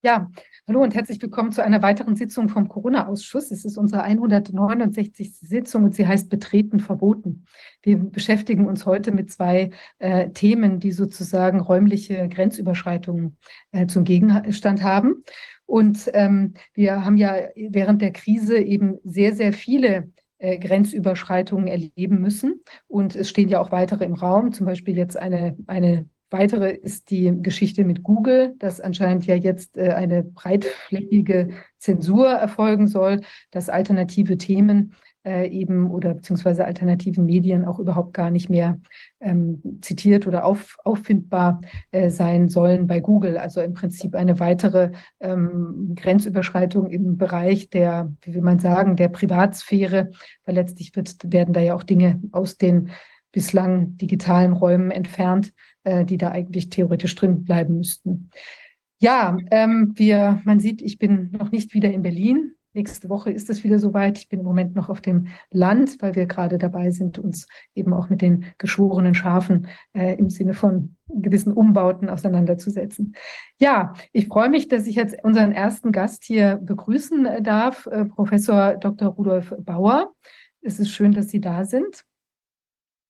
Ja, hallo und herzlich willkommen zu einer weiteren Sitzung vom Corona-Ausschuss. Es ist unsere 169. Sitzung und sie heißt Betreten verboten. Wir beschäftigen uns heute mit zwei äh, Themen, die sozusagen räumliche Grenzüberschreitungen äh, zum Gegenstand haben. Und ähm, wir haben ja während der Krise eben sehr, sehr viele äh, Grenzüberschreitungen erleben müssen. Und es stehen ja auch weitere im Raum, zum Beispiel jetzt eine, eine Weitere ist die Geschichte mit Google, dass anscheinend ja jetzt äh, eine breitflächige Zensur erfolgen soll, dass alternative Themen äh, eben oder beziehungsweise alternativen Medien auch überhaupt gar nicht mehr ähm, zitiert oder auf, auffindbar äh, sein sollen bei Google. Also im Prinzip eine weitere ähm, Grenzüberschreitung im Bereich der, wie will man sagen, der Privatsphäre, weil letztlich wird, werden da ja auch Dinge aus den bislang digitalen Räumen entfernt, äh, die da eigentlich theoretisch drin bleiben müssten. Ja, ähm, wir, man sieht, ich bin noch nicht wieder in Berlin. Nächste Woche ist es wieder soweit. Ich bin im Moment noch auf dem Land, weil wir gerade dabei sind, uns eben auch mit den geschworenen Schafen äh, im Sinne von gewissen Umbauten auseinanderzusetzen. Ja, ich freue mich, dass ich jetzt unseren ersten Gast hier begrüßen äh, darf, äh, Professor Dr. Rudolf Bauer. Es ist schön, dass Sie da sind.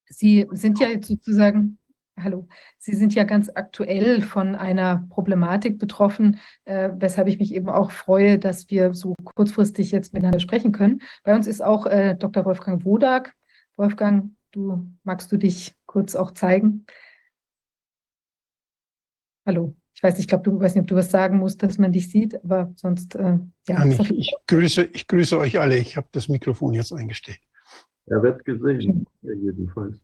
Sie sind ja jetzt sozusagen, hallo, Sie sind ja ganz aktuell von einer Problematik betroffen, äh, weshalb ich mich eben auch freue, dass wir so kurzfristig jetzt miteinander sprechen können. Bei uns ist auch äh, Dr. Wolfgang Wodak. Wolfgang, du magst du dich kurz auch zeigen? Hallo. Ich weiß nicht, ich glaube, du weißt nicht, ob du was sagen musst, dass man dich sieht, aber sonst, äh, ja. Ich, ich, grüße, ich grüße euch alle. Ich habe das Mikrofon jetzt eingestellt. Er wird gesehen, jedenfalls.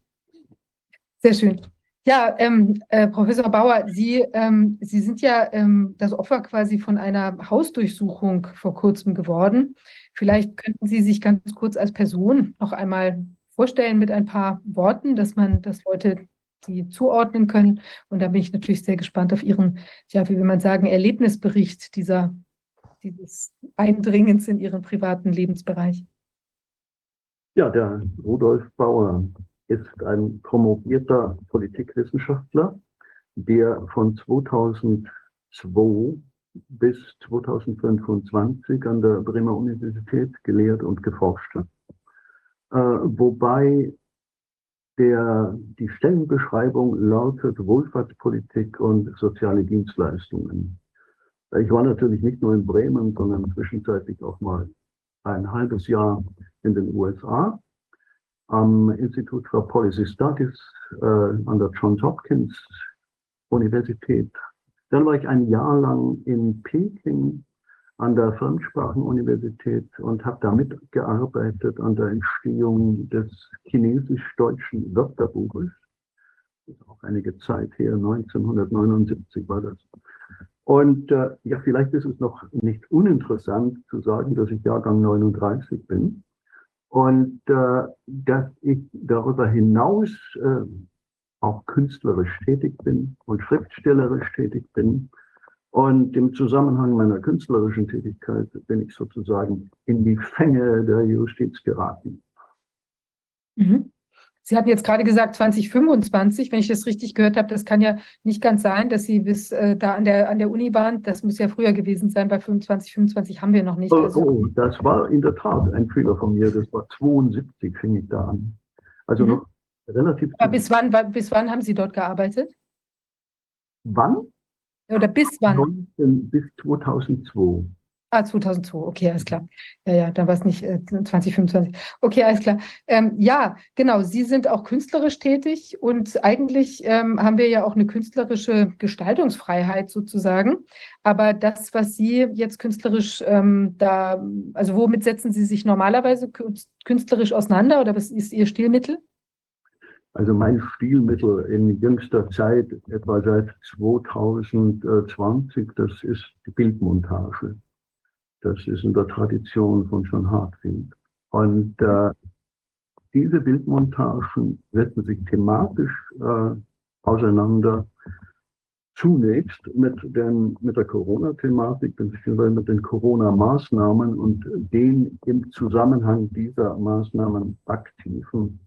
Sehr schön. Ja, ähm, äh, Professor Bauer, Sie, ähm, Sie sind ja ähm, das Opfer quasi von einer Hausdurchsuchung vor kurzem geworden. Vielleicht könnten Sie sich ganz kurz als Person noch einmal vorstellen mit ein paar Worten, dass man, dass Leute Sie zuordnen können. Und da bin ich natürlich sehr gespannt auf Ihren, ja, wie will man sagen, Erlebnisbericht dieser, dieses Eindringens in Ihren privaten Lebensbereich. Ja, der Rudolf Bauer ist ein promovierter Politikwissenschaftler, der von 2002 bis 2025 an der Bremer Universität gelehrt und geforscht hat. Äh, wobei der, die Stellenbeschreibung lautet Wohlfahrtspolitik und soziale Dienstleistungen. Ich war natürlich nicht nur in Bremen, sondern zwischenzeitlich auch mal ein halbes Jahr in den USA am Institut for Policy Studies äh, an der Johns Hopkins Universität. Dann war ich ein Jahr lang in Peking an der Fremdsprachenuniversität und habe da mitgearbeitet an der Entstehung des chinesisch-deutschen Wörterbuches. Das ist auch einige Zeit her, 1979 war das. Und äh, ja, vielleicht ist es noch nicht uninteressant zu sagen, dass ich Jahrgang 39 bin und äh, dass ich darüber hinaus äh, auch künstlerisch tätig bin und schriftstellerisch tätig bin. Und im Zusammenhang meiner künstlerischen Tätigkeit bin ich sozusagen in die Fänge der Justiz geraten. Mhm. Sie hatten jetzt gerade gesagt 2025, wenn ich das richtig gehört habe, das kann ja nicht ganz sein, dass Sie bis äh, da an der, an der Uni waren. Das muss ja früher gewesen sein. Bei 25, 25 haben wir noch nicht. Oh, also, oh, das war in der Tat ein Fehler von mir. Das war 72 fing ich da an. Also mhm. noch relativ. Aber bis wann, bis wann haben Sie dort gearbeitet? Wann? Oder bis wann? 19, bis 2002. Ah, 2002, okay, alles klar. Ja, ja, da war es nicht äh, 2025. Okay, alles klar. Ähm, ja, genau, Sie sind auch künstlerisch tätig und eigentlich ähm, haben wir ja auch eine künstlerische Gestaltungsfreiheit sozusagen. Aber das, was Sie jetzt künstlerisch ähm, da, also womit setzen Sie sich normalerweise künstlerisch auseinander oder was ist Ihr Stilmittel? Also mein Stilmittel in jüngster Zeit, etwa seit 2020, das ist die Bildmontage. Das ist in der Tradition von John Hartfield. Und äh, diese Bildmontagen setzen sich thematisch äh, auseinander. Zunächst mit, den, mit der Corona-Thematik, beziehungsweise mit den Corona-Maßnahmen und den im Zusammenhang dieser Maßnahmen aktiven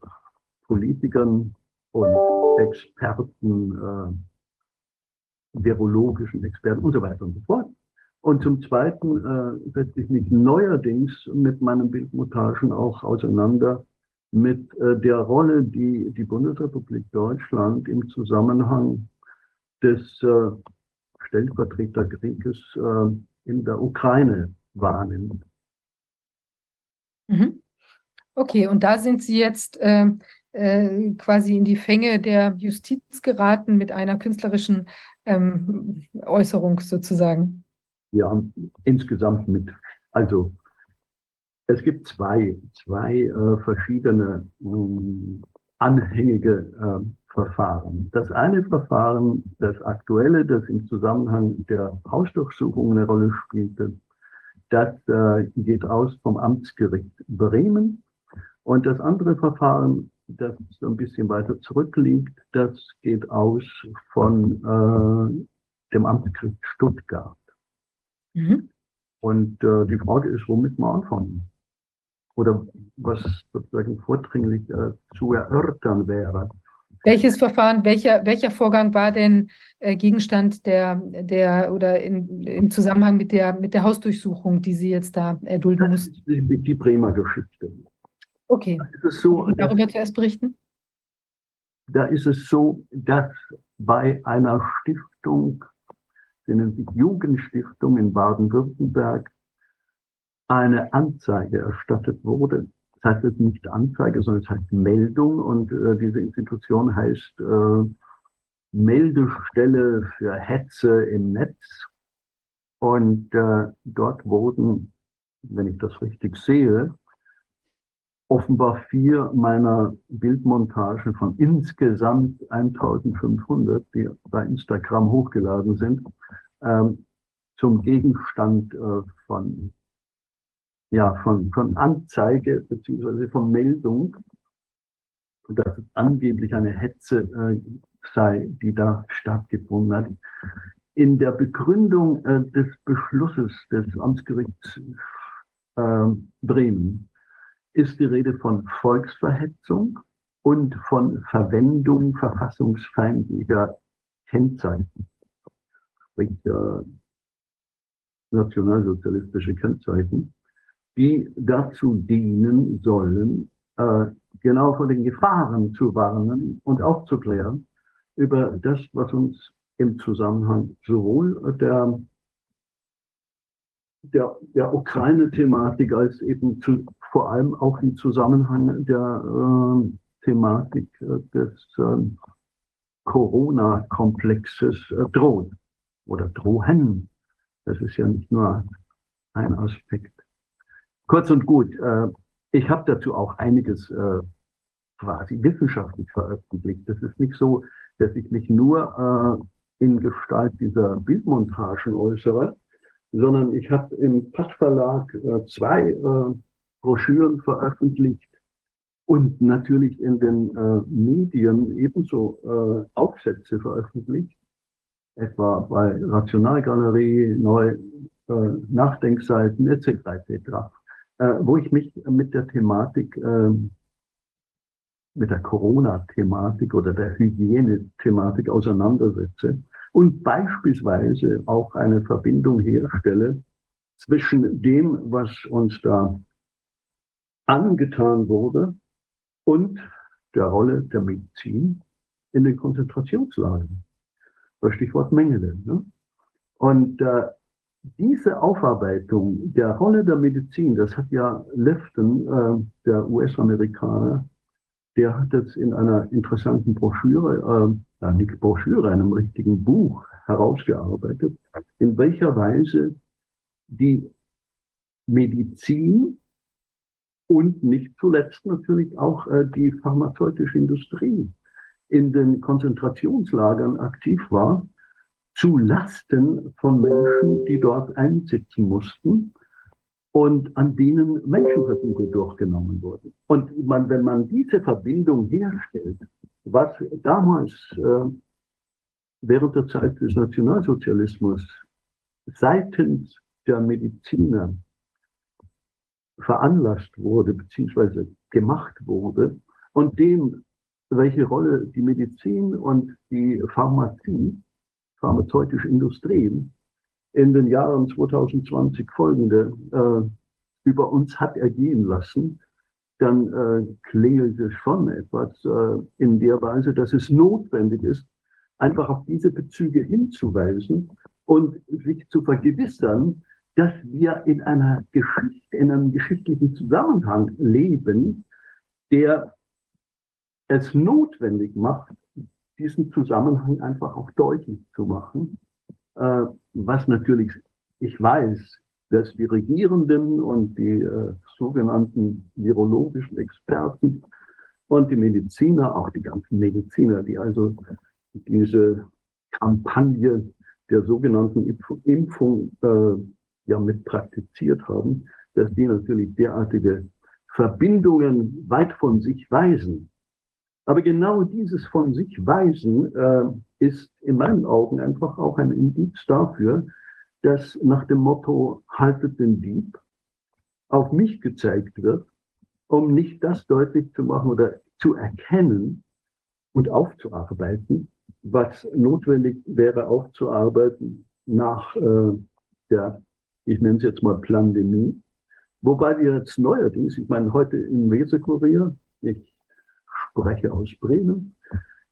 Politikern und Experten, äh, virologischen Experten und so weiter und so fort. Und zum Zweiten äh, setze ich mich neuerdings mit meinen Bildmontagen auch auseinander mit äh, der Rolle, die die Bundesrepublik Deutschland im Zusammenhang des äh, Stellvertreterkrieges äh, in der Ukraine wahrnimmt. Mhm. Okay, und da sind Sie jetzt äh, äh, quasi in die Fänge der Justiz geraten mit einer künstlerischen ähm, Äußerung sozusagen. Ja, insgesamt mit. Also es gibt zwei, zwei äh, verschiedene äh, anhängige äh, Verfahren. Das eine Verfahren, das aktuelle, das im Zusammenhang der Hausdurchsuchung eine Rolle spielte, das äh, geht aus vom Amtsgericht Bremen. Und das andere Verfahren, das ein bisschen weiter zurückliegt, das geht aus von äh, dem Amtsgericht Stuttgart. Mhm. Und äh, die Frage ist, womit wir anfangen? Oder was sozusagen vordringlich äh, zu erörtern wäre. Welches Verfahren, welcher, welcher Vorgang war denn äh, Gegenstand der, der oder in, im Zusammenhang mit der, mit der Hausdurchsuchung, die Sie jetzt da erdulden mussten? Die, die Bremer Geschichte. Okay. So, Und darüber dass, zuerst berichten? Da ist es so, dass bei einer Stiftung, die nennt sich Jugendstiftung in Baden-Württemberg, eine Anzeige erstattet wurde das heißt jetzt nicht Anzeige, sondern es heißt Meldung und äh, diese Institution heißt äh, Meldestelle für Hetze im Netz. Und äh, dort wurden, wenn ich das richtig sehe, offenbar vier meiner Bildmontagen von insgesamt 1500, die bei Instagram hochgeladen sind, ähm, zum Gegenstand äh, von ja, von, von Anzeige beziehungsweise von Meldung, dass es angeblich eine Hetze äh, sei, die da stattgefunden hat. In der Begründung äh, des Beschlusses des Amtsgerichts äh, Bremen ist die Rede von Volksverhetzung und von Verwendung verfassungsfeindlicher Kennzeichen, sprich äh, nationalsozialistische Kennzeichen die dazu dienen sollen, äh, genau vor den Gefahren zu warnen und aufzuklären über das, was uns im Zusammenhang sowohl der, der, der Ukraine-Thematik als eben zu, vor allem auch im Zusammenhang der äh, Thematik äh, des äh, Corona-Komplexes äh, droht oder drohen. Das ist ja nicht nur ein Aspekt. Kurz und gut, äh, ich habe dazu auch einiges äh, quasi wissenschaftlich veröffentlicht. Das ist nicht so, dass ich mich nur in Gestalt dieser Bildmontagen äußere, sondern ich habe im Patt Verlag äh, zwei äh, Broschüren veröffentlicht und natürlich in den äh, Medien ebenso äh, Aufsätze veröffentlicht, etwa bei Rationalgalerie, Neu äh, Nachdenkseiten etc. etc äh, wo ich mich mit der Thematik, äh, mit der Corona-Thematik oder der Hygiene-Thematik auseinandersetze und beispielsweise auch eine Verbindung herstelle zwischen dem, was uns da angetan wurde und der Rolle der Medizin in den Konzentrationslagern. Das Stichwort Mengele. Ne? Und äh, diese Aufarbeitung der Rolle der Medizin, das hat ja Lefton, äh, der US-Amerikaner, der hat es in einer interessanten Broschüre, äh, nicht Broschüre, einem richtigen Buch herausgearbeitet, in welcher Weise die Medizin und nicht zuletzt natürlich auch äh, die pharmazeutische Industrie in den Konzentrationslagern aktiv war zu Lasten von Menschen, die dort einsitzen mussten und an denen Menschenversuche durchgenommen wurden. Und man, wenn man diese Verbindung herstellt, was damals äh, während der Zeit des Nationalsozialismus seitens der Mediziner veranlasst wurde, beziehungsweise gemacht wurde, und dem, welche Rolle die Medizin und die Pharmazie pharmazeutische Industrien in den Jahren 2020 folgende äh, über uns hat ergehen lassen, dann äh, klingelt es schon etwas äh, in der Weise, dass es notwendig ist, einfach auf diese Bezüge hinzuweisen und sich zu vergewissern, dass wir in einer Geschichte, in einem geschichtlichen Zusammenhang leben, der es notwendig macht, diesen Zusammenhang einfach auch deutlich zu machen, äh, was natürlich, ich weiß, dass die Regierenden und die äh, sogenannten virologischen Experten und die Mediziner, auch die ganzen Mediziner, die also diese Kampagne der sogenannten Impfung, Impfung äh, ja mit praktiziert haben, dass die natürlich derartige Verbindungen weit von sich weisen. Aber genau dieses von sich weisen äh, ist in meinen Augen einfach auch ein Indiz dafür, dass nach dem Motto haltet den Dieb auf mich gezeigt wird, um nicht das deutlich zu machen oder zu erkennen und aufzuarbeiten, was notwendig wäre aufzuarbeiten nach äh, der, ich nenne es jetzt mal Pandemie. Wobei wir jetzt neuerdings, ich meine heute im Weserkurier, ich spreche aus Bremen,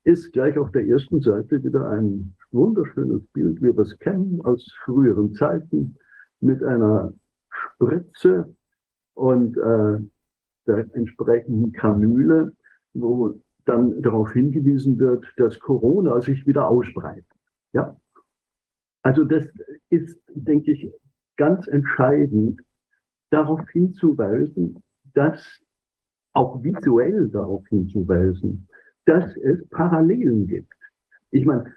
ist gleich auf der ersten Seite wieder ein wunderschönes Bild, wie wir es kennen aus früheren Zeiten, mit einer Spritze und äh, der entsprechenden Kanüle, wo dann darauf hingewiesen wird, dass Corona sich wieder ausbreitet. Ja? Also das ist, denke ich, ganz entscheidend, darauf hinzuweisen, dass auch visuell darauf hinzuweisen, dass es Parallelen gibt. Ich meine,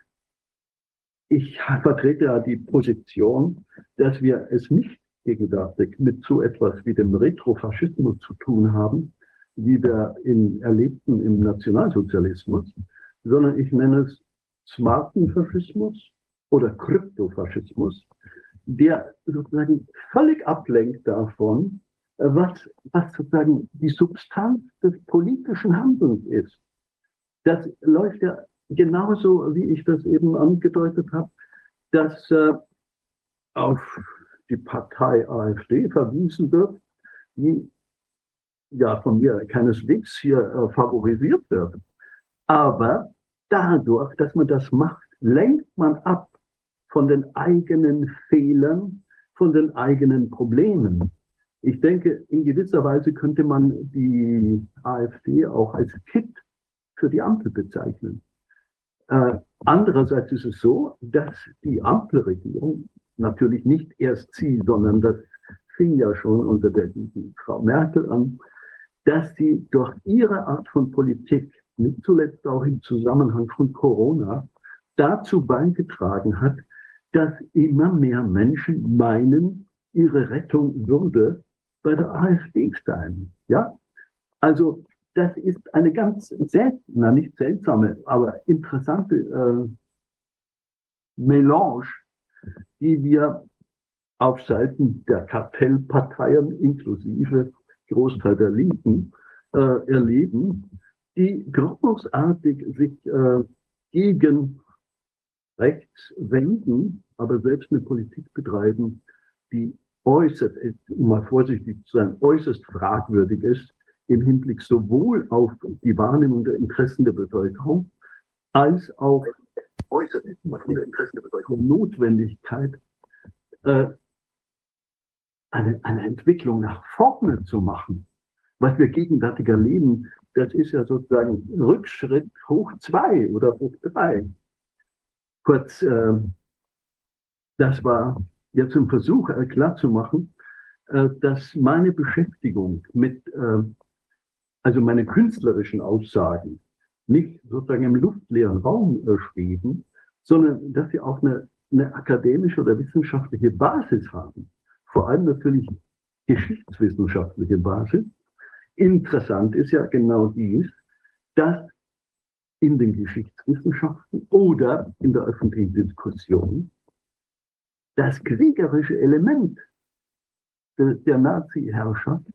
ich vertrete ja die Position, dass wir es nicht gegenwärtig mit so etwas wie dem Retrofaschismus zu tun haben, wie wir ihn erlebten im Nationalsozialismus, sondern ich nenne es smarten Faschismus oder Kryptofaschismus, der sozusagen völlig ablenkt davon, was, was sozusagen die Substanz des politischen Handelns ist. Das läuft ja genauso, wie ich das eben angedeutet habe, dass äh, auf die Partei AfD verwiesen wird, die ja von mir keineswegs hier äh, favorisiert wird. Aber dadurch, dass man das macht, lenkt man ab von den eigenen Fehlern, von den eigenen Problemen. Ich denke, in gewisser Weise könnte man die AfD auch als Kit für die Ampel bezeichnen. Äh, andererseits ist es so, dass die Ampelregierung natürlich nicht erst sie, sondern das fing ja schon unter der Frau Merkel an, dass sie durch ihre Art von Politik, nicht zuletzt auch im Zusammenhang von Corona, dazu beigetragen hat, dass immer mehr Menschen meinen, ihre Rettung würde bei der AfD sein. Ja? Also das ist eine ganz seltene, nicht seltsame, aber interessante äh, Melange, die wir auf Seiten der Kartellparteien inklusive Großteil der Linken äh, erleben, die großartig sich äh, gegen rechts wenden, aber selbst eine Politik betreiben, die äußerst, um mal vorsichtig zu sein, äußerst fragwürdig ist im Hinblick sowohl auf die Wahrnehmung der Interessen der Bevölkerung als auch äußerst der Interessen der Bevölkerung Notwendigkeit, äh, eine, eine Entwicklung nach vorne zu machen. Was wir gegenwärtig erleben, das ist ja sozusagen Rückschritt hoch zwei oder hoch drei. Kurz, äh, das war jetzt ein Versuch äh, klarzumachen, äh, dass meine Beschäftigung mit, äh, also meine künstlerischen Aussagen nicht sozusagen im luftleeren Raum äh, schweben, sondern dass sie auch eine, eine akademische oder wissenschaftliche Basis haben. Vor allem natürlich geschichtswissenschaftliche Basis. Interessant ist ja genau dies, dass in den Geschichtswissenschaften oder in der öffentlichen Diskussion das kriegerische Element der Nazi-Herrschaft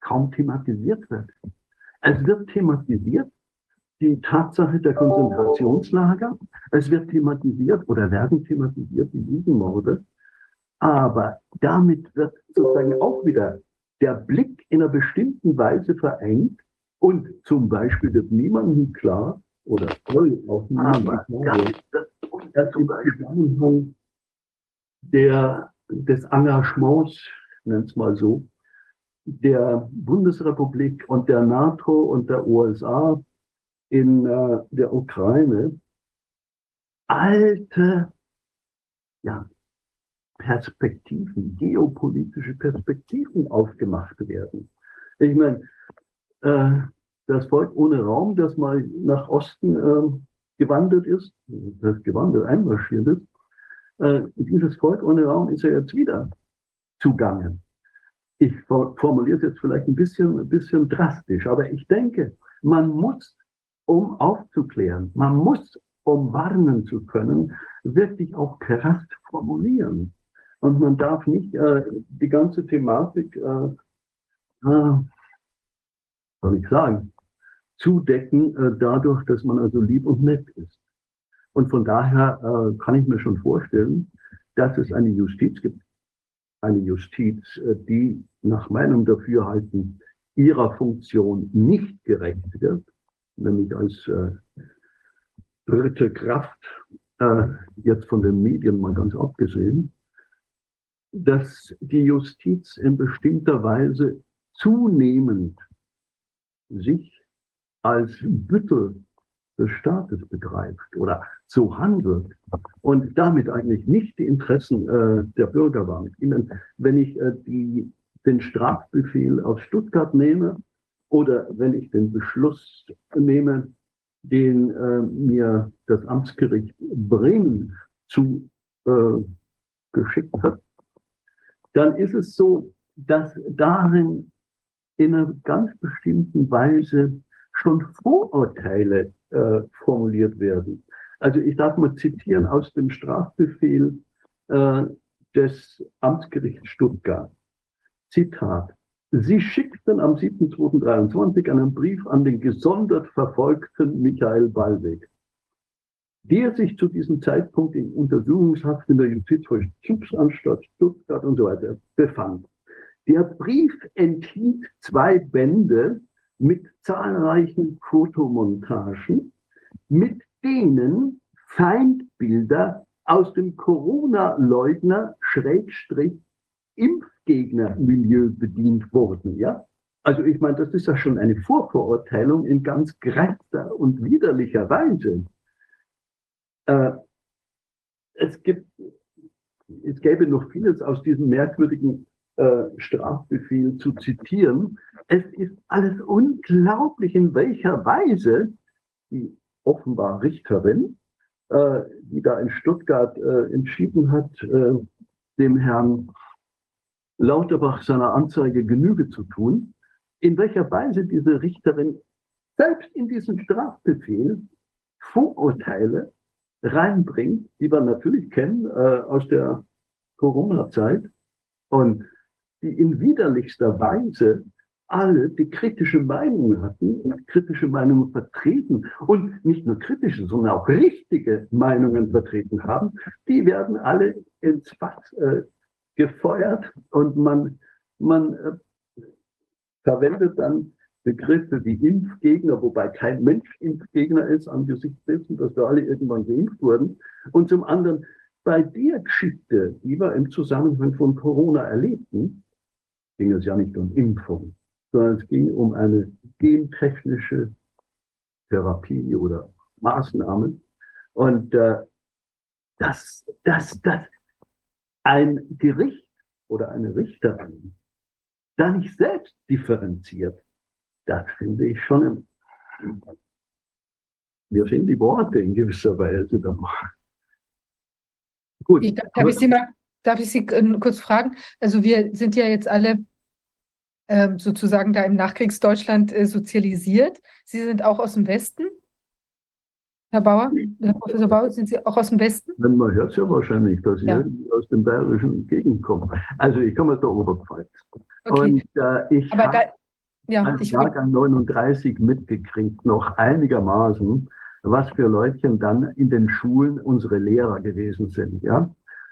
kaum thematisiert wird. Es wird thematisiert, die Tatsache der Konzentrationslager. Es wird thematisiert oder werden thematisiert die Judenmorde. Aber damit wird sozusagen auch wieder der Blick in einer bestimmten Weise verengt und zum Beispiel wird niemandem klar oder soll auch niemandem klar, dass, dass im Zusammenhang der, des Engagements, nennt es mal so, der Bundesrepublik und der NATO und der USA in äh, der Ukraine alte ja, Perspektiven, geopolitische Perspektiven aufgemacht werden. Ich meine, äh, das Volk ohne Raum, das mal nach Osten äh, gewandert ist, das gewandert, einmarschiert ist, äh, dieses Volk ohne Raum ist ja jetzt wieder zugange. Ich formuliere es jetzt vielleicht ein bisschen, ein bisschen drastisch, aber ich denke, man muss, um aufzuklären, man muss, um warnen zu können, wirklich auch krass formulieren. Und man darf nicht äh, die ganze Thematik, äh, äh, soll ich sagen, zudecken äh, dadurch, dass man also lieb und nett ist. Und von daher äh, kann ich mir schon vorstellen, dass es eine Justiz gibt, eine Justiz, äh, die nach meinem Dafürhalten ihrer Funktion nicht gerecht wird, nämlich als äh, dritte Kraft, äh, jetzt von den Medien mal ganz abgesehen, dass die Justiz in bestimmter Weise zunehmend sich als Büttel des Staates begreift oder so handelt und damit eigentlich nicht die Interessen äh, der Bürger wahrnimmt. Wenn ich äh, die, den Strafbefehl aus Stuttgart nehme oder wenn ich den Beschluss nehme, den äh, mir das Amtsgericht Bremen zu äh, geschickt hat, dann ist es so, dass darin in einer ganz bestimmten Weise schon Vorurteile äh, formuliert werden. Also ich darf mal zitieren aus dem Strafbefehl äh, des Amtsgerichts Stuttgart. Zitat. Sie schickten am 7.2.23 einen Brief an den gesondert verfolgten Michael Ballweg der sich zu diesem Zeitpunkt in Untersuchungshaft in der Justizvollzugsanstalt Stuttgart und so weiter befand. Der Brief enthielt zwei Bände mit zahlreichen Fotomontagen, mit denen Feindbilder aus dem Corona-Leugner Schrägstrich Impfgegner-Milieu bedient wurden. Ja? Also ich meine, das ist ja schon eine Vorverurteilung in ganz größter und widerlicher Weise. Äh, es gibt, es gäbe noch vieles aus diesem merkwürdigen Strafbefehl zu zitieren. Es ist alles unglaublich, in welcher Weise die offenbar Richterin, äh, die da in Stuttgart äh, entschieden hat, äh, dem Herrn Lauterbach seiner Anzeige Genüge zu tun, in welcher Weise diese Richterin selbst in diesen Strafbefehl Vorurteile reinbringt, die wir natürlich kennen äh, aus der Corona-Zeit und die in widerlichster Weise alle, die kritische Meinungen hatten kritische Meinungen vertreten und nicht nur kritische, sondern auch richtige Meinungen vertreten haben, die werden alle ins Fass äh, gefeuert und man, man äh, verwendet dann Begriffe wie Impfgegner, wobei kein Mensch Impfgegner ist angesichts dessen, dass wir alle irgendwann geimpft wurden. Und zum anderen, bei der Geschichte, die wir im Zusammenhang von Corona erlebten, ging es ja nicht um Impfung, sondern es ging um eine gentechnische Therapie oder Maßnahme. Und äh, dass, dass, dass ein Gericht oder eine Richterin da nicht selbst differenziert, das finde ich schon, mir sind die Worte in gewisser Weise. Gut. Ich, darf, ich Sie mal, darf ich Sie äh, kurz fragen? Also wir sind ja jetzt alle sozusagen da im Nachkriegsdeutschland äh, sozialisiert. Sie sind auch aus dem Westen? Herr Bauer, Herr Professor Bauer, sind Sie auch aus dem Westen? Man hört es ja wahrscheinlich, dass ja. ich aus dem bayerischen Gegend komme. Also ich komme aus der Oberpfalz. Okay. Und, äh, ich da, ja, als ich Jahrgang 39 mitgekriegt, noch einigermaßen, was für Leutchen dann in den Schulen unsere Lehrer gewesen sind, ja.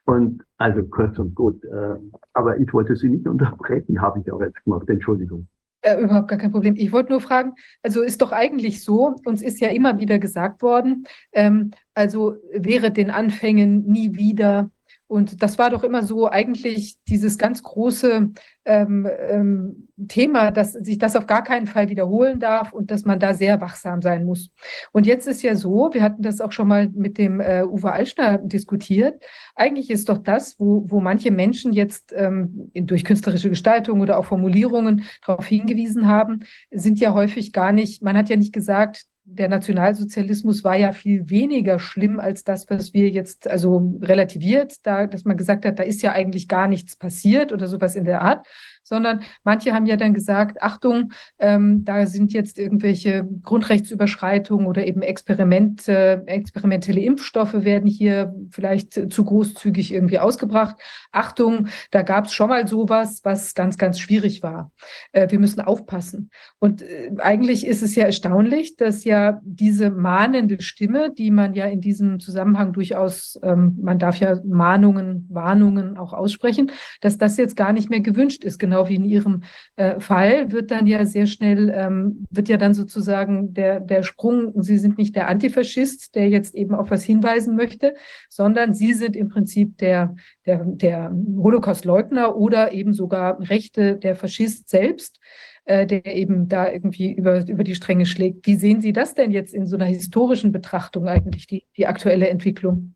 Und also kurz und gut, äh, aber ich wollte Sie nicht unterbrechen, habe ich auch jetzt gemacht, Entschuldigung. Äh, überhaupt gar kein Problem. Ich wollte nur fragen, also ist doch eigentlich so, uns ist ja immer wieder gesagt worden, ähm, also wäre den Anfängen nie wieder und das war doch immer so eigentlich dieses ganz große ähm, ähm, Thema, dass sich das auf gar keinen Fall wiederholen darf und dass man da sehr wachsam sein muss. Und jetzt ist ja so, wir hatten das auch schon mal mit dem äh, Uwe Alschner diskutiert. Eigentlich ist doch das, wo, wo manche Menschen jetzt ähm, durch künstlerische Gestaltung oder auch Formulierungen darauf hingewiesen haben, sind ja häufig gar nicht, man hat ja nicht gesagt, der Nationalsozialismus war ja viel weniger schlimm als das, was wir jetzt also relativiert, da, dass man gesagt hat, da ist ja eigentlich gar nichts passiert oder sowas in der Art, sondern manche haben ja dann gesagt, Achtung, ähm, da sind jetzt irgendwelche Grundrechtsüberschreitungen oder eben Experimente, experimentelle Impfstoffe werden hier vielleicht zu großzügig irgendwie ausgebracht. Achtung, da gab es schon mal sowas, was ganz, ganz schwierig war. Äh, wir müssen aufpassen. Und äh, eigentlich ist es ja erstaunlich, dass ja diese mahnende Stimme, die man ja in diesem Zusammenhang durchaus, ähm, man darf ja Mahnungen, Warnungen auch aussprechen, dass das jetzt gar nicht mehr gewünscht ist, genau genau wie in Ihrem äh, Fall, wird dann ja sehr schnell, ähm, wird ja dann sozusagen der, der Sprung, Sie sind nicht der Antifaschist, der jetzt eben auf was hinweisen möchte, sondern Sie sind im Prinzip der, der, der Holocaust-Leugner oder eben sogar Rechte der Faschist selbst äh, der eben da irgendwie über, über die Stränge schlägt. Wie sehen Sie das denn jetzt in so einer historischen Betrachtung eigentlich, die, die aktuelle Entwicklung?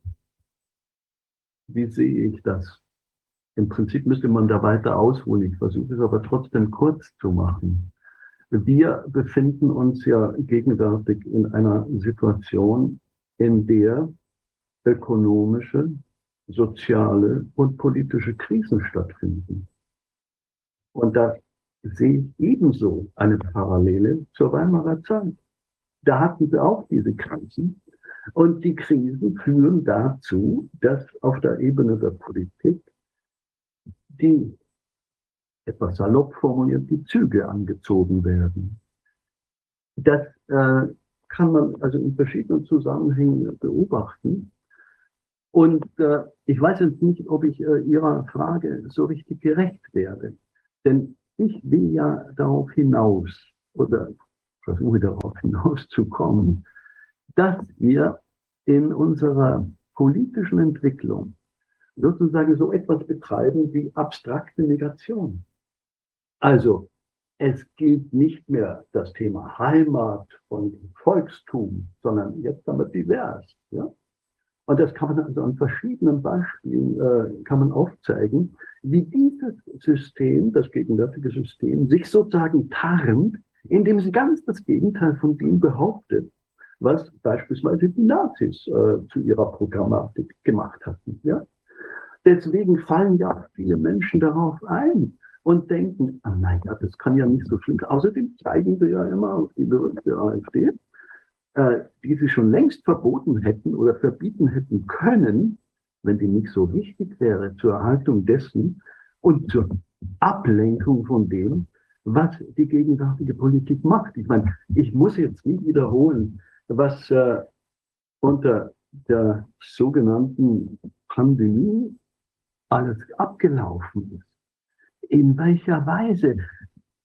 Wie sehe ich das? Im Prinzip müsste man da weiter ausholen. Ich versuche es aber trotzdem kurz zu machen. Wir befinden uns ja gegenwärtig in einer Situation, in der ökonomische, soziale und politische Krisen stattfinden. Und da sehe ich ebenso eine Parallele zur Weimarer Zeit. Da hatten wir auch diese Krisen. Und die Krisen führen dazu, dass auf der Ebene der Politik die, etwas salopp formuliert, die Züge angezogen werden. Das äh, kann man also in verschiedenen Zusammenhängen beobachten. Und äh, ich weiß jetzt nicht, ob ich äh, Ihrer Frage so richtig gerecht werde. Denn ich will ja darauf hinaus oder versuche darauf hinauszukommen, dass wir in unserer politischen Entwicklung sozusagen so etwas betreiben wie abstrakte Negation. Also es gilt nicht mehr das Thema Heimat und Volkstum, sondern jetzt haben wir divers. Ja? Und das kann man also an verschiedenen Beispielen äh, kann man aufzeigen, wie dieses System, das gegenwärtige System, sich sozusagen tarnt, indem sie ganz das Gegenteil von dem behauptet, was beispielsweise die Nazis äh, zu ihrer Programmatik gemacht hatten. Ja? Deswegen fallen ja viele Menschen darauf ein und denken, nein, ja, das kann ja nicht so schlimm sein. Außerdem zeigen wir ja immer auf die berühmte AfD, äh, die sie schon längst verboten hätten oder verbieten hätten können, wenn die nicht so wichtig wäre zur Erhaltung dessen und zur Ablenkung von dem, was die gegenwärtige Politik macht. Ich meine, ich muss jetzt nicht wiederholen, was äh, unter der sogenannten Pandemie alles abgelaufen ist, in welcher Weise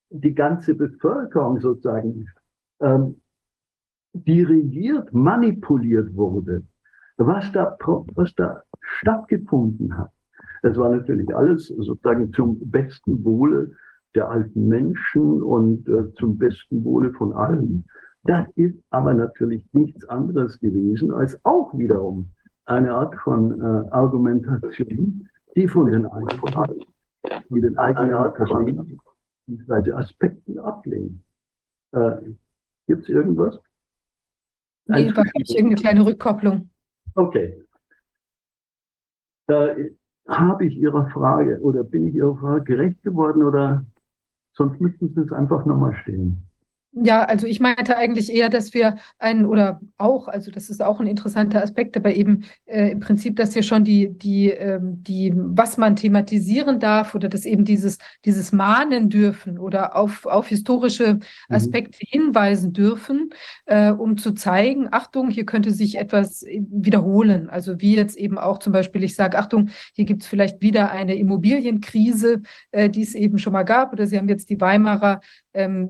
die ganze Bevölkerung sozusagen ähm, dirigiert, manipuliert wurde, was da, was da stattgefunden hat. Das war natürlich alles sozusagen zum besten Wohle der alten Menschen und äh, zum besten Wohle von allen. Das ist aber natürlich nichts anderes gewesen als auch wiederum eine Art von äh, Argumentation, die von den eigenen, die den eigenen beziehungsweise Aspekten ablehnen. Äh, Gibt es irgendwas? Nee, wahrscheinlich irgendeine kleine Rückkopplung. Okay. Äh, Habe ich Ihrer Frage oder bin ich Ihrer Frage gerecht geworden oder sonst müssten Sie es einfach nochmal stehen? Ja, also ich meinte eigentlich eher, dass wir einen oder auch, also das ist auch ein interessanter Aspekt, aber eben äh, im Prinzip, dass wir schon die, die, ähm, die, was man thematisieren darf oder dass eben dieses, dieses mahnen dürfen oder auf, auf historische mhm. Aspekte mhm. hinweisen dürfen, äh, um zu zeigen, Achtung, hier könnte sich etwas wiederholen. Also wie jetzt eben auch zum Beispiel, ich sage, Achtung, hier gibt es vielleicht wieder eine Immobilienkrise, äh, die es eben schon mal gab, oder Sie haben jetzt die Weimarer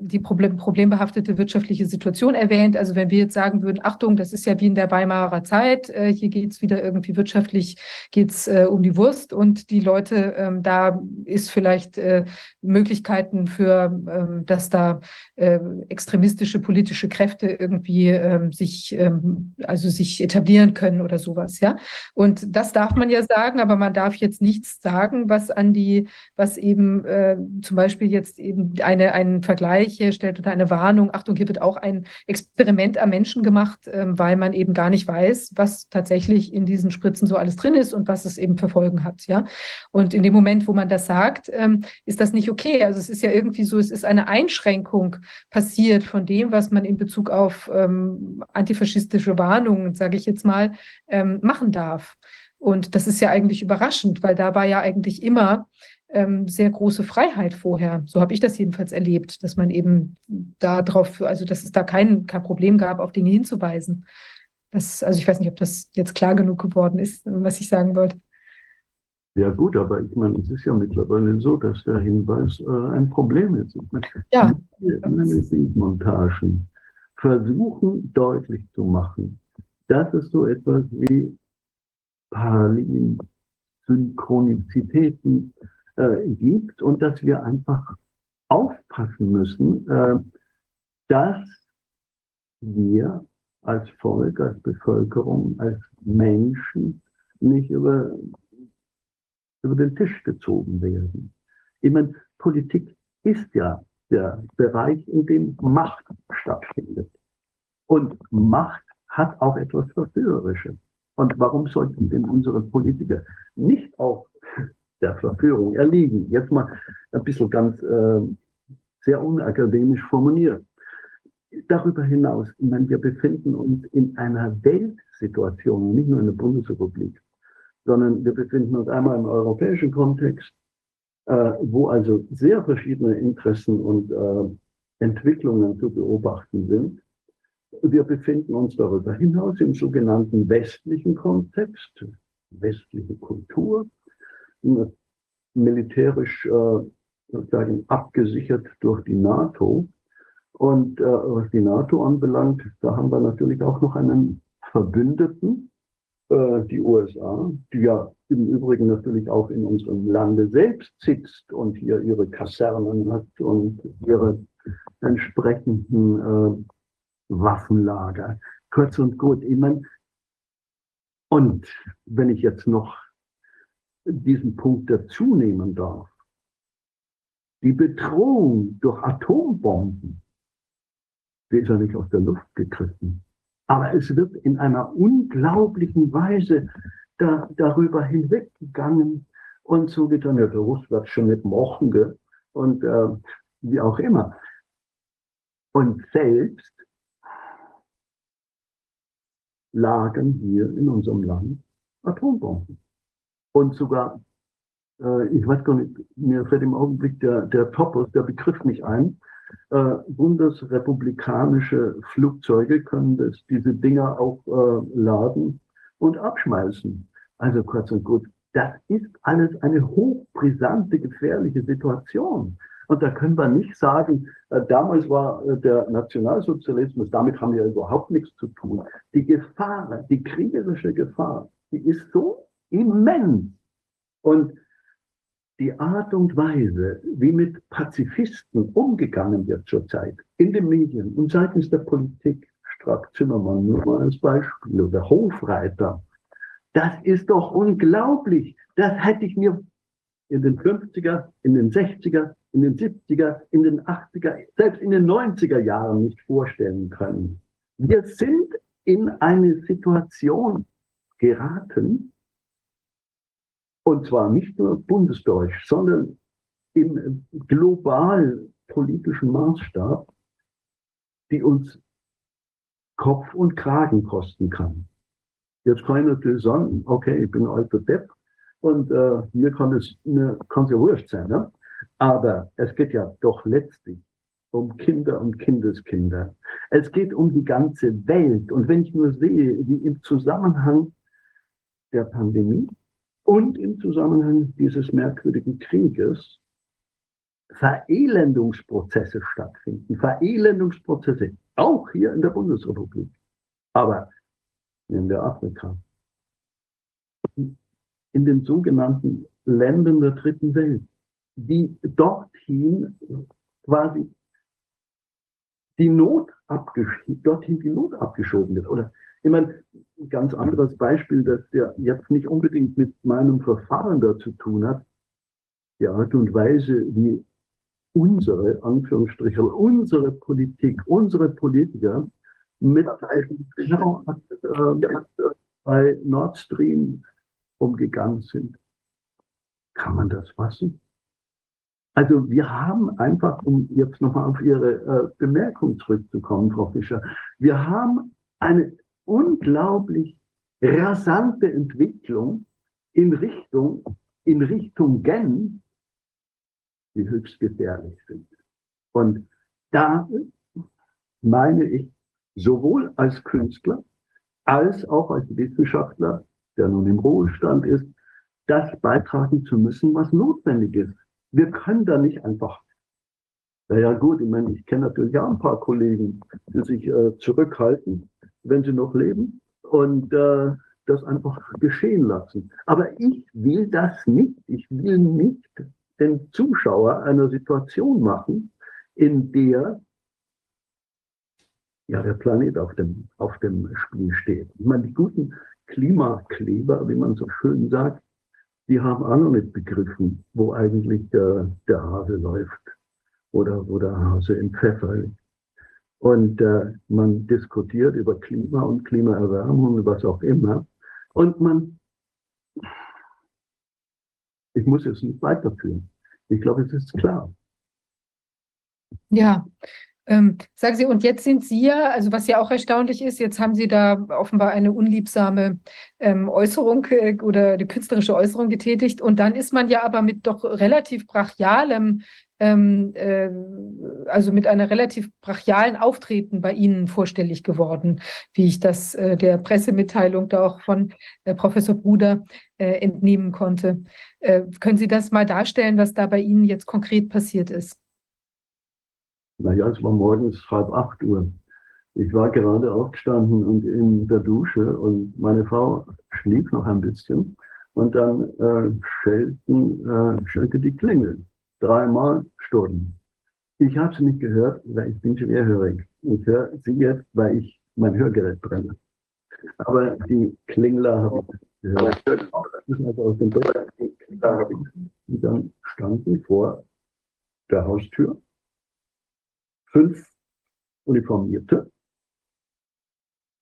die problem, problembehaftete wirtschaftliche Situation erwähnt. Also wenn wir jetzt sagen würden, Achtung, das ist ja wie in der Weimarer Zeit, äh, hier geht es wieder irgendwie wirtschaftlich, geht es äh, um die Wurst und die Leute, ähm, da ist vielleicht äh, Möglichkeiten für, ähm, dass da äh, extremistische politische Kräfte irgendwie ähm, sich, ähm, also sich etablieren können oder sowas, ja. Und das darf man ja sagen, aber man darf jetzt nichts sagen, was an die, was eben äh, zum Beispiel jetzt eben eine, einen Vergleich Vergleich herstellt oder eine Warnung, Achtung, hier wird auch ein Experiment am Menschen gemacht, ähm, weil man eben gar nicht weiß, was tatsächlich in diesen Spritzen so alles drin ist und was es eben für Folgen hat. Ja? Und in dem Moment, wo man das sagt, ähm, ist das nicht okay. Also es ist ja irgendwie so, es ist eine Einschränkung passiert von dem, was man in Bezug auf ähm, antifaschistische Warnungen, sage ich jetzt mal, machen darf. Und das ist ja eigentlich überraschend, weil da war ja eigentlich immer ähm, sehr große Freiheit vorher. So habe ich das jedenfalls erlebt, dass man eben darauf, also dass es da kein, kein Problem gab, auf Dinge hinzuweisen. Das, also ich weiß nicht, ob das jetzt klar genug geworden ist, was ich sagen wollte. Ja gut, aber ich meine, es ist ja mittlerweile so, dass der Hinweis äh, ein Problem ist. Ja. Montagen versuchen deutlich zu machen, dass es so etwas wie Parallelen, Synchronizitäten, äh, gibt und dass wir einfach aufpassen müssen, äh, dass wir als Volk, als Bevölkerung, als Menschen nicht über, über den Tisch gezogen werden. Ich meine, Politik ist ja der Bereich, in dem Macht stattfindet. Und Macht hat auch etwas Verführerisches. Und warum sollten denn unsere Politiker nicht auch der Verführung erliegen. Jetzt mal ein bisschen ganz äh, sehr unakademisch formuliert. Darüber hinaus, ich meine, wir befinden uns in einer Weltsituation, nicht nur in der Bundesrepublik, sondern wir befinden uns einmal im europäischen Kontext, äh, wo also sehr verschiedene Interessen und äh, Entwicklungen zu beobachten sind. Wir befinden uns darüber hinaus im sogenannten westlichen Kontext, westliche Kultur, militärisch äh, abgesichert durch die NATO. Und äh, was die NATO anbelangt, da haben wir natürlich auch noch einen Verbündeten, äh, die USA, die ja im Übrigen natürlich auch in unserem Lande selbst sitzt und hier ihre Kasernen hat und ihre entsprechenden äh, Waffenlager. Kurz und gut, ich meine, und wenn ich jetzt noch diesen Punkt dazu nehmen darf. Die Bedrohung durch Atombomben, die ist ja nicht aus der Luft gegriffen. Aber es wird in einer unglaublichen Weise da, darüber hinweggegangen und so getan, ja, der Russ wird schon machen, gell? und äh, wie auch immer. Und selbst lagen hier in unserem Land Atombomben und sogar, äh, ich weiß gar nicht, mir fällt im Augenblick der, der Topos, der Begriff nicht ein, äh, bundesrepublikanische Flugzeuge können das, diese Dinger auch äh, laden und abschmeißen. Also kurz und gut, das ist alles eine hochbrisante, gefährliche Situation. Und da können wir nicht sagen, äh, damals war äh, der Nationalsozialismus, damit haben wir überhaupt nichts zu tun. Die Gefahr, die kriegerische Gefahr, die ist so immens. Und die Art und Weise, wie mit Pazifisten umgegangen wird zurzeit in den Medien und seitens der Politik, Strack Zimmermann nur mal als Beispiel oder Hofreiter, das ist doch unglaublich. Das hätte ich mir in den 50er, in den 60er, in den 70er, in den 80er, selbst in den 90er Jahren nicht vorstellen können. Wir sind in eine Situation geraten, und zwar nicht nur bundesdeutsch, sondern im global politischen Maßstab, die uns Kopf und Kragen kosten kann. Jetzt kann ich natürlich sagen, okay, ich bin alter Depp und äh, mir kann es mir kann es ja wurscht sein. Ne? Aber es geht ja doch letztlich um Kinder und Kindeskinder. Es geht um die ganze Welt. Und wenn ich nur sehe, wie im Zusammenhang der Pandemie und im Zusammenhang dieses merkwürdigen Krieges Verelendungsprozesse stattfinden. Verelendungsprozesse, auch hier in der Bundesrepublik. Aber in der Afrika, in den sogenannten Ländern der dritten Welt, die dorthin quasi die Not dorthin die Not abgeschoben wird. Oder ich meine, ein ganz anderes Beispiel, das ja jetzt nicht unbedingt mit meinem Verfahren da zu tun hat, die Art und Weise, wie unsere, Anführungsstriche, unsere Politik, unsere Politiker mit bei Nord Stream umgegangen sind. Kann man das fassen? Also wir haben einfach, um jetzt nochmal auf Ihre äh, Bemerkung zurückzukommen, Frau Fischer, wir haben eine unglaublich rasante Entwicklung in Richtung, in Richtung Gen, die höchst gefährlich sind. Und da meine ich, sowohl als Künstler als auch als Wissenschaftler, der nun im Ruhestand ist, das beitragen zu müssen, was notwendig ist. Wir können da nicht einfach, naja gut, ich meine, ich kenne natürlich auch ein paar Kollegen, die sich äh, zurückhalten, wenn sie noch leben und äh, das einfach geschehen lassen. Aber ich will das nicht. Ich will nicht den Zuschauer einer Situation machen, in der ja, der Planet auf dem, auf dem Spiel steht. Ich meine, die guten Klimakleber, wie man so schön sagt, die haben auch noch nicht begriffen, wo eigentlich der, der Hase läuft oder wo der Hase im Pfeffer liegt. Und äh, man diskutiert über Klima und Klimaerwärmung und was auch immer. Und man, ich muss es nicht weiterführen. Ich glaube, es ist klar. Ja, ähm, sagen Sie, und jetzt sind Sie ja, also was ja auch erstaunlich ist, jetzt haben Sie da offenbar eine unliebsame ähm, Äußerung äh, oder eine künstlerische Äußerung getätigt und dann ist man ja aber mit doch relativ brachialem, ähm, äh, also mit einer relativ brachialen Auftreten bei Ihnen vorstellig geworden, wie ich das äh, der Pressemitteilung da auch von äh, Professor Bruder äh, entnehmen konnte. Äh, können Sie das mal darstellen, was da bei Ihnen jetzt konkret passiert ist? Naja, es war morgens halb acht Uhr. Ich war gerade aufgestanden und in der Dusche und meine Frau schlief noch ein bisschen. Und dann äh, schelten, äh, schellte die Klingel. Dreimal Stunden. Ich habe sie nicht gehört, weil ich bin schwerhörig. Ich höre sie jetzt, weil ich mein Hörgerät brenne. Aber die Klingler habe ich gehört. Also aus dem Bett. Die dann standen vor der Haustür fünf Uniformierte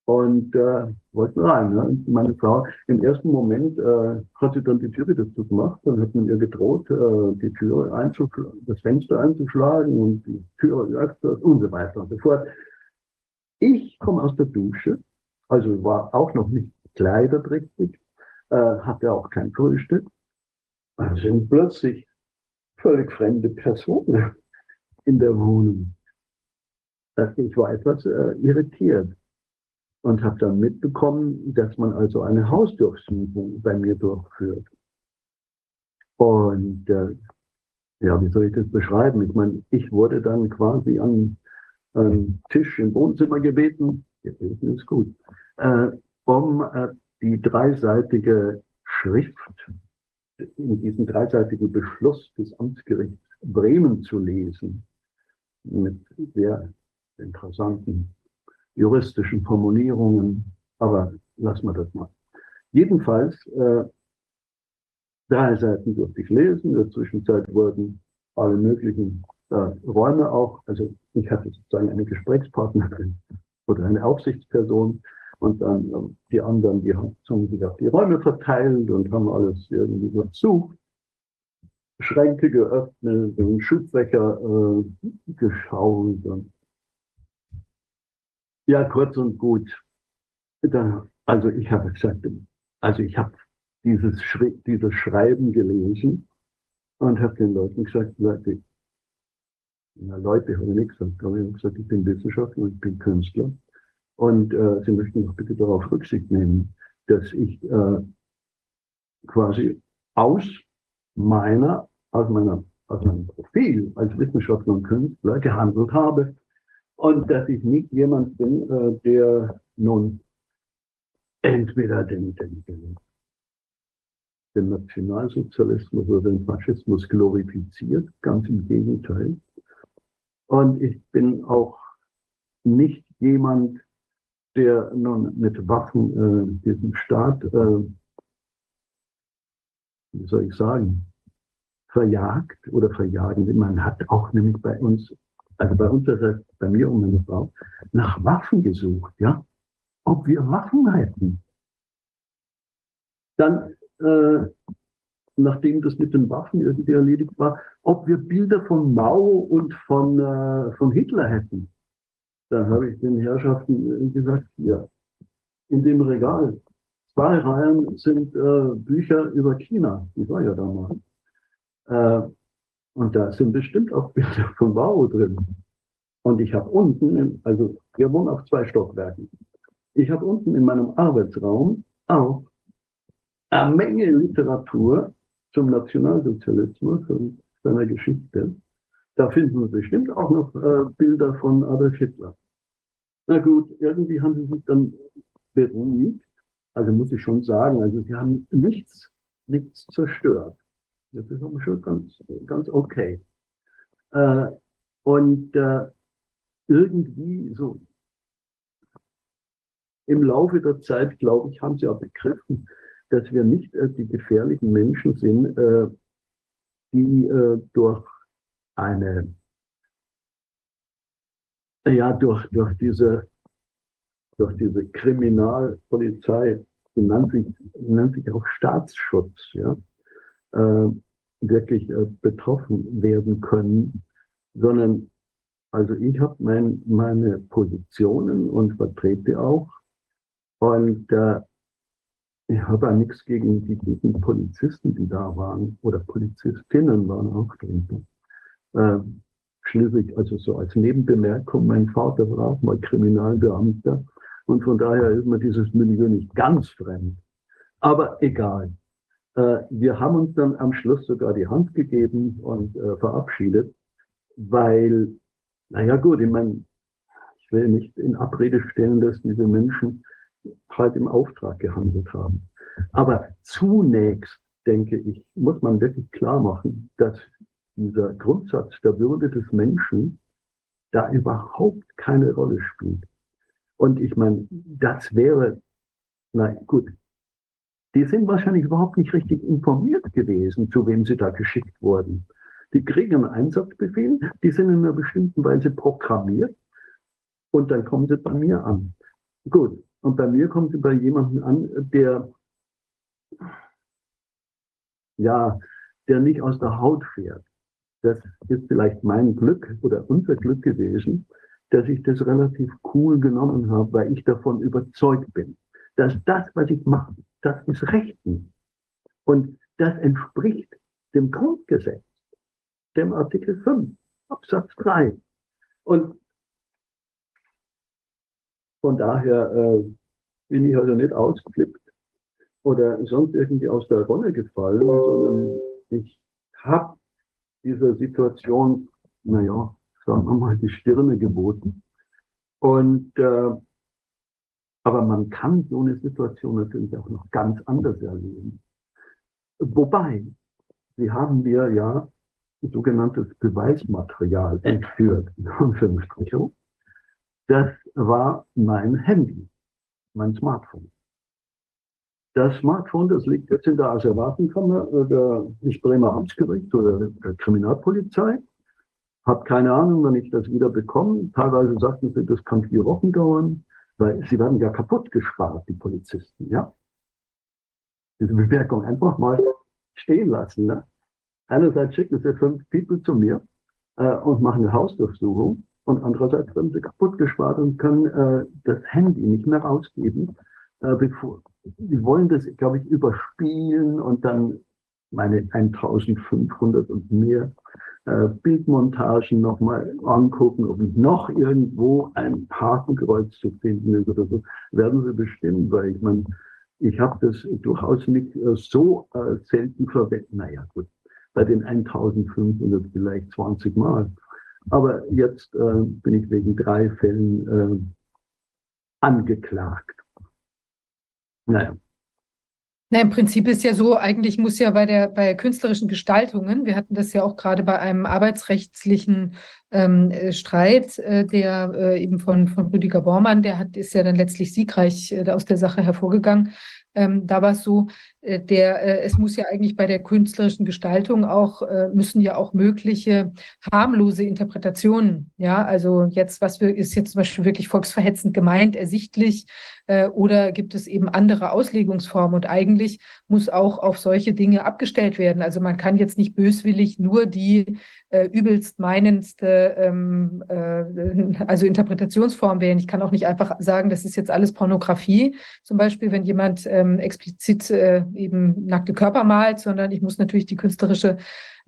und äh, wollten rein. Ne? Meine Frau im ersten Moment äh, hat sie dann die Tür wieder zugemacht und hat mit ihr gedroht, äh, die Tür einzuschlagen, das Fenster einzuschlagen und die Tür öfters und so weiter und so fort. Ich komme aus der Dusche, also war auch noch nicht kleiderträchtig, äh, hatte auch kein Frühstück. Da sind plötzlich völlig fremde Personen in der Wohnung ich war etwas äh, irritiert und habe dann mitbekommen, dass man also eine Hausdurchsuchung bei mir durchführt. Und äh, ja, wie soll ich das beschreiben? Ich meine, ich wurde dann quasi an einen Tisch im Wohnzimmer gebeten, gebeten ist gut, äh, um äh, die dreiseitige Schrift in diesem dreiseitigen Beschluss des Amtsgerichts Bremen zu lesen, mit sehr interessanten juristischen Formulierungen, aber lassen wir das mal. Jedenfalls, äh, drei Seiten durfte ich lesen, in der Zwischenzeit wurden alle möglichen äh, Räume auch, also ich hatte sozusagen eine Gesprächspartnerin oder eine Aufsichtsperson und dann äh, die anderen, die haben sich auf die Räume verteilt und haben alles irgendwie untersucht. Schränke geöffnet und Schubfächer äh, geschaut und Ja, kurz und gut. Da, also ich habe gesagt, also ich habe dieses, Schri dieses Schreiben gelesen und habe den Leuten gesagt, Leute, na Leute, habe ich nicht gesagt, aber ich habe gesagt, ich bin Wissenschaftler und ich bin Künstler und äh, Sie möchten doch bitte darauf Rücksicht nehmen, dass ich äh, quasi aus meiner, aus meiner, aus meinem Profil als Wissenschaftler und Künstler gehandelt habe und dass ich nicht jemand bin, äh, der nun entweder den, den, den, den Nationalsozialismus oder den Faschismus glorifiziert, ganz im Gegenteil. Und ich bin auch nicht jemand, der nun mit Waffen äh, diesen Staat, äh, wie soll ich sagen, verjagt oder verjagen. Man hat auch nämlich bei uns, also bei uns, heißt bei mir und meiner Frau, nach Waffen gesucht, ja, ob wir Waffen hätten. Dann, äh, nachdem das mit den Waffen irgendwie erledigt war, ob wir Bilder von Mao und von, äh, von Hitler hätten. Dann habe ich den Herrschaften gesagt, ja, in dem Regal, zwei Reihen sind äh, Bücher über China. Die war ja damals. Äh, und da sind bestimmt auch Bilder von Mao drin. Und ich habe unten, also wir wohnen auf zwei Stockwerken. Ich habe unten in meinem Arbeitsraum auch eine Menge Literatur zum Nationalsozialismus und seiner Geschichte. Da finden wir bestimmt auch noch äh, Bilder von Adolf Hitler. Na gut, irgendwie haben sie sich dann beruhigt. Also muss ich schon sagen, also sie haben nichts, nichts zerstört. Das ist aber schon ganz, ganz okay. Äh, und äh, irgendwie so im Laufe der Zeit, glaube ich, haben sie auch begriffen, dass wir nicht äh, die gefährlichen Menschen sind, äh, die äh, durch eine, ja, durch, durch diese, durch diese Kriminalpolizei, die nennt sich, nennt sich auch Staatsschutz, ja, äh, wirklich äh, betroffen werden können, sondern also ich habe mein, meine Positionen und vertrete auch und äh, ich habe auch nichts gegen die guten Polizisten, die da waren, oder Polizistinnen waren auch drin. Äh, schließlich, also so als Nebenbemerkung, mein Vater war auch mal Kriminalbeamter und von daher ist mir dieses Milieu nicht ganz fremd. Aber egal. Äh, wir haben uns dann am Schluss sogar die Hand gegeben und äh, verabschiedet, weil, naja gut, ich meine, ich will nicht in Abrede stellen, dass diese Menschen halt im Auftrag gehandelt haben. Aber zunächst, denke ich, muss man wirklich klar machen, dass dieser Grundsatz der Würde des Menschen da überhaupt keine Rolle spielt. Und ich meine, das wäre, na gut, die sind wahrscheinlich überhaupt nicht richtig informiert gewesen, zu wem sie da geschickt wurden. Die kriegen einen Einsatzbefehl, die sind in einer bestimmten Weise programmiert und dann kommen sie bei mir an. Gut, und bei mir kommt sie bei jemandem an, der, ja, der nicht aus der Haut fährt. Das ist vielleicht mein Glück oder unser Glück gewesen, dass ich das relativ cool genommen habe, weil ich davon überzeugt bin, dass das, was ich mache, das ist Rechten. Und das entspricht dem Grundgesetz, dem Artikel 5, Absatz 3. Und von daher äh, bin ich also nicht ausgeflippt oder sonst irgendwie aus der Rolle gefallen, sondern ich habe dieser Situation, naja, sagen wir mal, die Stirne geboten. Und äh, aber man kann so eine Situation natürlich auch noch ganz anders erleben. Wobei, sie haben mir ja sogenanntes Beweismaterial entführt, in Anführungsstrichen. Das war mein Handy, mein Smartphone. Das Smartphone, das liegt jetzt in der Asservatenkammer der, Bremer Amtsgerichts oder der Kriminalpolizei. Hab keine Ahnung, wann ich das wieder bekomme. Teilweise sagten sie, das kann vier Wochen dauern, weil sie werden ja kaputt gespart, die Polizisten, ja. Diese Bemerkung einfach mal stehen lassen. Ne? Einerseits schicken sie fünf People zu mir äh, und machen eine Hausdurchsuchung und andererseits werden sie kaputt gespart und können äh, das Handy nicht mehr rausgeben. Äh, bevor, die wollen das, glaube ich, überspielen und dann meine 1500 und mehr äh, Bildmontagen nochmal angucken, ob noch irgendwo ein Hakenkreuz zu finden ist oder so, werden sie bestimmen, weil ich meine, ich habe das durchaus nicht äh, so äh, selten verwendet. Naja, gut, bei den 1500 vielleicht 20 Mal. Aber jetzt äh, bin ich wegen drei Fällen äh, angeklagt. Naja. Na, Im Prinzip ist ja so, eigentlich muss ja bei der bei künstlerischen Gestaltungen, wir hatten das ja auch gerade bei einem arbeitsrechtlichen ähm, äh, Streit, äh, der äh, eben von, von Rüdiger Bormann, der hat, ist ja dann letztlich siegreich äh, aus der Sache hervorgegangen. Ähm, da war es so, der, äh, es muss ja eigentlich bei der künstlerischen Gestaltung auch, äh, müssen ja auch mögliche harmlose Interpretationen, ja, also jetzt, was wir, ist jetzt zum Beispiel wirklich volksverhetzend gemeint, ersichtlich, äh, oder gibt es eben andere Auslegungsformen und eigentlich muss auch auf solche Dinge abgestellt werden. Also man kann jetzt nicht böswillig nur die äh, übelst meinendste ähm, äh, also Interpretationsform wählen. Ich kann auch nicht einfach sagen, das ist jetzt alles Pornografie, zum Beispiel, wenn jemand ähm, explizit äh, eben nackte Körper malt, sondern ich muss natürlich die künstlerische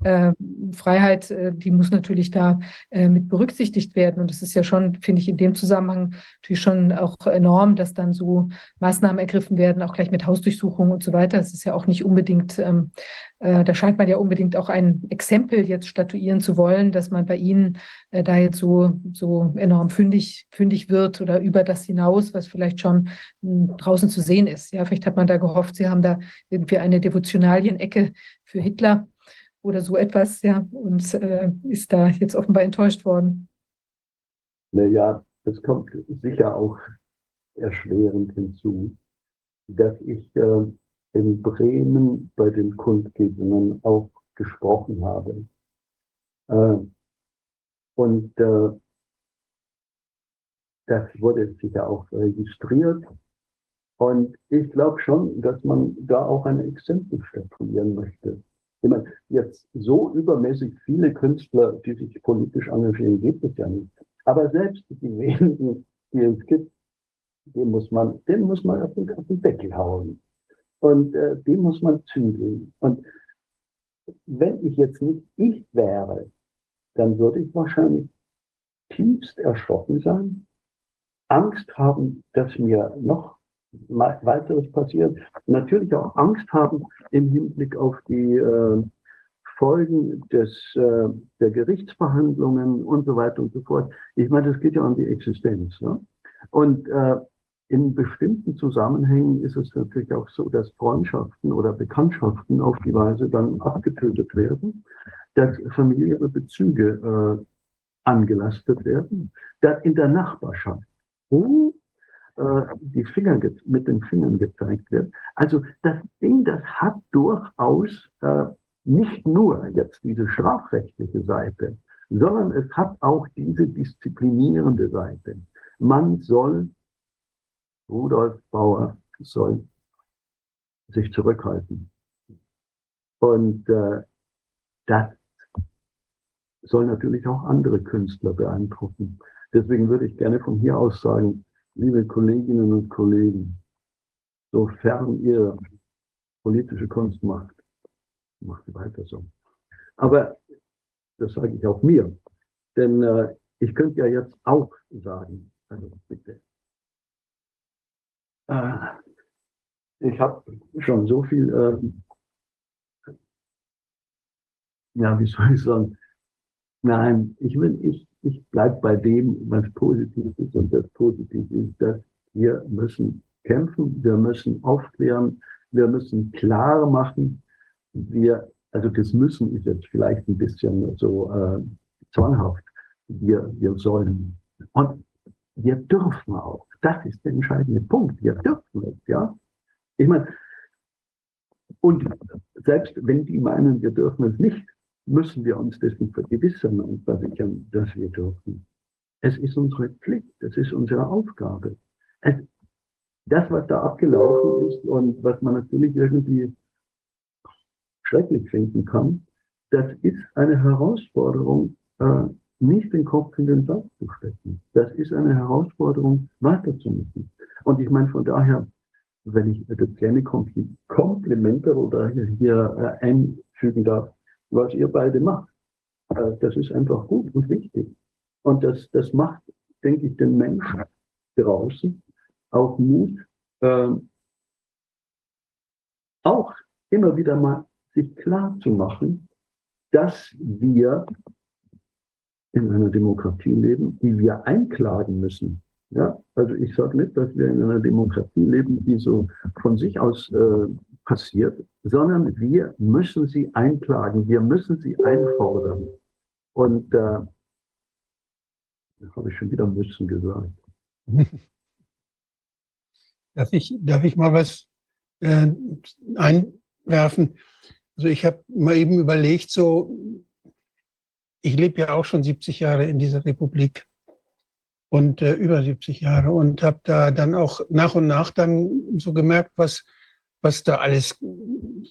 äh, Freiheit, äh, die muss natürlich da äh, mit berücksichtigt werden. Und es ist ja schon, finde ich, in dem Zusammenhang natürlich schon auch enorm, dass dann so Maßnahmen ergriffen werden, auch gleich mit Hausdurchsuchungen und so weiter. Es ist ja auch nicht unbedingt, ähm, äh, da scheint man ja unbedingt auch ein Exempel jetzt statuieren zu wollen, dass man bei Ihnen äh, da jetzt so, so enorm fündig, fündig wird oder über das hinaus, was vielleicht schon hm, draußen zu sehen ist. Ja, vielleicht hat man da gehofft, Sie haben da irgendwie eine Devotionalien-Ecke für Hitler oder so etwas, ja, und äh, ist da jetzt offenbar enttäuscht worden. Naja, es kommt sicher auch erschwerend hinzu, dass ich äh, in Bremen bei den Kundgebungen auch gesprochen habe. Äh, und äh, das wurde sicher auch registriert. Und ich glaube schon, dass man da auch ein Exempel statuieren möchte. Ich meine, jetzt so übermäßig viele Künstler, die sich politisch engagieren, gibt es ja nicht. Aber selbst die wenigen, die es gibt, den muss man, den muss man auf den, auf den Deckel hauen. Und äh, den muss man zügeln. Und wenn ich jetzt nicht ich wäre, dann würde ich wahrscheinlich tiefst erschrocken sein, Angst haben, dass mir noch weiteres passiert. Natürlich auch Angst haben im Hinblick auf die äh, Folgen des, äh, der Gerichtsverhandlungen und so weiter und so fort. Ich meine, das geht ja um die Existenz. Ne? Und äh, in bestimmten Zusammenhängen ist es natürlich auch so, dass Freundschaften oder Bekanntschaften auf die Weise dann abgetötet werden, dass familiäre Bezüge äh, angelastet werden, dass in der Nachbarschaft, wo äh, die Finger mit den Fingern gezeigt wird. Also das Ding, das hat durchaus äh, nicht nur jetzt diese strafrechtliche Seite, sondern es hat auch diese disziplinierende Seite. Man soll, Rudolf Bauer soll sich zurückhalten. Und äh, das soll natürlich auch andere Künstler beeindrucken. Deswegen würde ich gerne von hier aus sagen, liebe Kolleginnen und Kollegen, sofern ihr politische Kunst macht, macht sie weiter so. Aber das sage ich auch mir, denn äh, ich könnte ja jetzt auch sagen, also bitte, äh, ich habe schon so viel, äh, ja, wie soll ich sagen, nein, ich will, ich, ich bleibe bei dem, was positiv ist. Und das Positive ist, dass wir müssen kämpfen, wir müssen aufklären, wir müssen klar machen, wir, also das Müssen ist jetzt vielleicht ein bisschen so äh, zwanghaft. Wir, wir sollen. Und wir dürfen auch. Das ist der entscheidende Punkt. Wir dürfen es, ja. Ich meine, und selbst wenn die meinen, wir dürfen es nicht, müssen wir uns dessen vergewissern und versichern, dass wir dürfen. Es ist unsere Pflicht, es ist unsere Aufgabe. Es, das, was da abgelaufen ist und was man natürlich irgendwie schrecklich finden kann, das ist eine Herausforderung äh, nicht den Kopf in den Sand zu stecken. Das ist eine Herausforderung, weiterzumachen. Und ich meine, von daher, wenn ich das kleine Komplimente oder hier äh, einfügen darf, was ihr beide macht, äh, das ist einfach gut und wichtig. Und das, das macht, denke ich, den Menschen draußen auch Mut, äh, auch immer wieder mal sich klar zu machen, dass wir in einer Demokratie leben, die wir einklagen müssen. Ja, also ich sage nicht, dass wir in einer Demokratie leben, die so von sich aus äh, passiert, sondern wir müssen sie einklagen, wir müssen sie einfordern. Und äh, habe ich schon wieder müssen gesagt. Darf ich, darf ich mal was äh, einwerfen? Also ich habe mal eben überlegt, so ich lebe ja auch schon 70 Jahre in dieser Republik und äh, über 70 Jahre und habe da dann auch nach und nach dann so gemerkt, was was da alles,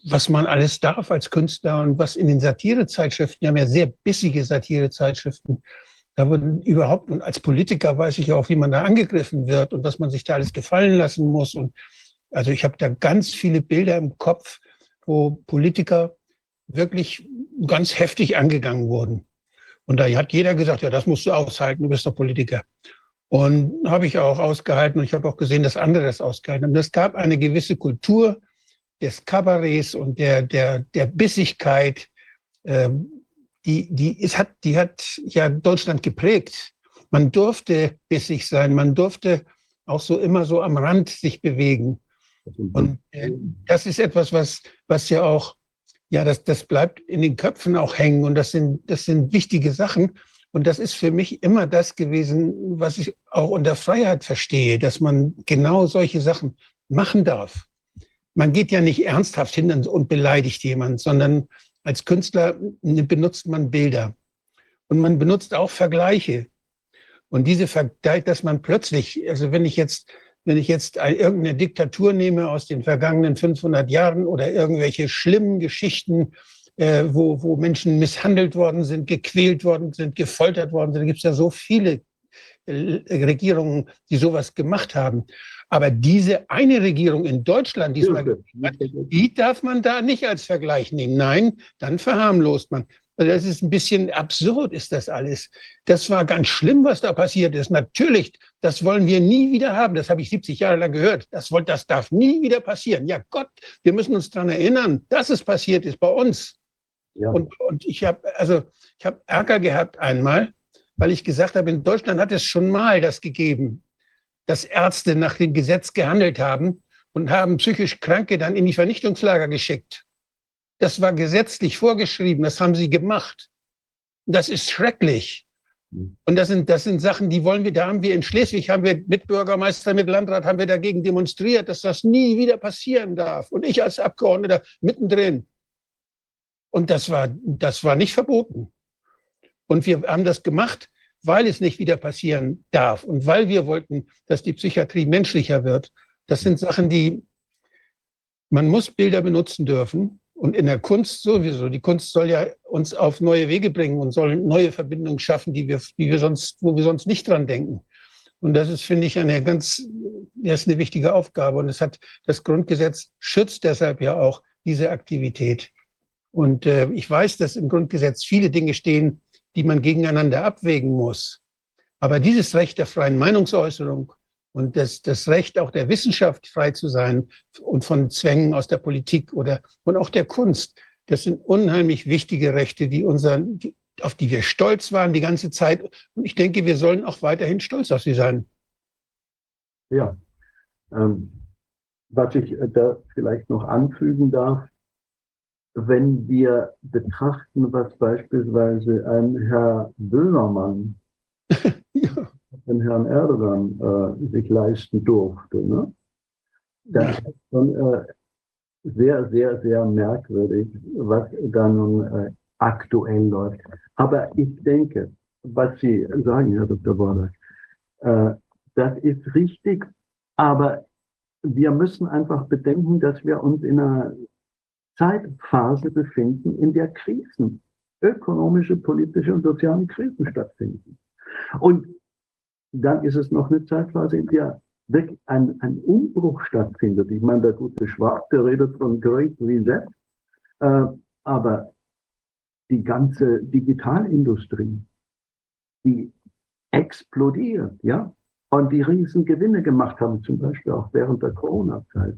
was man alles darf als Künstler und was in den Satirezeitschriften, die haben ja sehr bissige Satirezeitschriften, da wurden überhaupt, und als Politiker weiß ich ja auch, wie man da angegriffen wird und dass man sich da alles gefallen lassen muss. Und also ich habe da ganz viele Bilder im Kopf, wo Politiker wirklich ganz heftig angegangen wurden. Und da hat jeder gesagt, ja, das musst du aushalten, du bist doch Politiker. Und habe ich auch ausgehalten und ich habe auch gesehen, dass andere das ausgehalten haben. Es gab eine gewisse Kultur des Kabarets und der, der, der Bissigkeit, ähm, die, die, es hat, die hat ja Deutschland geprägt. Man durfte bissig sein, man durfte auch so immer so am Rand sich bewegen. Und äh, das ist etwas, was, was ja auch ja, das, das bleibt in den Köpfen auch hängen und das sind, das sind wichtige Sachen. Und das ist für mich immer das gewesen, was ich auch unter Freiheit verstehe, dass man genau solche Sachen machen darf. Man geht ja nicht ernsthaft hin und beleidigt jemand, sondern als Künstler benutzt man Bilder. Und man benutzt auch Vergleiche. Und diese Vergleiche, dass man plötzlich, also wenn ich jetzt wenn ich jetzt irgendeine Diktatur nehme aus den vergangenen 500 Jahren oder irgendwelche schlimmen Geschichten, äh, wo, wo Menschen misshandelt worden sind, gequält worden sind, gefoltert worden sind, da gibt es ja so viele äh, Regierungen, die sowas gemacht haben. Aber diese eine Regierung in Deutschland, diesmal, die darf man da nicht als Vergleich nehmen. Nein, dann verharmlost man. Also das ist ein bisschen absurd, ist das alles. Das war ganz schlimm, was da passiert ist. Natürlich, das wollen wir nie wieder haben. Das habe ich 70 Jahre lang gehört. Das, das darf nie wieder passieren. Ja Gott, wir müssen uns daran erinnern, dass es passiert ist bei uns. Ja. Und, und ich habe also ich habe Ärger gehabt einmal, weil ich gesagt habe, in Deutschland hat es schon mal das gegeben, dass Ärzte nach dem Gesetz gehandelt haben und haben psychisch Kranke dann in die Vernichtungslager geschickt. Das war gesetzlich vorgeschrieben, das haben sie gemacht. Das ist schrecklich. Und das sind, das sind Sachen, die wollen wir, da haben wir in Schleswig, haben wir mit Bürgermeister, mit Landrat, haben wir dagegen demonstriert, dass das nie wieder passieren darf. Und ich als Abgeordneter mittendrin. Und das war, das war nicht verboten. Und wir haben das gemacht, weil es nicht wieder passieren darf und weil wir wollten, dass die Psychiatrie menschlicher wird. Das sind Sachen, die man muss Bilder benutzen dürfen. Und in der Kunst sowieso. Die Kunst soll ja uns auf neue Wege bringen und soll neue Verbindungen schaffen, die wir, die wir sonst, wo wir sonst nicht dran denken. Und das ist, finde ich, eine ganz, das ist eine wichtige Aufgabe. Und es hat, das Grundgesetz schützt deshalb ja auch diese Aktivität. Und äh, ich weiß, dass im Grundgesetz viele Dinge stehen, die man gegeneinander abwägen muss. Aber dieses Recht der freien Meinungsäußerung und das, das Recht auch der Wissenschaft frei zu sein und von Zwängen aus der Politik oder und auch der Kunst. Das sind unheimlich wichtige Rechte, die unser, die, auf die wir stolz waren die ganze Zeit. Und ich denke, wir sollen auch weiterhin stolz auf sie sein. Ja, ähm, was ich äh, da vielleicht noch anfügen darf, wenn wir betrachten, was beispielsweise ein Herr Böhmermann ja den Herrn Erdogan äh, sich leisten durfte. Ne? Das ist schon äh, sehr, sehr, sehr merkwürdig, was da nun äh, aktuell läuft. Aber ich denke, was Sie sagen, Herr Dr. Bordak, äh, das ist richtig, aber wir müssen einfach bedenken, dass wir uns in einer Zeitphase befinden, in der Krisen ökonomische, politische und soziale Krisen stattfinden. Und dann ist es noch eine Zeitphase, in der wirklich ein, ein Umbruch stattfindet. Ich meine, der gute Schwab, der redet von Great Reset, äh, aber die ganze Digitalindustrie, die explodiert, ja, und die riesen Gewinne gemacht haben, zum Beispiel auch während der Corona-Zeit.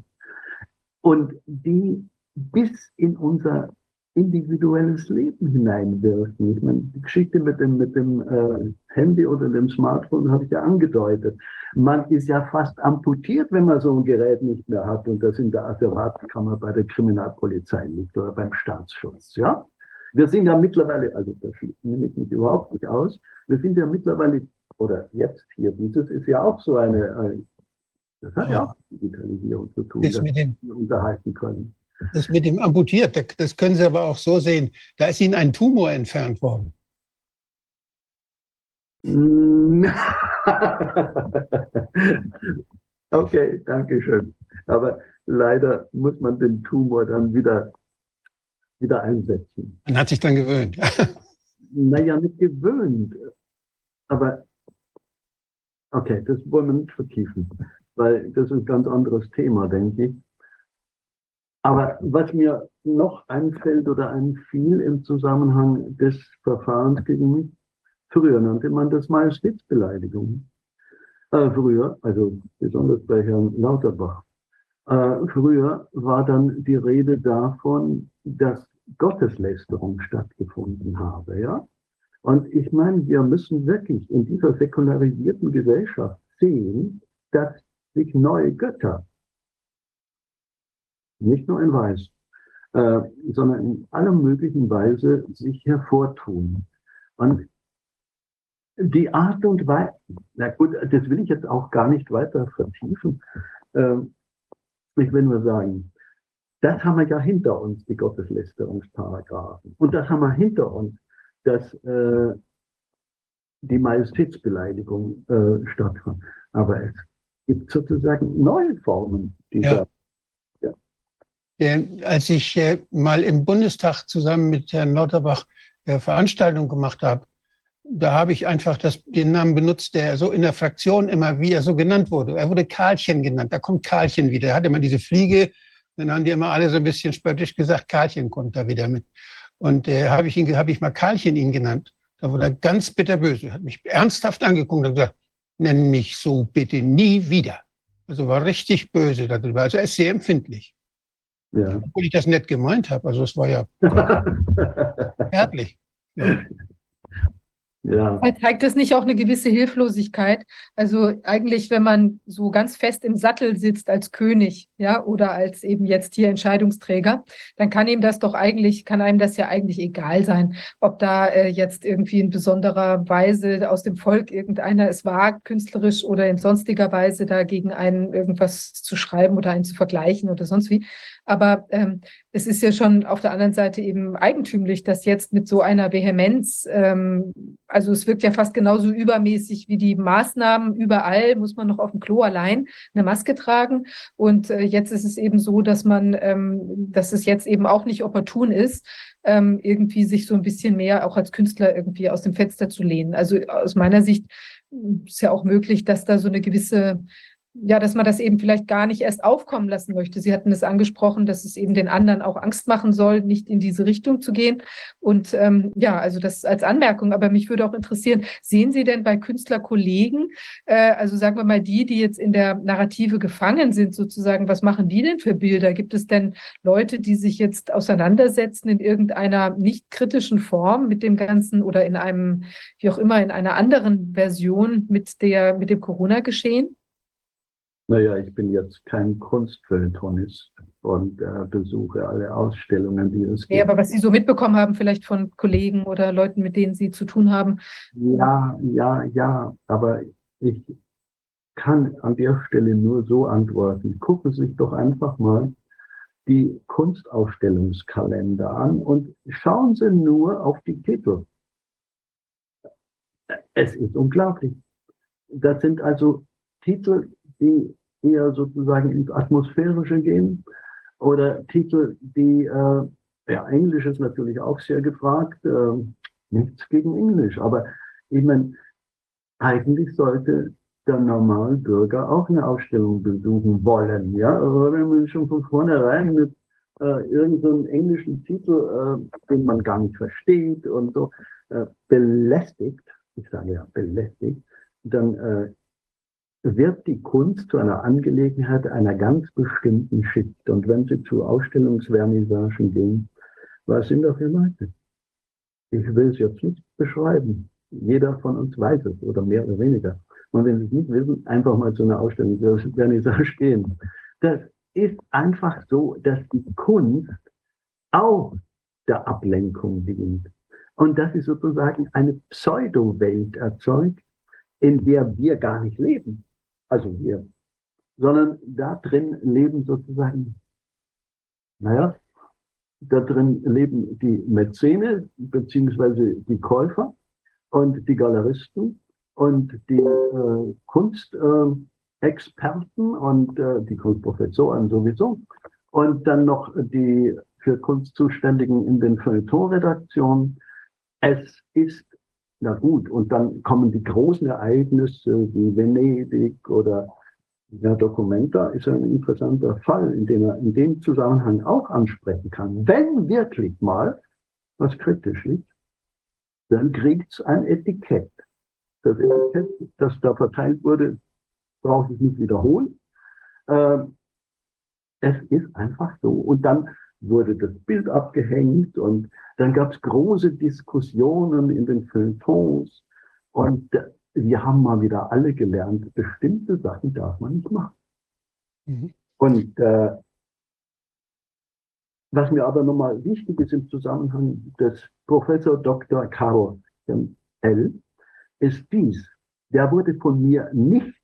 Und die bis in unser individuelles Leben hineinwirken. Ich meine, die Geschichte mit dem, mit dem äh, Handy oder dem Smartphone habe ich ja angedeutet. Man ist ja fast amputiert, wenn man so ein Gerät nicht mehr hat und das in der Asseratenkammer bei der Kriminalpolizei liegt oder beim Staatsschutz. Ja? Wir sind ja mittlerweile, also das nehme ich mich überhaupt nicht aus, wir sind ja mittlerweile, oder jetzt hier, dieses ist ja auch so eine, eine das hat ja auch mit Digitalisierung zu tun, dass wir unterhalten können. Das mit dem amputiert, das können Sie aber auch so sehen. Da ist Ihnen ein Tumor entfernt worden. okay, danke schön. Aber leider muss man den Tumor dann wieder, wieder einsetzen. Man hat sich dann gewöhnt. naja, nicht gewöhnt. Aber okay, das wollen wir nicht vertiefen, weil das ist ein ganz anderes Thema, denke ich. Aber was mir noch einfällt oder einfiel im Zusammenhang des Verfahrens gegen mich, früher nannte man das Majestätsbeleidigung. Äh, früher, also besonders bei Herrn Lauterbach, äh, früher war dann die Rede davon, dass Gotteslästerung stattgefunden habe, ja. Und ich meine, wir müssen wirklich in dieser säkularisierten Gesellschaft sehen, dass sich neue Götter nicht nur in Weiß, äh, sondern in aller möglichen Weise sich hervortun. Und die Art und Weise, na gut, das will ich jetzt auch gar nicht weiter vertiefen. Ähm, ich will nur sagen, das haben wir ja hinter uns, die Gotteslästerungsparagraphen. Und das haben wir hinter uns, dass äh, die Majestätsbeleidigung äh, stattfand. Aber es gibt sozusagen neue Formen dieser ja. Äh, als ich äh, mal im Bundestag zusammen mit Herrn Lauterbach äh, Veranstaltung gemacht habe, da habe ich einfach das, den Namen benutzt, der so in der Fraktion immer wieder so genannt wurde. Er wurde Karlchen genannt. Da kommt Karlchen wieder. Er hatte immer diese Fliege. Dann haben die immer alle so ein bisschen spöttisch gesagt, Karlchen kommt da wieder mit. Und äh, habe ich ihn, habe ich mal Karlchen ihn genannt. Da wurde er ganz bitterböse, hat mich ernsthaft angeguckt und gesagt, nenn mich so bitte nie wieder. Also war richtig böse darüber. Also er ist sehr empfindlich. Ja. Obwohl ich das nett gemeint habe. Also es war ja herzlich. Ja. Ja. Zeigt das nicht auch eine gewisse Hilflosigkeit? Also eigentlich, wenn man so ganz fest im Sattel sitzt als König, ja, oder als eben jetzt hier Entscheidungsträger, dann kann ihm das doch eigentlich, kann einem das ja eigentlich egal sein, ob da äh, jetzt irgendwie in besonderer Weise aus dem Volk irgendeiner es war, künstlerisch oder in sonstiger Weise dagegen einen irgendwas zu schreiben oder einen zu vergleichen oder sonst wie. Aber ähm, es ist ja schon auf der anderen Seite eben eigentümlich, dass jetzt mit so einer Vehemenz, ähm, also es wirkt ja fast genauso übermäßig wie die Maßnahmen. Überall muss man noch auf dem Klo allein eine Maske tragen. Und äh, jetzt ist es eben so, dass man, ähm, dass es jetzt eben auch nicht opportun ist, ähm, irgendwie sich so ein bisschen mehr auch als Künstler irgendwie aus dem Fenster zu lehnen. Also aus meiner Sicht ist ja auch möglich, dass da so eine gewisse ja, dass man das eben vielleicht gar nicht erst aufkommen lassen möchte. Sie hatten es angesprochen, dass es eben den anderen auch Angst machen soll, nicht in diese Richtung zu gehen. Und ähm, ja, also das als Anmerkung. Aber mich würde auch interessieren, sehen Sie denn bei Künstlerkollegen, äh, also sagen wir mal die, die jetzt in der Narrative gefangen sind, sozusagen, was machen die denn für Bilder? Gibt es denn Leute, die sich jetzt auseinandersetzen in irgendeiner nicht kritischen Form mit dem Ganzen oder in einem, wie auch immer, in einer anderen Version mit der, mit dem Corona-Geschehen? Naja, ich bin jetzt kein Kunstfeuilletonist und äh, besuche alle Ausstellungen, die es gibt. Ja, aber was Sie so mitbekommen haben, vielleicht von Kollegen oder Leuten, mit denen Sie zu tun haben. Ja, ja, ja, aber ich kann an der Stelle nur so antworten. Gucken Sie sich doch einfach mal die Kunstausstellungskalender an und schauen Sie nur auf die Titel. Es ist unglaublich. Das sind also Titel, die eher sozusagen ins Atmosphärische gehen oder Titel, die äh, Ja, Englisch ist natürlich auch sehr gefragt. Äh, nichts gegen Englisch. Aber ich meine, eigentlich sollte der Normalbürger auch eine Ausstellung besuchen wollen. Ja, aber wenn man schon von vornherein mit äh, irgendeinen englischen Titel, äh, den man gar nicht versteht und so, äh, belästigt, ich sage ja belästigt, dann äh, wird die Kunst zu einer Angelegenheit einer ganz bestimmten Schicht. Und wenn Sie zu Ausstellungsvernissagen gehen, was sind da für Leute? Ich will es jetzt nicht beschreiben. Jeder von uns weiß es oder mehr oder weniger. Und wenn Sie es nicht wissen, einfach mal zu einer Ausstellungsvernissage gehen. Das ist einfach so, dass die Kunst auch der Ablenkung dient. Und dass sie sozusagen eine Pseudo-Welt erzeugt, in der wir gar nicht leben also wir, sondern da drin leben sozusagen, naja, da drin leben die Mäzene, beziehungsweise die Käufer und die Galeristen und die äh, Kunstexperten äh, und äh, die Kunstprofessoren sowieso und dann noch die für Kunst zuständigen in den Feuilleton-Redaktionen. Es ist na gut, und dann kommen die großen Ereignisse wie Venedig oder ja, Documenta ist ein interessanter Fall, in dem er in dem Zusammenhang auch ansprechen kann. Wenn wirklich mal was kritisch ist, dann kriegt es ein Etikett. Das Etikett, das da verteilt wurde, brauche ich nicht wiederholen. Ähm, es ist einfach so. Und dann wurde das Bild abgehängt und dann gab es große Diskussionen in den Feuilletons und wir haben mal wieder alle gelernt, bestimmte Sachen darf man nicht machen. Mhm. Und äh, was mir aber nochmal wichtig ist im Zusammenhang des Professor Dr. Karol L., ist dies. Der wurde von mir nicht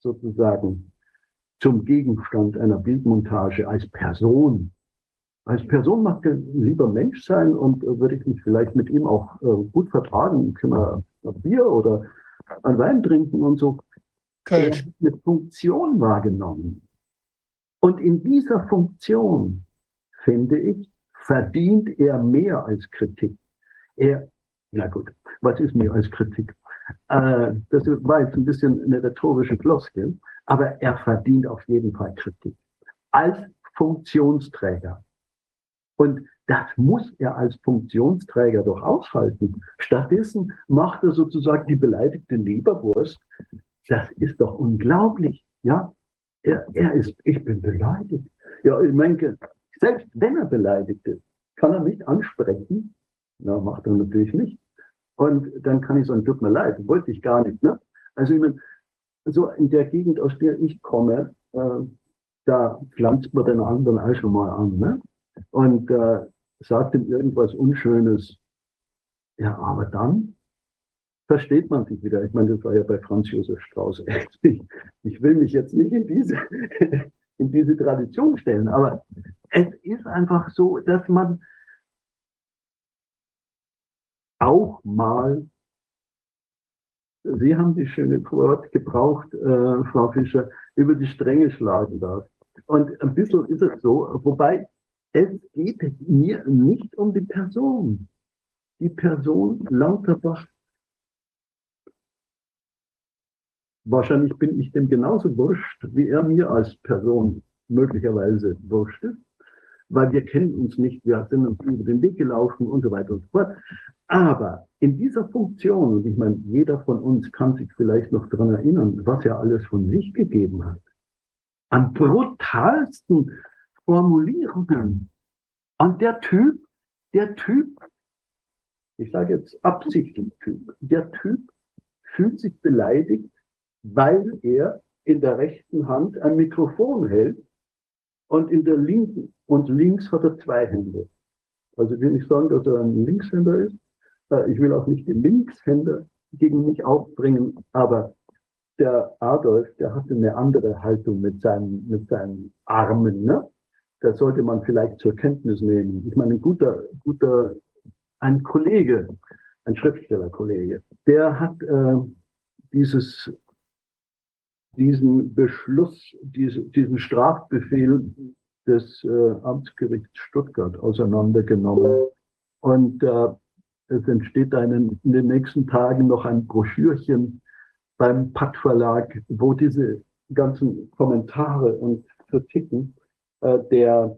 sozusagen zum Gegenstand einer Bildmontage als Person als Person mag er lieber Mensch sein und äh, würde ich mich vielleicht mit ihm auch äh, gut vertragen. Können wir ein Bier oder ein Wein trinken und so. Er hat eine Funktion wahrgenommen. Und in dieser Funktion, finde ich, verdient er mehr als Kritik. Er, na gut, was ist mehr als Kritik? Äh, das war jetzt ein bisschen eine rhetorische Floskel, aber er verdient auf jeden Fall Kritik. Als Funktionsträger und das muss er als Funktionsträger doch aushalten. Stattdessen macht er sozusagen die beleidigte Leberwurst. Das ist doch unglaublich. Ja, er, er ist, ich bin beleidigt. Ja, ich meine, selbst wenn er beleidigt ist, kann er mich ansprechen. Na, macht er natürlich nicht. Und dann kann ich sagen, tut mir leid, wollte ich gar nicht. Ne? Also ich meine, so in der Gegend, aus der ich komme, äh, da pflanzt man den anderen auch schon mal an. Ne? Und äh, sagt ihm irgendwas Unschönes. Ja, aber dann versteht man sich wieder. Ich meine, das war ja bei Franz Josef Strauß. Ich, ich will mich jetzt nicht in diese, in diese Tradition stellen, aber es ist einfach so, dass man auch mal, Sie haben die schöne Wort gebraucht, äh, Frau Fischer, über die Stränge schlagen darf. Und ein bisschen ist es so, wobei es geht mir nicht um die Person. Die Person Lauterbach. Wahrscheinlich bin ich dem genauso wurscht, wie er mir als Person möglicherweise wurscht ist, weil wir kennen uns nicht, wir sind uns über den Weg gelaufen und so weiter und so fort. Aber in dieser Funktion, und ich meine, jeder von uns kann sich vielleicht noch daran erinnern, was er alles von sich gegeben hat, an brutalsten Formulierungen. Und der Typ, der Typ, ich sage jetzt absichtlich Typ, der Typ fühlt sich beleidigt, weil er in der rechten Hand ein Mikrofon hält und in der linken und links hat er zwei Hände. Also ich will nicht sagen, dass er ein Linkshänder ist. Äh, ich will auch nicht die Linkshänder gegen mich aufbringen, aber der Adolf, der hatte eine andere Haltung mit seinen, mit seinen Armen. Ne? Das sollte man vielleicht zur Kenntnis nehmen. Ich meine, ein guter, guter, ein Kollege, ein Schriftstellerkollege, der hat äh, dieses, diesen Beschluss, diese, diesen Strafbefehl des äh, Amtsgerichts Stuttgart auseinandergenommen. Und äh, es entsteht einen, in den nächsten Tagen noch ein Broschürchen beim Patt Verlag, wo diese ganzen Kommentare und Kritiken der,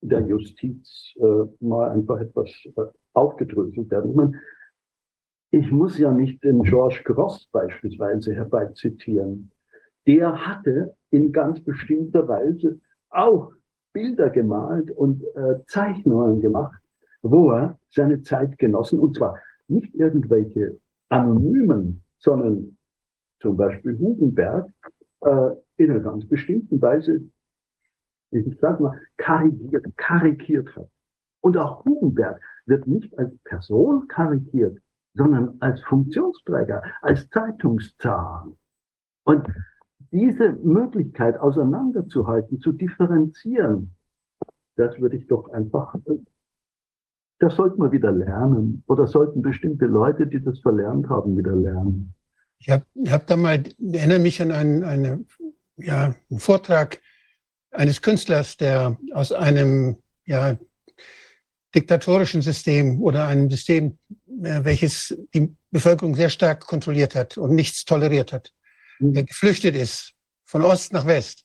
der Justiz äh, mal einfach etwas äh, aufgedröselt werden. Ich, meine, ich muss ja nicht den George Gross beispielsweise herbeizitieren. Der hatte in ganz bestimmter Weise auch Bilder gemalt und äh, Zeichnungen gemacht, wo er seine Zeit genossen, und zwar nicht irgendwelche anonymen, sondern zum Beispiel Hugenberg, äh, in einer ganz bestimmten Weise, ich sag mal, karikiert, karikiert hat. Und auch Hugenberg wird nicht als Person karikiert, sondern als Funktionsträger, als Zeitungszahn. Und diese Möglichkeit auseinanderzuhalten, zu differenzieren, das würde ich doch einfach, das sollten wir wieder lernen. Oder sollten bestimmte Leute, die das verlernt haben, wieder lernen. Ich habe hab da mal, erinnere mich an einen, eine, ja, einen Vortrag eines Künstlers, der aus einem ja, diktatorischen System oder einem System, äh, welches die Bevölkerung sehr stark kontrolliert hat und nichts toleriert hat, mhm. der geflüchtet ist, von Ost nach West.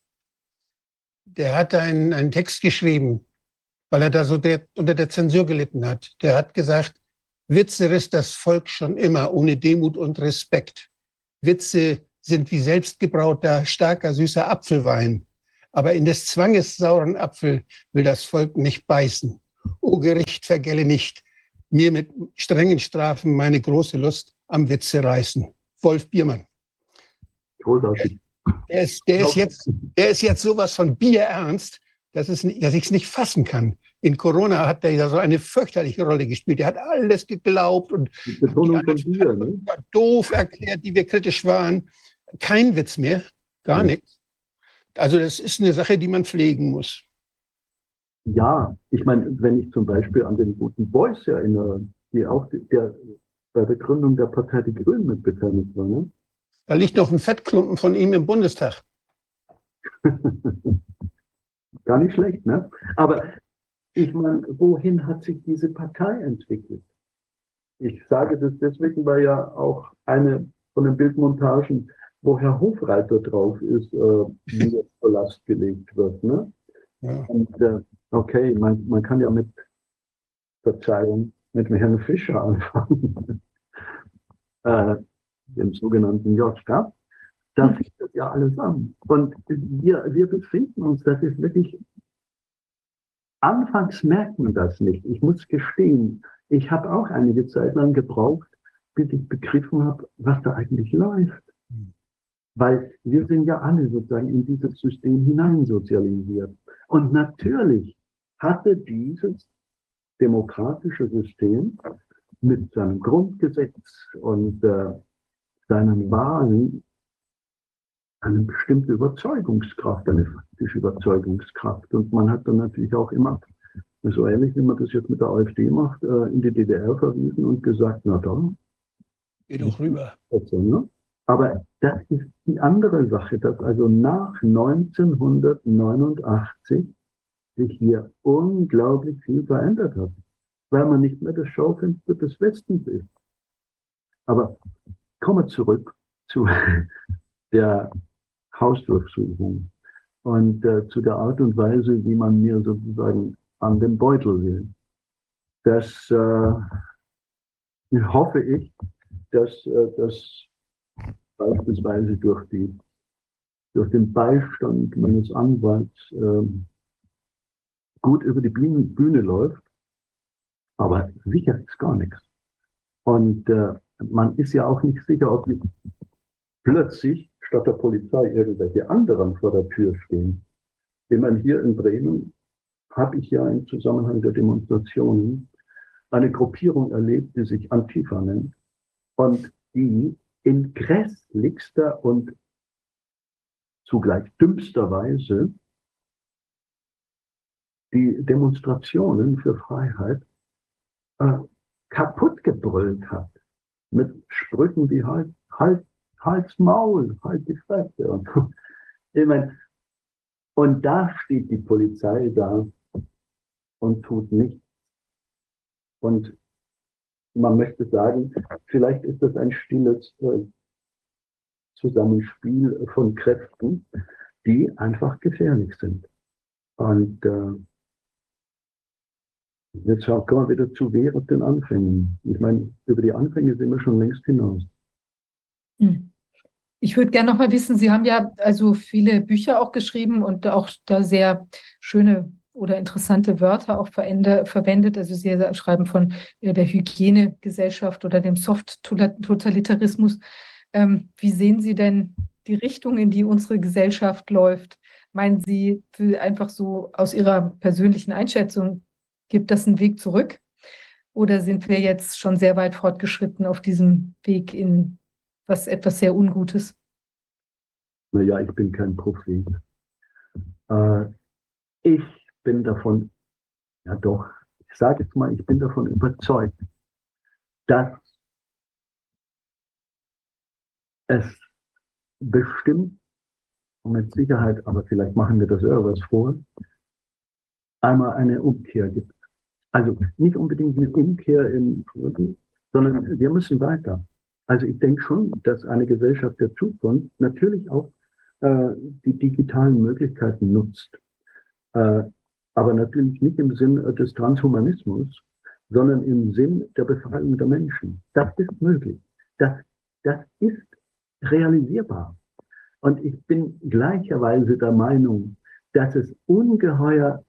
Der hat einen, einen Text geschrieben, weil er da so der, unter der Zensur gelitten hat. Der hat gesagt, Witze riss das Volk schon immer ohne Demut und Respekt. Witze sind wie selbstgebrauter, starker, süßer Apfelwein. Aber in des Zwanges sauren Apfel will das Volk nicht beißen. O Gericht, vergelle nicht, mir mit strengen Strafen meine große Lust am Witze reißen. Wolf Biermann. Der ist, der ist, jetzt, der ist jetzt sowas von bierernst, dass, es, dass ich es nicht fassen kann. In Corona hat er ja so eine fürchterliche Rolle gespielt. Er hat alles geglaubt und die Betonung von Bier, ne? doof erklärt, die wir kritisch waren. Kein Witz mehr, gar ja. nichts. Also das ist eine Sache, die man pflegen muss. Ja, ich meine, wenn ich zum Beispiel an den guten Beuys erinnere, die auch der, bei der Gründung der Partei Die Grünen mit beteiligt war. Ne? Da liegt noch ein Fettklumpen von ihm im Bundestag. Gar nicht schlecht, ne? Aber ich meine, wohin hat sich diese Partei entwickelt? Ich sage das deswegen, weil ja auch eine von den Bildmontagen, wo Herr Hofreiter drauf ist, äh, mir zur Last gelegt wird. Ne? Ja. Und äh, okay, man, man kann ja mit Verzeihung mit dem Herrn Fischer anfangen, äh, dem sogenannten Joschka. Da mhm. fängt das ja alles an. Und wir, wir befinden uns, das ist wirklich, anfangs merkt man das nicht. Ich muss gestehen, ich habe auch einige Zeit lang gebraucht, bis ich begriffen habe, was da eigentlich läuft. Weil wir sind ja alle sozusagen in dieses System hineinsozialisiert. Und natürlich hatte dieses demokratische System mit seinem Grundgesetz und äh, seinen Wahlen eine bestimmte Überzeugungskraft, eine faktische Überzeugungskraft. Und man hat dann natürlich auch immer, so ähnlich wie man das jetzt mit der AfD macht, äh, in die DDR verwiesen und gesagt, na dann. Geh doch rüber. Also, ne? Aber das ist die andere Sache, dass also nach 1989 sich hier unglaublich viel verändert hat, weil man nicht mehr das Schaufenster des Westens ist. Aber kommen wir zurück zu der Hausdurchsuchung und äh, zu der Art und Weise, wie man mir sozusagen an den Beutel will. Das äh, hoffe ich, dass äh, das beispielsweise durch, die, durch den Beistand meines Anwalts äh, gut über die Bühne, Bühne, läuft. Aber sicher ist gar nichts. Und äh, man ist ja auch nicht sicher, ob plötzlich statt der Polizei irgendwelche anderen vor der Tür stehen. Ich meine, hier in Bremen habe ich ja im Zusammenhang der Demonstrationen eine Gruppierung erlebt, die sich Antifa nennt und die in grässlichster und zugleich dümmster Weise die Demonstrationen für Freiheit äh, kaputt gebrüllt hat. Mit Sprüchen wie halt, halt, halt's Maul, halt die Fresse. Und, ich meine, Und da steht die Polizei da und tut nichts. Und man möchte sagen, vielleicht ist das ein stilles äh, Zusammenspiel von Kräften, die einfach gefährlich sind. Und äh, jetzt kommen wir wieder zu während den Anfängen. Ich meine, über die Anfänge sind wir schon längst hinaus. Hm. Ich würde gerne noch mal wissen, Sie haben ja also viele Bücher auch geschrieben und auch da sehr schöne oder interessante Wörter auch verwendet. Also Sie schreiben von äh, der Hygienegesellschaft oder dem Soft-Totalitarismus. Ähm, wie sehen Sie denn die Richtung, in die unsere Gesellschaft läuft? Meinen Sie einfach so aus Ihrer persönlichen Einschätzung, gibt das einen Weg zurück? Oder sind wir jetzt schon sehr weit fortgeschritten auf diesem Weg in was etwas sehr Ungutes? Naja, ich bin kein Prophet. Äh, ich bin davon, ja doch, ich sage jetzt mal, ich bin davon überzeugt, dass es bestimmt, und mit Sicherheit, aber vielleicht machen wir das irgendwas vor, einmal eine Umkehr gibt. Also nicht unbedingt eine Umkehr im Frieden, sondern wir müssen weiter. Also ich denke schon, dass eine Gesellschaft der Zukunft natürlich auch äh, die digitalen Möglichkeiten nutzt. Äh, aber natürlich nicht im Sinn des Transhumanismus, sondern im Sinn der Befreiung der Menschen. Das ist möglich. Das, das ist realisierbar. Und ich bin gleicherweise der Meinung, dass es ungeheuer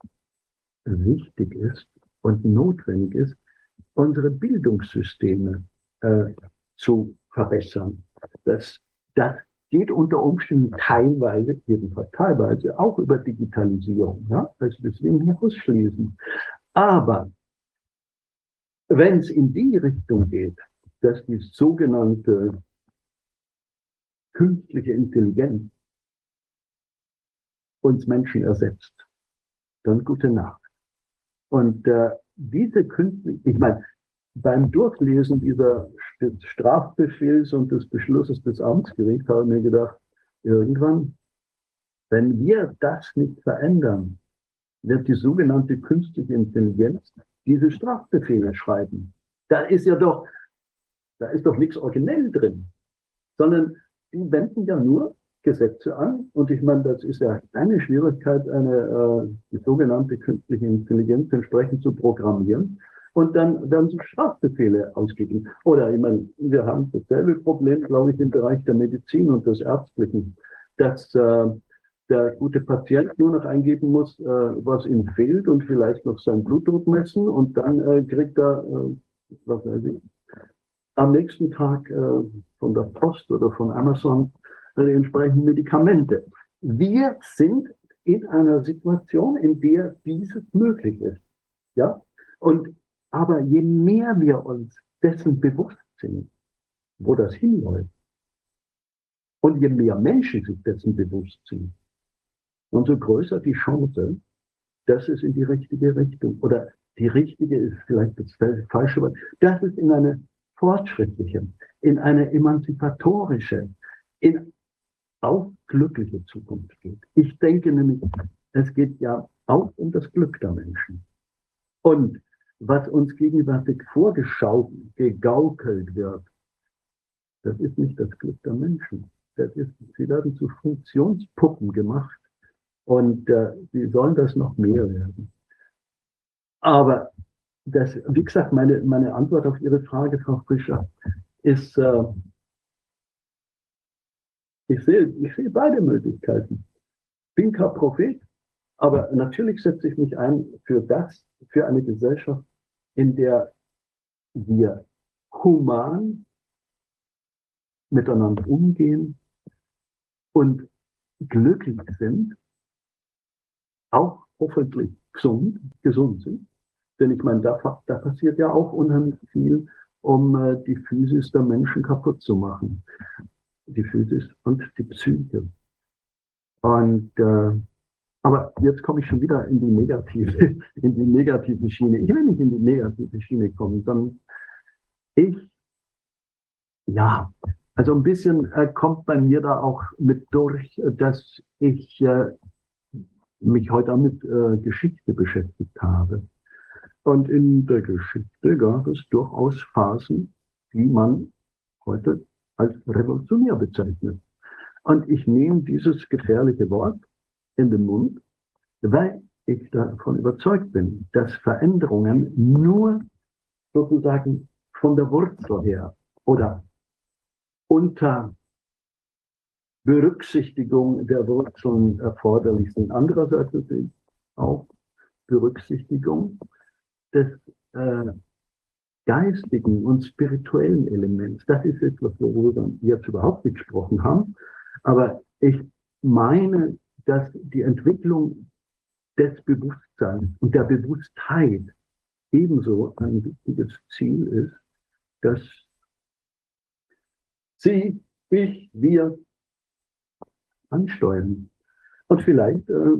wichtig ist und notwendig ist, unsere Bildungssysteme äh, zu verbessern. Das, das geht unter Umständen teilweise, jedenfalls teilweise, auch über Digitalisierung. Ja? Also deswegen nicht ausschließen. Aber wenn es in die Richtung geht, dass die sogenannte künstliche Intelligenz uns Menschen ersetzt, dann gute Nacht. Und äh, diese künstliche, ich meine, beim Durchlesen dieser Strafbefehls und des Beschlusses des Amtsgerichts habe ich mir gedacht, irgendwann, wenn wir das nicht verändern, wird die sogenannte künstliche Intelligenz diese Strafbefehle schreiben. Da ist ja doch, da ist doch nichts originell drin, sondern die wenden ja nur Gesetze an. Und ich meine, das ist ja eine Schwierigkeit, eine äh, die sogenannte künstliche Intelligenz entsprechend zu programmieren und dann werden so Strafbefehle ausgegeben. Oder ich meine, wir haben dasselbe Problem, glaube ich, im Bereich der Medizin und des Ärztlichen, dass äh, der gute Patient nur noch eingeben muss, äh, was ihm fehlt und vielleicht noch sein Blutdruck messen und dann äh, kriegt er, äh, was weiß ich, am nächsten Tag äh, von der Post oder von Amazon die entsprechenden Medikamente. Wir sind in einer Situation, in der dieses möglich ist. Ja? Und aber je mehr wir uns dessen bewusst sind, wo das hinläuft, und je mehr Menschen sich dessen bewusst sind, umso größer die Chance, dass es in die richtige Richtung oder die richtige ist vielleicht das falsche Wort, dass es in eine fortschrittliche, in eine emanzipatorische, in auch glückliche Zukunft geht. Ich denke nämlich, es geht ja auch um das Glück der Menschen. Und was uns gegenwärtig vorgeschaut, gegaukelt wird, das ist nicht das Glück der Menschen. Ist, sie werden zu Funktionspuppen gemacht und äh, sie sollen das noch mehr werden. Aber das, wie gesagt, meine, meine Antwort auf Ihre Frage, Frau Frischer, ist, äh, ich sehe, ich sehe beide Möglichkeiten. Bin kein Prophet, aber natürlich setze ich mich ein für das, für eine Gesellschaft, in der wir human miteinander umgehen und glücklich sind, auch hoffentlich gesund, gesund sind. Denn ich meine, da, da passiert ja auch unheimlich viel, um äh, die Physis der Menschen kaputt zu machen. Die Physis und die Psyche. Und äh, aber jetzt komme ich schon wieder in die negative, in die negative Schiene. Ich will nicht in die negative Schiene kommen, sondern ich, ja, also ein bisschen äh, kommt bei mir da auch mit durch, dass ich äh, mich heute mit äh, Geschichte beschäftigt habe. Und in der Geschichte gab es durchaus Phasen, die man heute als revolutionär bezeichnet. Und ich nehme dieses gefährliche Wort in den Mund, weil ich davon überzeugt bin, dass Veränderungen nur sozusagen von der Wurzel her oder unter Berücksichtigung der Wurzeln erforderlich sind. Andererseits natürlich auch Berücksichtigung des äh, geistigen und spirituellen Elements. Das ist etwas, worüber wir jetzt überhaupt nicht gesprochen haben. Aber ich meine, dass die Entwicklung des Bewusstseins und der Bewusstheit ebenso ein wichtiges Ziel ist, dass Sie, ich, wir ansteuern. Und vielleicht äh,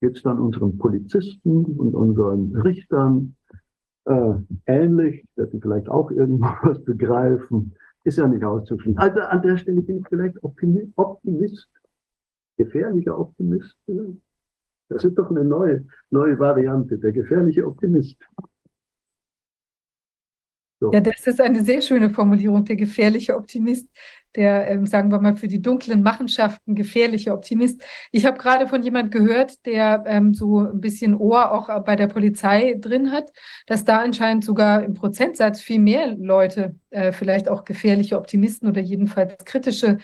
geht es dann unseren Polizisten und unseren Richtern äh, ähnlich, dass sie vielleicht auch irgendwas begreifen. Ist ja nicht auszuschließen. Also an der Stelle bin ich vielleicht Optimist, gefährlicher Optimist. Das ist doch eine neue, neue Variante, der gefährliche Optimist. So. Ja, das ist eine sehr schöne Formulierung, der gefährliche Optimist, der, ähm, sagen wir mal, für die dunklen Machenschaften gefährliche Optimist. Ich habe gerade von jemand gehört, der ähm, so ein bisschen Ohr auch bei der Polizei drin hat, dass da anscheinend sogar im Prozentsatz viel mehr Leute äh, vielleicht auch gefährliche Optimisten oder jedenfalls kritische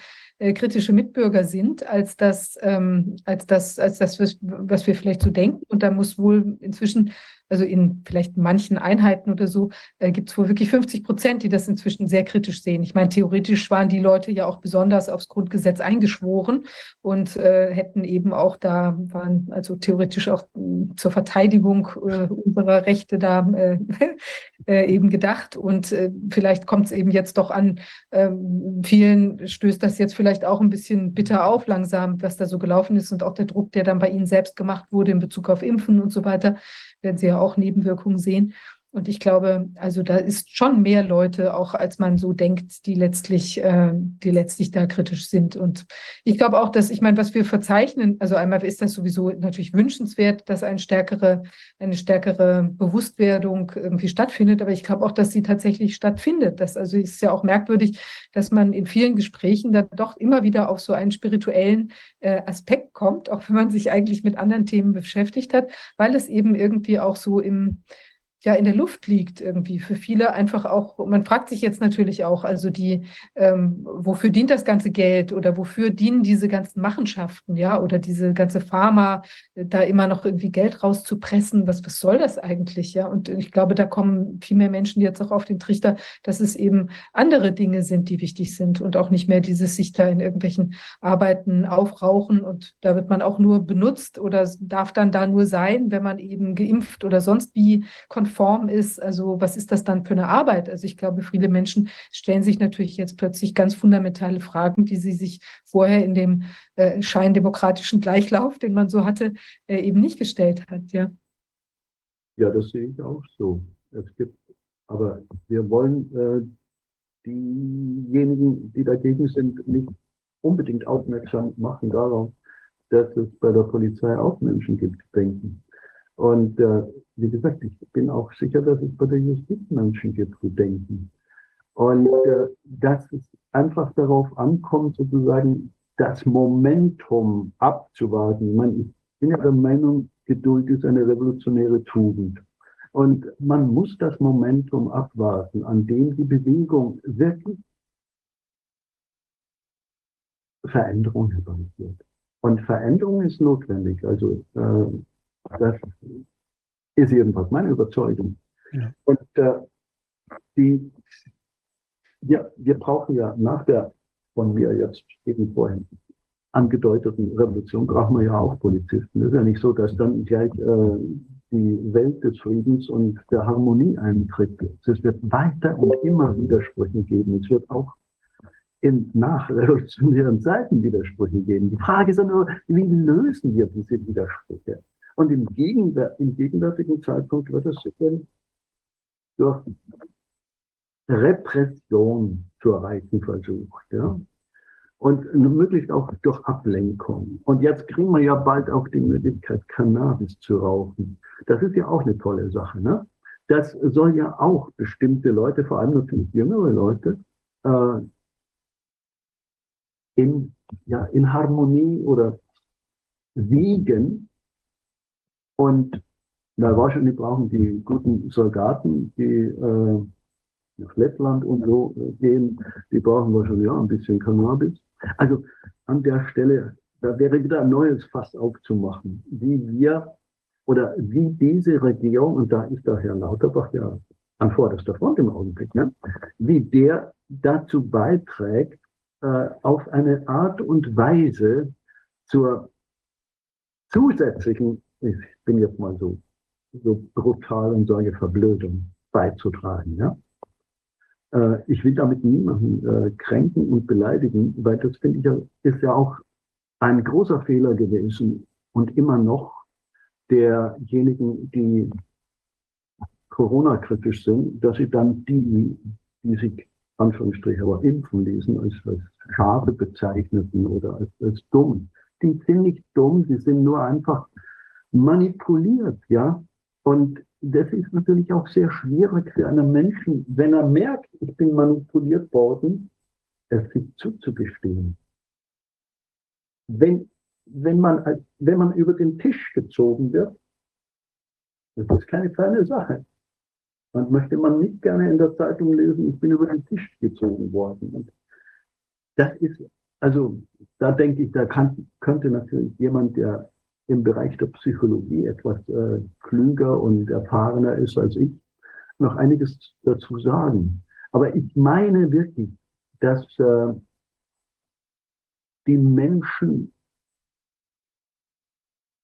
äh, kritische Mitbürger sind, als das, ähm, als das, als das, was wir vielleicht so denken. Und da muss wohl inzwischen also in vielleicht manchen Einheiten oder so, äh, gibt es wohl wirklich 50 Prozent, die das inzwischen sehr kritisch sehen. Ich meine, theoretisch waren die Leute ja auch besonders aufs Grundgesetz eingeschworen und äh, hätten eben auch da, waren also theoretisch auch äh, zur Verteidigung äh, unserer Rechte da äh, äh, eben gedacht. Und vielleicht kommt es eben jetzt doch an, ähm, vielen stößt das jetzt vielleicht auch ein bisschen bitter auf langsam, was da so gelaufen ist und auch der Druck, der dann bei ihnen selbst gemacht wurde in Bezug auf Impfen und so weiter werden Sie ja auch Nebenwirkungen sehen. Und ich glaube, also da ist schon mehr Leute, auch als man so denkt, die letztlich, äh, die letztlich da kritisch sind. Und ich glaube auch, dass, ich meine, was wir verzeichnen, also einmal ist das sowieso natürlich wünschenswert, dass eine stärkere, eine stärkere Bewusstwerdung irgendwie stattfindet. Aber ich glaube auch, dass sie tatsächlich stattfindet. Das also ist ja auch merkwürdig, dass man in vielen Gesprächen da doch immer wieder auf so einen spirituellen äh, Aspekt kommt, auch wenn man sich eigentlich mit anderen Themen beschäftigt hat, weil es eben irgendwie auch so im ja in der Luft liegt irgendwie für viele einfach auch, man fragt sich jetzt natürlich auch, also die, ähm, wofür dient das ganze Geld oder wofür dienen diese ganzen Machenschaften, ja, oder diese ganze Pharma, äh, da immer noch irgendwie Geld rauszupressen, was, was soll das eigentlich, ja? Und ich glaube, da kommen viel mehr Menschen jetzt auch auf den Trichter, dass es eben andere Dinge sind, die wichtig sind und auch nicht mehr dieses sich da in irgendwelchen Arbeiten aufrauchen und da wird man auch nur benutzt oder darf dann da nur sein, wenn man eben geimpft oder sonst wie konform Form ist, also was ist das dann für eine Arbeit? Also ich glaube, viele Menschen stellen sich natürlich jetzt plötzlich ganz fundamentale Fragen, die sie sich vorher in dem äh, scheindemokratischen Gleichlauf, den man so hatte, äh, eben nicht gestellt hat. Ja. ja, das sehe ich auch so. Es gibt, aber wir wollen äh, diejenigen, die dagegen sind, nicht unbedingt aufmerksam machen darauf, dass es bei der Polizei auch Menschen gibt, denken. Und äh, wie gesagt, ich bin auch sicher, dass es bei der Justiz Menschen gibt, die denken. Und äh, dass es einfach darauf ankommt, sozusagen das Momentum abzuwarten. Ich, meine, ich bin ja der Meinung, Geduld ist eine revolutionäre Tugend. Und man muss das Momentum abwarten, an dem die Bewegung wirklich Veränderung herbeiführt. Und Veränderung ist notwendig. Also äh, das ist jedenfalls meine Überzeugung. Ja. Und äh, die, ja, wir brauchen ja nach der von mir jetzt eben vorhin angedeuteten Revolution, brauchen wir ja auch Polizisten. Es ist ja nicht so, dass dann gleich äh, die Welt des Friedens und der Harmonie eintritt. Es wird weiter und immer Widersprüche geben. Es wird auch in nachrevolutionären Zeiten Widersprüche geben. Die Frage ist nur, wie lösen wir diese Widersprüche? Und im, Gegenwär im gegenwärtigen Zeitpunkt wird es sicher durch Repression zu erreichen versucht. Ja? und möglichst auch durch Ablenkung. Und jetzt kriegen wir ja bald auch die Möglichkeit, Cannabis zu rauchen. Das ist ja auch eine tolle Sache. Ne? Das soll ja auch bestimmte Leute, vor allem natürlich jüngere Leute, äh, in, ja, in Harmonie oder wiegen. Und na, wahrscheinlich brauchen die guten Soldaten, die äh, nach Lettland und so äh, gehen, die brauchen wahrscheinlich ja ein bisschen Cannabis. Also an der Stelle, da wäre wieder ein neues Fass aufzumachen, wie wir oder wie diese Regierung, und da ist der Herr Lauterbach ja an vorderster Front im Augenblick, ne, wie der dazu beiträgt, äh, auf eine Art und Weise zur zusätzlichen, ich bin jetzt mal so, so brutal und sage Verblödung beizutragen. Ja? Äh, ich will damit niemanden äh, kränken und beleidigen, weil das finde ich ja, ist ja auch ein großer Fehler gewesen und immer noch derjenigen, die Corona-kritisch sind, dass sie dann die, die sich Anführungsstriche aber impfen ließen, als, als Schafe bezeichneten oder als, als dumm. Die sind nicht dumm, die sind nur einfach manipuliert, ja. Und das ist natürlich auch sehr schwierig für einen Menschen, wenn er merkt, ich bin manipuliert worden, es sich zuzugestehen. Wenn, wenn, man, wenn man über den Tisch gezogen wird, das ist keine kleine Sache. Man möchte man nicht gerne in der Zeitung lesen, ich bin über den Tisch gezogen worden. Und das ist, also da denke ich, da kann, könnte natürlich jemand, der im Bereich der Psychologie etwas äh, klüger und erfahrener ist als ich, noch einiges dazu sagen. Aber ich meine wirklich, dass äh, die Menschen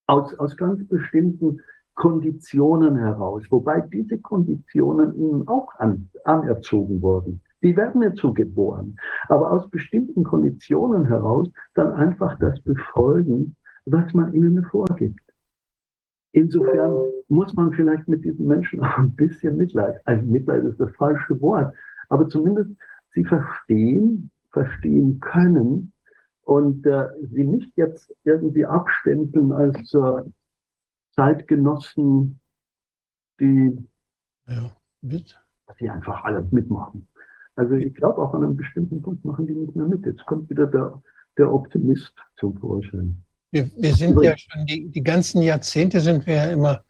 aus, aus ganz bestimmten Konditionen heraus, wobei diese Konditionen ihnen auch an, anerzogen wurden. Die werden so geboren. Aber aus bestimmten Konditionen heraus dann einfach das befolgen, was man ihnen vorgibt. Insofern muss man vielleicht mit diesen Menschen auch ein bisschen Mitleid, also Mitleid ist das falsche Wort, aber zumindest sie verstehen, verstehen können und äh, sie nicht jetzt irgendwie abstempeln als äh, Zeitgenossen, die, ja, die einfach alles mitmachen. Also ich glaube, auch an einem bestimmten Punkt machen die nicht mehr mit. Jetzt kommt wieder der, der Optimist zum Vorschein. Wir, wir sind ja schon die, die ganzen Jahrzehnte sind wir ja immer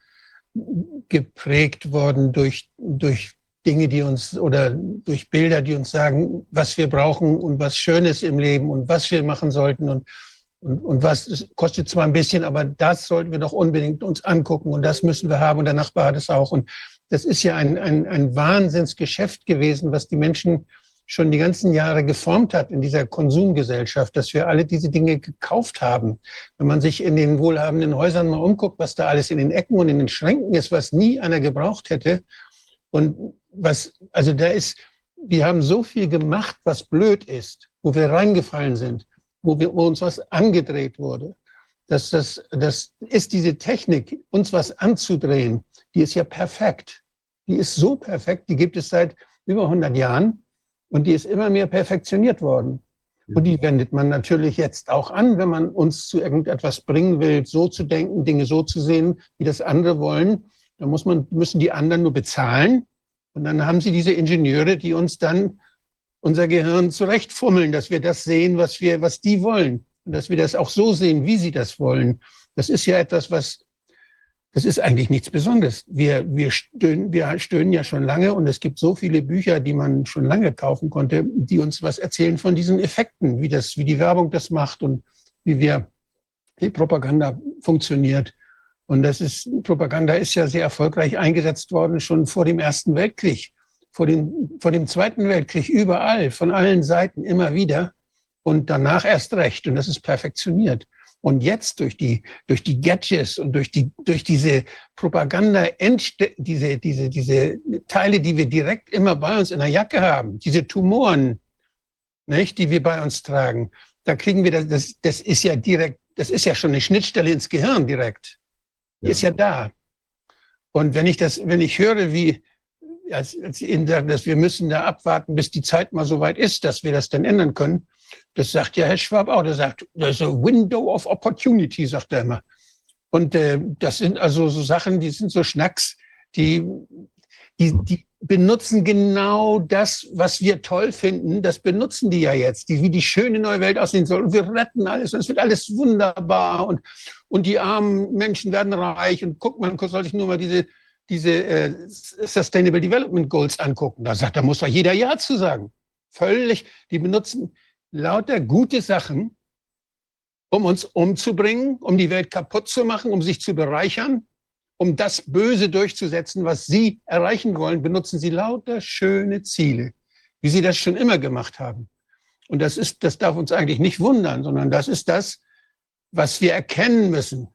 geprägt worden durch, durch Dinge, die uns oder durch Bilder, die uns sagen, was wir brauchen und was Schönes im Leben und was wir machen sollten und, und, und was kostet zwar ein bisschen, aber das sollten wir doch unbedingt uns angucken und das müssen wir haben und der Nachbar hat es auch. Und das ist ja ein, ein, ein Wahnsinnsgeschäft gewesen, was die Menschen schon die ganzen Jahre geformt hat in dieser Konsumgesellschaft, dass wir alle diese Dinge gekauft haben. Wenn man sich in den wohlhabenden Häusern mal umguckt, was da alles in den Ecken und in den Schränken ist, was nie einer gebraucht hätte. Und was, also da ist, wir haben so viel gemacht, was blöd ist, wo wir reingefallen sind, wo, wir, wo uns was angedreht wurde. Dass das, das ist diese Technik, uns was anzudrehen, die ist ja perfekt. Die ist so perfekt, die gibt es seit über 100 Jahren. Und die ist immer mehr perfektioniert worden. Und die wendet man natürlich jetzt auch an, wenn man uns zu irgendetwas bringen will, so zu denken, Dinge so zu sehen, wie das andere wollen. Da muss man, müssen die anderen nur bezahlen. Und dann haben sie diese Ingenieure, die uns dann unser Gehirn zurechtfummeln, dass wir das sehen, was wir, was die wollen. Und dass wir das auch so sehen, wie sie das wollen. Das ist ja etwas, was das ist eigentlich nichts Besonderes. Wir, wir, stöhnen, wir stöhnen ja schon lange und es gibt so viele Bücher, die man schon lange kaufen konnte, die uns was erzählen von diesen Effekten, wie das, wie die Werbung das macht und wie wir, die Propaganda funktioniert. Und das ist, Propaganda ist ja sehr erfolgreich eingesetzt worden schon vor dem Ersten Weltkrieg, vor dem, vor dem Zweiten Weltkrieg, überall, von allen Seiten immer wieder und danach erst recht. Und das ist perfektioniert. Und jetzt durch die, durch die Gadgets und durch die, durch diese Propaganda, diese, diese, diese Teile, die wir direkt immer bei uns in der Jacke haben, diese Tumoren, nicht, die wir bei uns tragen, da kriegen wir das, das, das ist ja direkt, das ist ja schon eine Schnittstelle ins Gehirn direkt. Die ja. ist ja da. Und wenn ich das, wenn ich höre, wie, als, als Ihnen sagen, dass wir müssen da abwarten, bis die Zeit mal so weit ist, dass wir das dann ändern können, Das sagt ja Herr Schwab auch. Der sagt, das ist a window of opportunity, sagt er immer. Und äh, das sind also so Sachen, die sind so Schnacks, die, die, die benutzen genau das, was wir toll finden. Das benutzen die ja jetzt, die, wie die schöne neue Welt aussehen soll. Und wir retten alles und es wird alles wunderbar und, und die armen Menschen werden reich. Und guck mal, soll ich nur mal diese, diese äh, Sustainable Development Goals angucken. Da sagt, da muss doch jeder Ja zu sagen. Völlig, die benutzen lauter gute Sachen, um uns umzubringen, um die Welt kaputt zu machen, um sich zu bereichern um das Böse durchzusetzen, was Sie erreichen wollen, benutzen Sie lauter schöne Ziele, wie Sie das schon immer gemacht haben. Und das ist, das darf uns eigentlich nicht wundern, sondern das ist das, was wir erkennen müssen,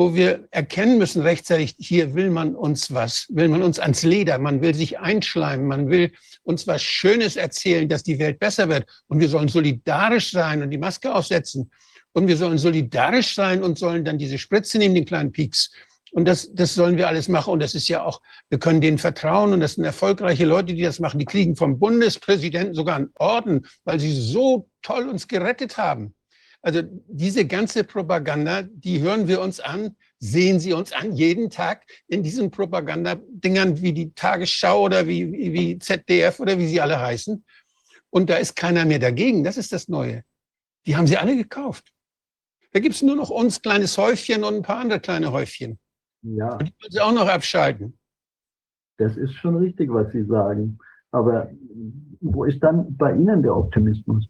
wo wir erkennen müssen rechtzeitig, hier will man uns was, will man uns ans Leder, man will sich einschleimen, man will uns was Schönes erzählen, dass die Welt besser wird. Und wir sollen solidarisch sein und die Maske aufsetzen. Und wir sollen solidarisch sein und sollen dann diese Spritze nehmen, den kleinen Pieks. Und das, das sollen wir alles machen. Und das ist ja auch, wir können denen vertrauen. Und das sind erfolgreiche Leute, die das machen. Die kriegen vom Bundespräsidenten sogar einen Orden, weil sie so toll uns gerettet haben. Also diese ganze Propaganda, die hören wir uns an, sehen sie uns an, jeden Tag in diesen Propagandadingern wie die Tagesschau oder wie, wie, ZDF oder wie sie alle heißen. Und da ist keiner mehr dagegen. Das ist das Neue. Die haben sie alle gekauft. Da gibt es nur noch uns, kleines Häufchen und ein paar andere kleine Häufchen. Ja. Und die wollen sie auch noch abschalten. Das ist schon richtig, was Sie sagen. Aber wo ist dann bei Ihnen der Optimismus?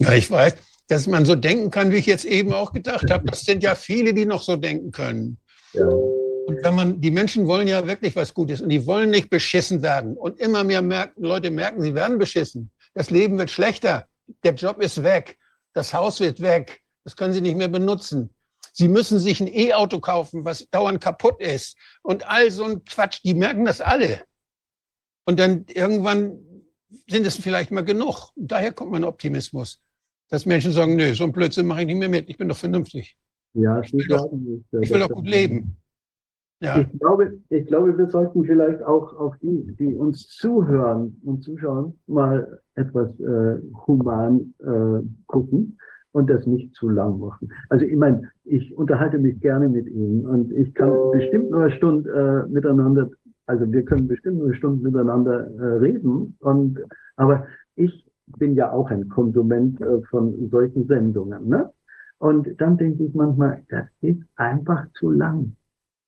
Ja, ich weiß, dass man so denken kann, wie ich jetzt eben auch gedacht habe. Das sind ja viele, die noch so denken können. Ja. Und wenn man, die Menschen wollen ja wirklich was Gutes und die wollen nicht beschissen werden. Und immer mehr merken, Leute merken, sie werden beschissen. Das Leben wird schlechter. Der Job ist weg. Das Haus wird weg. Das können sie nicht mehr benutzen. Sie müssen sich ein E-Auto kaufen, was dauernd kaputt ist. Und all so ein Quatsch, die merken das alle. Und dann irgendwann sind es vielleicht mal genug. Und daher kommt mein Optimismus. Dass Menschen sagen, nö, so ein Blödsinn mache ich nicht mehr mit. Ich bin doch vernünftig. Ja, ich will doch, ich will doch gut leben. Ja. Ich, glaube, ich glaube, wir sollten vielleicht auch auf die, die uns zuhören und zuschauen, mal etwas äh, human äh, gucken und das nicht zu lang machen. Also ich meine, ich unterhalte mich gerne mit Ihnen und ich kann bestimmt nur eine Stunde äh, miteinander, also wir können bestimmt nur eine Stunde miteinander äh, reden. Und aber ich bin ja auch ein Konsument äh, von solchen Sendungen. Ne? Und dann denke ich manchmal, das ist einfach zu lang.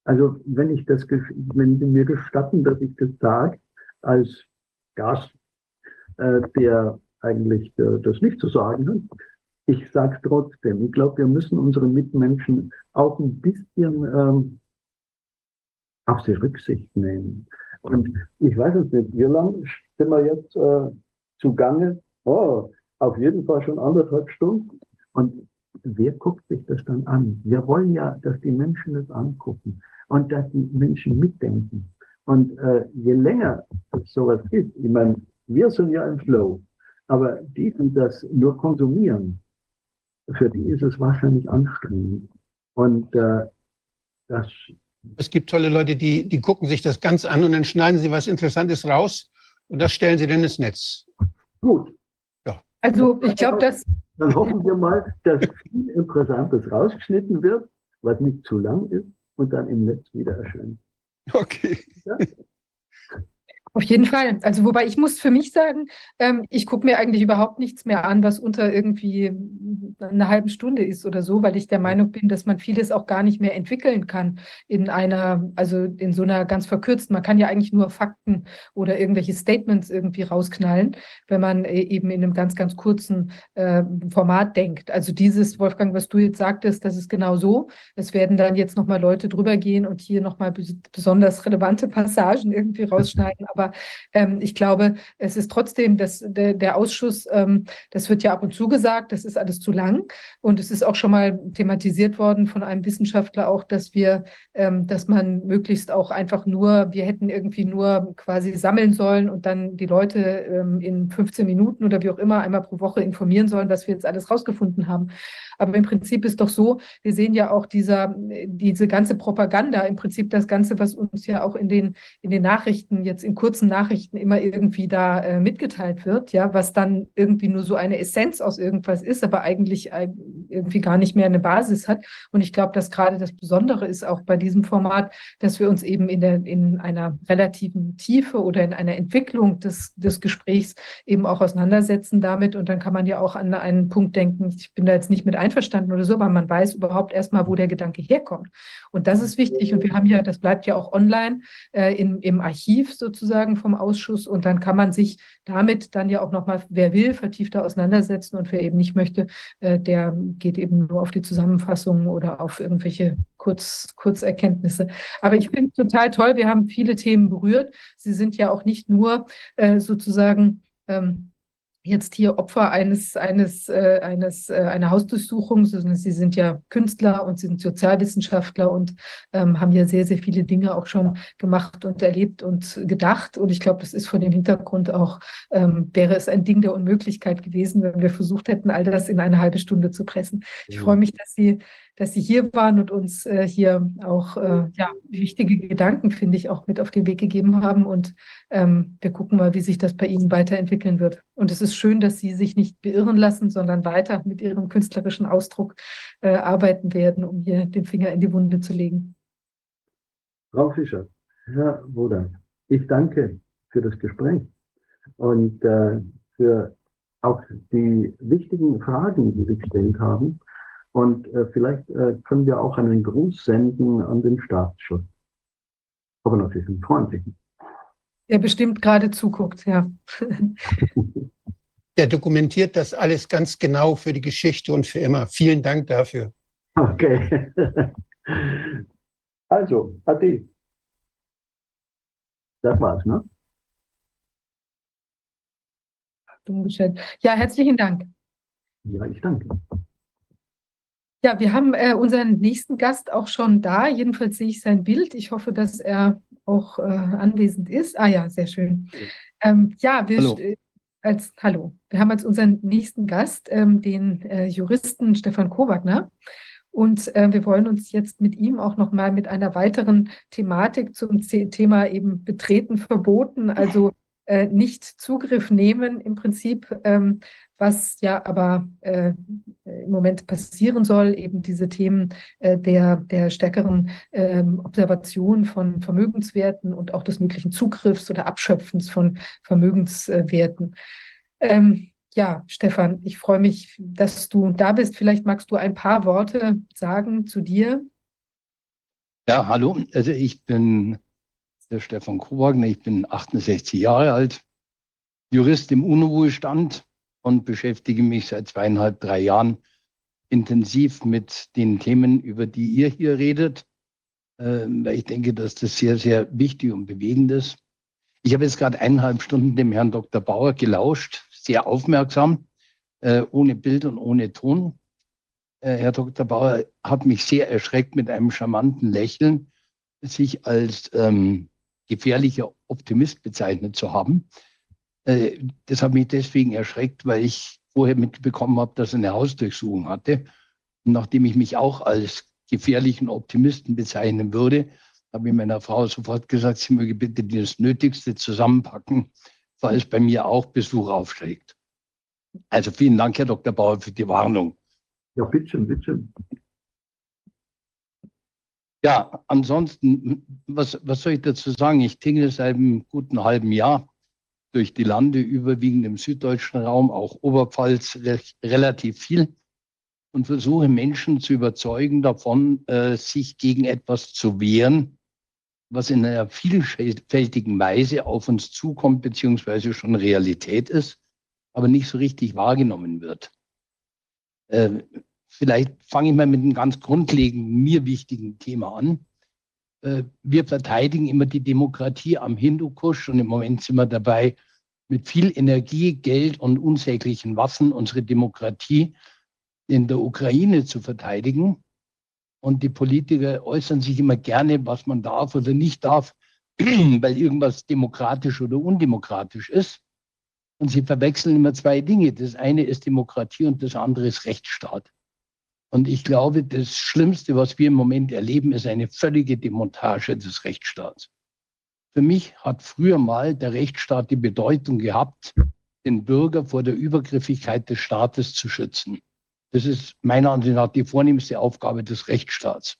Also wenn ich das, wenn Sie mir gestatten, dass ich das sage, als Gast, äh, der eigentlich äh, das nicht zu sagen hat, ich sage es trotzdem. Ich glaube, wir müssen unsere Mitmenschen auch ein bisschen ähm, auf sie Rücksicht nehmen. Und ich weiß es nicht, wie lange sind wir jetzt äh, zugange? Oh, auf jeden Fall schon anderthalb Stunden. Und wer guckt sich das dann an? Wir wollen ja, dass die Menschen das angucken und dass die Menschen mitdenken. Und äh, je länger sowas ist, ich meine, wir sind ja im Flow, aber die, die das nur konsumieren, für die ist es wahrscheinlich anstrengend. Und äh, das. Es gibt tolle Leute, die, die gucken sich das ganz an und dann schneiden sie was Interessantes raus und das stellen sie dann ins Netz. Gut. Also ich glaube, dass. Dann hoffen wir mal, dass viel Interessantes rausgeschnitten wird, was nicht zu lang ist und dann im Netz wieder erscheint. Okay. Ja? Auf jeden Fall. Also wobei ich muss für mich sagen, ähm, ich gucke mir eigentlich überhaupt nichts mehr an, was unter irgendwie einer halben Stunde ist oder so, weil ich der Meinung bin, dass man vieles auch gar nicht mehr entwickeln kann in einer, also in so einer ganz verkürzten. Man kann ja eigentlich nur Fakten oder irgendwelche Statements irgendwie rausknallen, wenn man äh, eben in einem ganz, ganz kurzen äh, Format denkt. Also dieses, Wolfgang, was du jetzt sagtest, das ist genau so. Es werden dann jetzt nochmal Leute drüber gehen und hier nochmal besonders relevante Passagen irgendwie rausschneiden. Aber aber ähm, ich glaube, es ist trotzdem, dass der, der Ausschuss, ähm, das wird ja ab und zu gesagt, das ist alles zu lang. Und es ist auch schon mal thematisiert worden von einem Wissenschaftler auch, dass wir, ähm, dass man möglichst auch einfach nur, wir hätten irgendwie nur quasi sammeln sollen und dann die Leute ähm, in 15 Minuten oder wie auch immer einmal pro Woche informieren sollen, was wir jetzt alles rausgefunden haben. Aber im Prinzip ist doch so, wir sehen ja auch dieser, diese ganze Propaganda, im Prinzip das Ganze, was uns ja auch in den, in den Nachrichten jetzt in Kurz kurzen Nachrichten immer irgendwie da äh, mitgeteilt wird, ja, was dann irgendwie nur so eine Essenz aus irgendwas ist, aber eigentlich äh, irgendwie gar nicht mehr eine Basis hat. Und ich glaube, dass gerade das Besondere ist auch bei diesem Format, dass wir uns eben in, der, in einer relativen Tiefe oder in einer Entwicklung des, des Gesprächs eben auch auseinandersetzen damit. Und dann kann man ja auch an einen Punkt denken, ich bin da jetzt nicht mit einverstanden oder so, aber man weiß überhaupt erstmal, wo der Gedanke herkommt. Und das ist wichtig. Und wir haben ja, das bleibt ja auch online äh, in, im Archiv sozusagen vom Ausschuss. Und dann kann man sich damit dann ja auch nochmal, wer will, vertiefter auseinandersetzen. Und wer eben nicht möchte, äh, der geht eben nur auf die Zusammenfassung oder auf irgendwelche Kurz, Kurzerkenntnisse. Aber ich finde total toll. Wir haben viele Themen berührt. Sie sind ja auch nicht nur äh, sozusagen ähm, jetzt hier Opfer eines, eines, äh, eines, äh, einer Hausdurchsuchung, sondern sie sind ja Künstler und sie sind Sozialwissenschaftler und ähm, haben ja sehr, sehr viele Dinge auch schon gemacht und erlebt und gedacht. Und ich glaube, das ist vor dem Hintergrund auch, ähm, wäre es ein Ding der Unmöglichkeit gewesen, wenn wir versucht hätten, all das in eine halbe Stunde zu pressen. Ich freue mich, dass Sie dass Sie hier waren und uns äh, hier auch äh, ja, wichtige Gedanken, finde ich, auch mit auf den Weg gegeben haben. Und ähm, wir gucken mal, wie sich das bei Ihnen weiterentwickeln wird. Und es ist schön, dass Sie sich nicht beirren lassen, sondern weiter mit Ihrem künstlerischen Ausdruck äh, arbeiten werden, um hier den Finger in die Wunde zu legen. Frau Fischer, Herr Bruder, ich danke für das Gespräch und äh, für auch die wichtigen Fragen, die Sie gestellt haben. Und äh, vielleicht äh, können wir auch einen Gruß senden an den Staatsschutz. Aber natürlich einen freundlichen. Der bestimmt gerade zuguckt, ja. Der dokumentiert das alles ganz genau für die Geschichte und für immer. Vielen Dank dafür. Okay. Also, Ade. Das war's, ne? Ja, herzlichen Dank. Ja, ich danke. Ja, wir haben äh, unseren nächsten Gast auch schon da. Jedenfalls sehe ich sein Bild. Ich hoffe, dass er auch äh, anwesend ist. Ah ja, sehr schön. Ähm, ja, wir hallo. als hallo. Wir haben als unseren nächsten Gast ähm, den äh, Juristen Stefan Kowagner. Und äh, wir wollen uns jetzt mit ihm auch noch mal mit einer weiteren Thematik zum Thema eben Betreten verboten, also äh, nicht Zugriff nehmen im Prinzip ähm, was ja aber äh, im Moment passieren soll, eben diese Themen äh, der, der stärkeren äh, Observation von Vermögenswerten und auch des möglichen Zugriffs oder Abschöpfens von Vermögenswerten. Ähm, ja, Stefan, ich freue mich, dass du da bist. Vielleicht magst du ein paar Worte sagen zu dir. Ja, hallo. Also ich bin der Stefan Kruwagner, ich bin 68 Jahre alt, Jurist im Unruhestand und beschäftige mich seit zweieinhalb, drei Jahren intensiv mit den Themen, über die ihr hier redet, ähm, weil ich denke, dass das sehr, sehr wichtig und bewegend ist. Ich habe jetzt gerade eineinhalb Stunden dem Herrn Dr. Bauer gelauscht, sehr aufmerksam, äh, ohne Bild und ohne Ton. Äh, Herr Dr. Bauer hat mich sehr erschreckt mit einem charmanten Lächeln, sich als ähm, gefährlicher Optimist bezeichnet zu haben. Äh, das hat mich deswegen erschreckt, weil ich vorher mitbekommen habe, dass er eine Hausdurchsuchung hatte. Und nachdem ich mich auch als gefährlichen Optimisten bezeichnen würde, habe ich meiner Frau sofort gesagt, sie möge bitte das Nötigste zusammenpacken, falls bei mir auch Besuch aufschlägt. Also vielen Dank, Herr Dr. Bauer, für die Warnung. Ja, bitte, bitte. Ja, ansonsten, was, was soll ich dazu sagen? Ich tingle seit einem guten halben Jahr durch die Lande, überwiegend im süddeutschen Raum, auch Oberpfalz relativ viel und versuche Menschen zu überzeugen davon, äh, sich gegen etwas zu wehren, was in einer vielfältigen Weise auf uns zukommt, beziehungsweise schon Realität ist, aber nicht so richtig wahrgenommen wird. Äh, vielleicht fange ich mal mit einem ganz grundlegenden, mir wichtigen Thema an. Äh, wir verteidigen immer die Demokratie am Hindukusch und im Moment sind wir dabei, mit viel Energie, Geld und unsäglichen Waffen unsere Demokratie in der Ukraine zu verteidigen. Und die Politiker äußern sich immer gerne, was man darf oder nicht darf, weil irgendwas demokratisch oder undemokratisch ist. Und sie verwechseln immer zwei Dinge. Das eine ist Demokratie und das andere ist Rechtsstaat. Und ich glaube, das Schlimmste, was wir im Moment erleben, ist eine völlige Demontage des Rechtsstaats. Für mich hat früher mal der Rechtsstaat die Bedeutung gehabt, den Bürger vor der Übergriffigkeit des Staates zu schützen. Das ist meiner Ansicht nach die vornehmste Aufgabe des Rechtsstaats.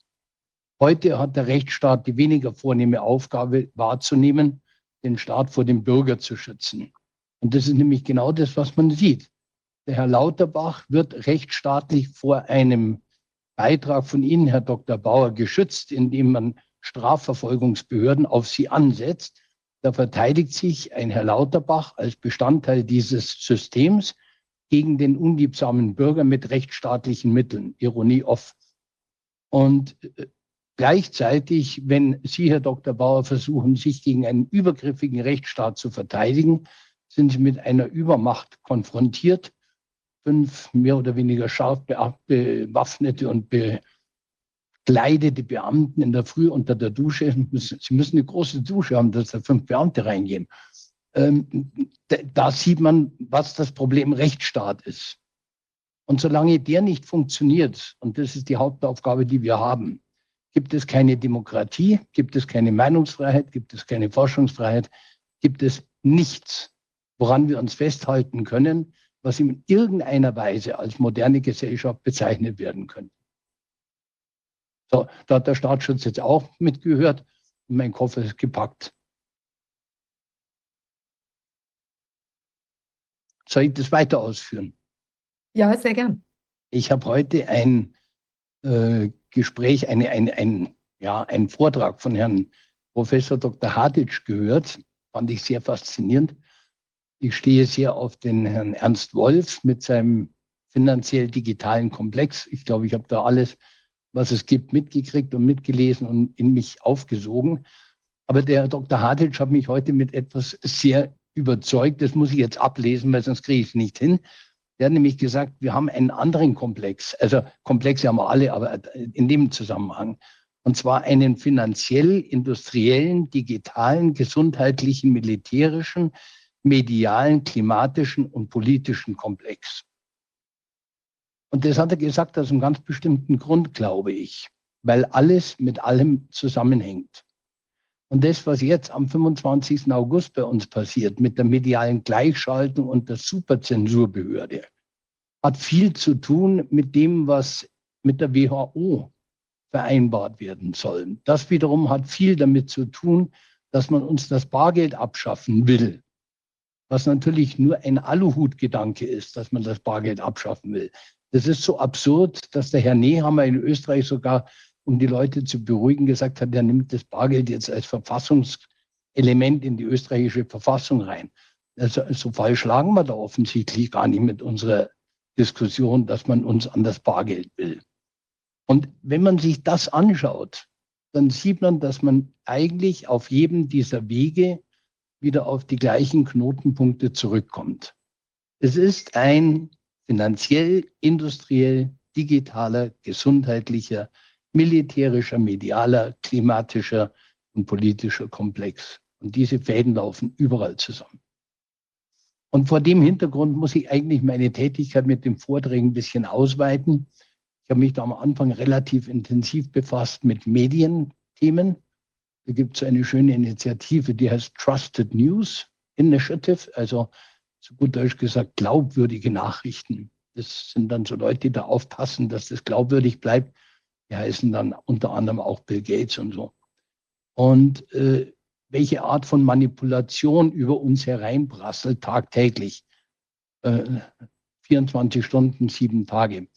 Heute hat der Rechtsstaat die weniger vornehme Aufgabe wahrzunehmen, den Staat vor dem Bürger zu schützen. Und das ist nämlich genau das, was man sieht. Der Herr Lauterbach wird rechtsstaatlich vor einem Beitrag von Ihnen, Herr Dr. Bauer, geschützt, indem man Strafverfolgungsbehörden auf sie ansetzt. Da verteidigt sich ein Herr Lauterbach als Bestandteil dieses Systems gegen den unliebsamen Bürger mit rechtsstaatlichen Mitteln. Ironie off. Und äh, gleichzeitig, wenn Sie, Herr Dr. Bauer, versuchen, sich gegen einen übergriffigen Rechtsstaat zu verteidigen, sind Sie mit einer Übermacht konfrontiert. Fünf mehr oder weniger scharf bewaffnete und bekleidete Beamten in der Früh unter der Dusche. Sie müssen eine große Dusche haben, dass da fünf Beamte reingehen. Ähm, da sieht man, was das Problem Rechtsstaat ist. Und solange der nicht funktioniert, und das ist die Hauptaufgabe, die wir haben, gibt es keine Demokratie, gibt es keine Meinungsfreiheit, gibt es keine Forschungsfreiheit, gibt es nichts, woran wir uns festhalten können, was in irgendeiner Weise als moderne Gesellschaft bezeichnet werden könnte. So, da hat der Staatsschutz jetzt auch mitgehört und mein Koffer ist gepackt. Soll ich das weiter ausführen? Ja, sehr gern. Ich habe heute ein äh, Gespräch, eine, ein, ein, ja, einen Vortrag von Herrn Professor Dr. Haditsch gehört. Fand ich sehr faszinierend. Ich stehe sehr auf den Herrn Ernst Wolf mit seinem finanziell digitalen Komplex. Ich glaube, ich habe da alles, was es gibt, mitgekriegt und mitgelesen und in mich aufgesogen. Aber der Dr. Haditsch hat mich heute mit etwas sehr überzeugt, das muss ich jetzt ablesen, weil sonst kriege ich es nicht hin. Der hat nämlich gesagt, wir haben einen anderen Komplex. Also Komplexe haben wir alle, aber in dem Zusammenhang. Und zwar einen finanziell, industriellen, digitalen, gesundheitlichen, militärischen, medialen, klimatischen und politischen Komplex. Und das hat er gesagt aus einem ganz bestimmten Grund, glaube ich, weil alles mit allem zusammenhängt. Und das, was jetzt am 25. August bei uns passiert mit der medialen Gleichschaltung und der Superzensurbehörde, hat viel zu tun mit dem, was mit der WHO vereinbart werden soll. Das wiederum hat viel damit zu tun, dass man uns das Bargeld abschaffen will. Was natürlich nur ein Aluhutgedanke ist, dass man das Bargeld abschaffen will. Das ist so absurd, dass der Herr Nehammer in Österreich sogar um die Leute zu beruhigen, gesagt hat, er nimmt das Bargeld jetzt als Verfassungselement in die österreichische Verfassung rein. Also, so falsch lagen wir da offensichtlich gar nicht mit unserer Diskussion, dass man uns an das Bargeld will. Und wenn man sich das anschaut, dann sieht man, dass man eigentlich auf jedem dieser Wege wieder auf die gleichen Knotenpunkte zurückkommt. Es ist ein finanziell, industriell, digitaler, gesundheitlicher, militärischer, medialer, klimatischer und politischer Komplex. Und diese Fäden laufen überall zusammen. Und vor dem Hintergrund muss ich eigentlich meine Tätigkeit mit den Vorträgen ein bisschen ausweiten. Ich habe mich da am Anfang relativ intensiv befasst mit Medienthemen. Da gibt es eine schöne Initiative, die heißt Trusted News Initiative, also zu gut Deutsch gesagt glaubwürdige Nachrichten. Das sind dann so Leute, die da aufpassen, dass das glaubwürdig bleibt die heißen dann unter anderem auch Bill Gates und so. Und äh, welche Art von Manipulation über uns hereinprasselt tagtäglich. Äh, 24 Stunden, sieben Tage.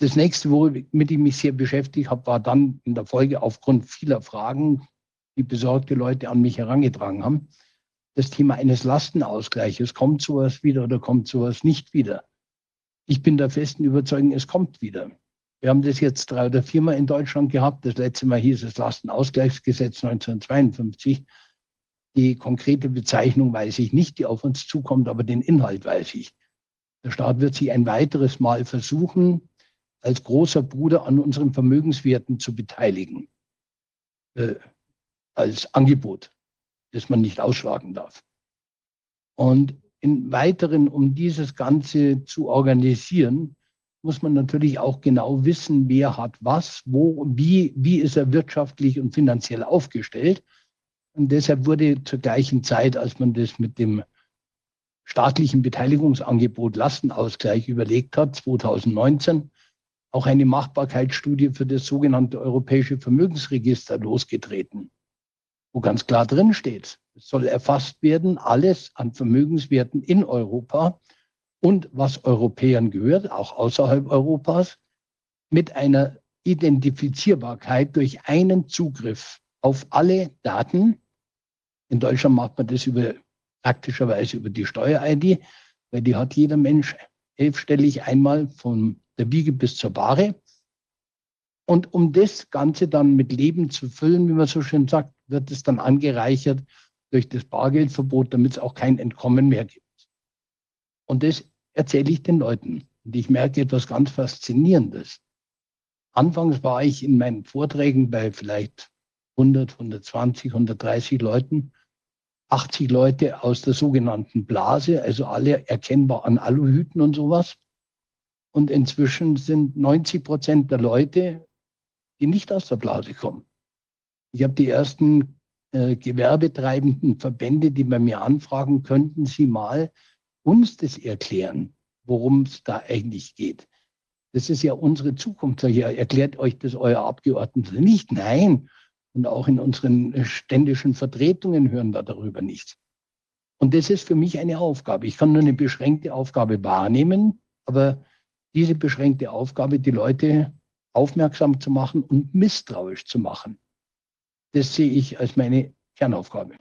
Das nächste, womit ich mich sehr beschäftigt habe, war dann in der Folge aufgrund vieler Fragen, die besorgte Leute an mich herangetragen haben, das Thema eines Lastenausgleiches. Kommt sowas wieder oder kommt sowas nicht wieder? Ich bin der festen Überzeugung, es kommt wieder. Wir haben das jetzt drei oder viermal in Deutschland gehabt. Das letzte Mal hieß es Lastenausgleichsgesetz 1952. Die konkrete Bezeichnung weiß ich nicht, die auf uns zukommt, aber den Inhalt weiß ich. Der Staat wird sich ein weiteres Mal versuchen, als großer Bruder an unseren Vermögenswerten zu beteiligen. Äh, als Angebot, das man nicht ausschlagen darf. Und im Weiteren, um dieses Ganze zu organisieren, muss man natürlich auch genau wissen, wer hat was, wo, wie, wie ist er wirtschaftlich und finanziell aufgestellt. Und deshalb wurde zur gleichen Zeit, als man das mit dem staatlichen Beteiligungsangebot Lastenausgleich überlegt hat, 2019, auch eine Machbarkeitsstudie für das sogenannte Europäische Vermögensregister losgetreten, wo ganz klar drin steht, es soll erfasst werden, alles an Vermögenswerten in Europa und was Europäern gehört, auch außerhalb Europas, mit einer Identifizierbarkeit durch einen Zugriff auf alle Daten. In Deutschland macht man das über, praktischerweise über die Steuer-ID, weil die hat jeder Mensch elfstellig einmal von der Wiege bis zur Bahre. Und um das Ganze dann mit Leben zu füllen, wie man so schön sagt, wird es dann angereichert durch das Bargeldverbot, damit es auch kein Entkommen mehr gibt. Und das erzähle ich den Leuten. Und ich merke etwas ganz Faszinierendes. Anfangs war ich in meinen Vorträgen bei vielleicht 100, 120, 130 Leuten, 80 Leute aus der sogenannten Blase, also alle erkennbar an Aluhüten und sowas. Und inzwischen sind 90 Prozent der Leute, die nicht aus der Blase kommen. Ich habe die ersten äh, gewerbetreibenden Verbände, die bei mir anfragen, könnten Sie mal uns das erklären, worum es da eigentlich geht. Das ist ja unsere Zukunft. Ja, erklärt euch das euer Abgeordneter nicht? Nein. Und auch in unseren ständischen Vertretungen hören wir darüber nichts. Und das ist für mich eine Aufgabe. Ich kann nur eine beschränkte Aufgabe wahrnehmen, aber diese beschränkte Aufgabe, die Leute aufmerksam zu machen und misstrauisch zu machen, das sehe ich als meine Kernaufgabe.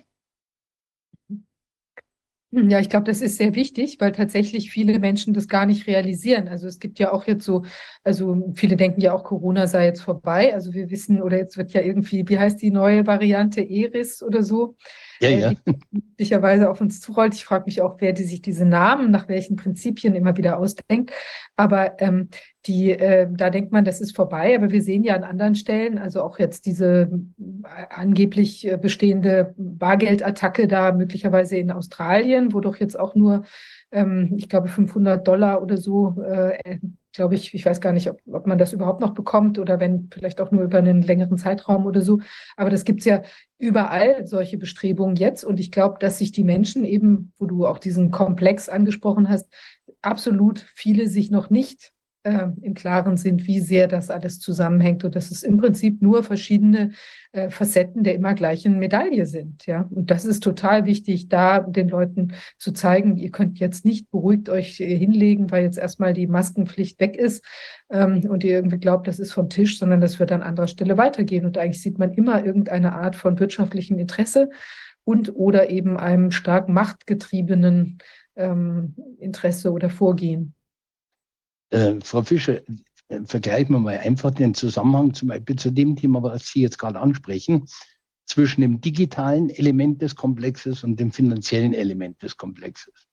Ja, ich glaube, das ist sehr wichtig, weil tatsächlich viele Menschen das gar nicht realisieren. Also es gibt ja auch jetzt so, also viele denken ja auch, Corona sei jetzt vorbei. Also wir wissen, oder jetzt wird ja irgendwie, wie heißt die neue Variante, Eris oder so? Ja, äh, ja. Möglicherweise auf uns zurollt. Ich frage mich auch, wer die sich diese Namen nach welchen Prinzipien immer wieder ausdenkt. Aber ähm, die, äh, da denkt man, das ist vorbei. Aber wir sehen ja an anderen Stellen, also auch jetzt diese äh, angeblich äh, bestehende Bargeldattacke da möglicherweise in Australien, wo doch jetzt auch nur ähm, ich glaube, 500 Dollar oder so, äh, glaube ich, ich weiß gar nicht, ob, ob man das überhaupt noch bekommt oder wenn vielleicht auch nur über einen längeren Zeitraum oder so. Aber das gibt es ja überall, solche Bestrebungen jetzt. Und ich glaube, dass sich die Menschen eben, wo du auch diesen Komplex angesprochen hast, absolut viele sich noch nicht äh, im Klaren sind, wie sehr das alles zusammenhängt und dass es im Prinzip nur verschiedene äh, Facetten der immer gleichen Medaille sind. Ja? Und das ist total wichtig, da den Leuten zu zeigen, ihr könnt jetzt nicht beruhigt euch äh, hinlegen, weil jetzt erstmal die Maskenpflicht weg ist ähm, und ihr irgendwie glaubt, das ist vom Tisch, sondern das wird an anderer Stelle weitergehen. Und eigentlich sieht man immer irgendeine Art von wirtschaftlichem Interesse und oder eben einem stark machtgetriebenen ähm, Interesse oder Vorgehen. Äh, Frau Fischer, äh, vergleichen wir mal einfach den Zusammenhang zum Beispiel zu dem Thema, was Sie jetzt gerade ansprechen, zwischen dem digitalen Element des Komplexes und dem finanziellen Element des Komplexes.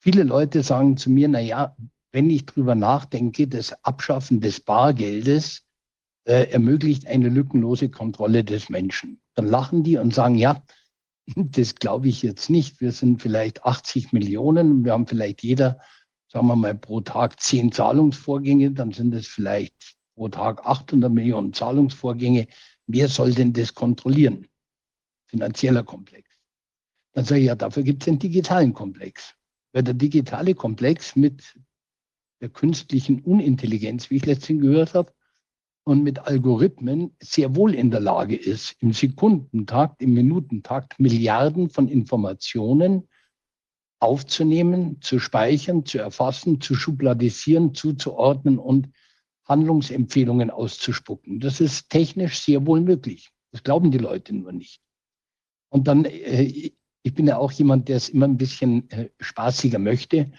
Viele Leute sagen zu mir, na ja, wenn ich drüber nachdenke, das Abschaffen des Bargeldes äh, ermöglicht eine lückenlose Kontrolle des Menschen. Dann lachen die und sagen, ja, das glaube ich jetzt nicht. Wir sind vielleicht 80 Millionen, wir haben vielleicht jeder sagen wir mal, pro Tag zehn Zahlungsvorgänge, dann sind es vielleicht pro Tag 800 Millionen Zahlungsvorgänge. Wer soll denn das kontrollieren? Finanzieller Komplex. Dann sage ich, ja, dafür gibt es den digitalen Komplex. Weil der digitale Komplex mit der künstlichen Unintelligenz, wie ich letztens gehört habe, und mit Algorithmen sehr wohl in der Lage ist, im Sekundentakt, im Minutentakt Milliarden von Informationen aufzunehmen, zu speichern, zu erfassen, zu schubladisieren, zuzuordnen und Handlungsempfehlungen auszuspucken. Das ist technisch sehr wohl möglich. Das glauben die Leute nur nicht. Und dann, äh, ich bin ja auch jemand, der es immer ein bisschen äh, spaßiger möchte,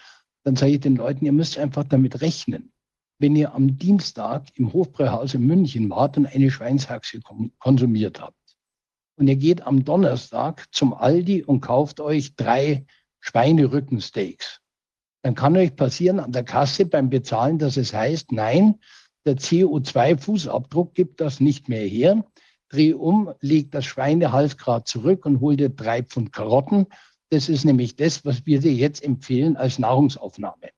dann sage ich den Leuten, ihr müsst einfach damit rechnen. Wenn ihr am Dienstag im Hofbräuhaus in München wart und eine Schweinshaxe konsumiert habt und ihr geht am Donnerstag zum Aldi und kauft euch drei Schweinerückensteaks. Dann kann euch passieren an der Kasse beim Bezahlen, dass es heißt, nein, der CO2-Fußabdruck gibt das nicht mehr her. Dreh um, leg das Schweinehalsgrad zurück und hol dir drei Pfund Karotten. Das ist nämlich das, was wir dir jetzt empfehlen als Nahrungsaufnahme.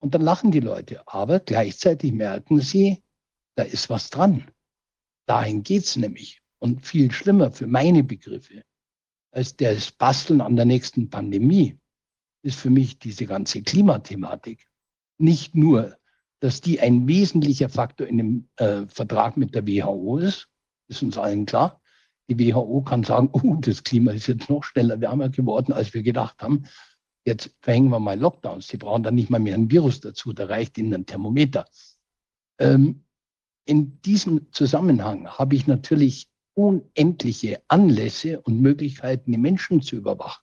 Und dann lachen die Leute. Aber gleichzeitig merken sie, da ist was dran. Dahin geht's nämlich. und viel schlimmer für meine Begriffe als das Basteln an der nächsten Pandemie ist für mich diese ganze Klimathematik. Nicht nur, dass die ein wesentlicher Faktor in dem äh, Vertrag mit der WHO ist, ist uns allen klar. Die WHO kann sagen, oh, das Klima ist jetzt noch schneller wärmer geworden, als wir gedacht haben. Jetzt verhängen wir mal Lockdowns. Die brauchen dann nicht mal mehr ein Virus dazu, da reicht ihnen ein Thermometer. Ähm, in diesem Zusammenhang habe ich natürlich unendliche Anlässe und Möglichkeiten, die Menschen zu überwachen.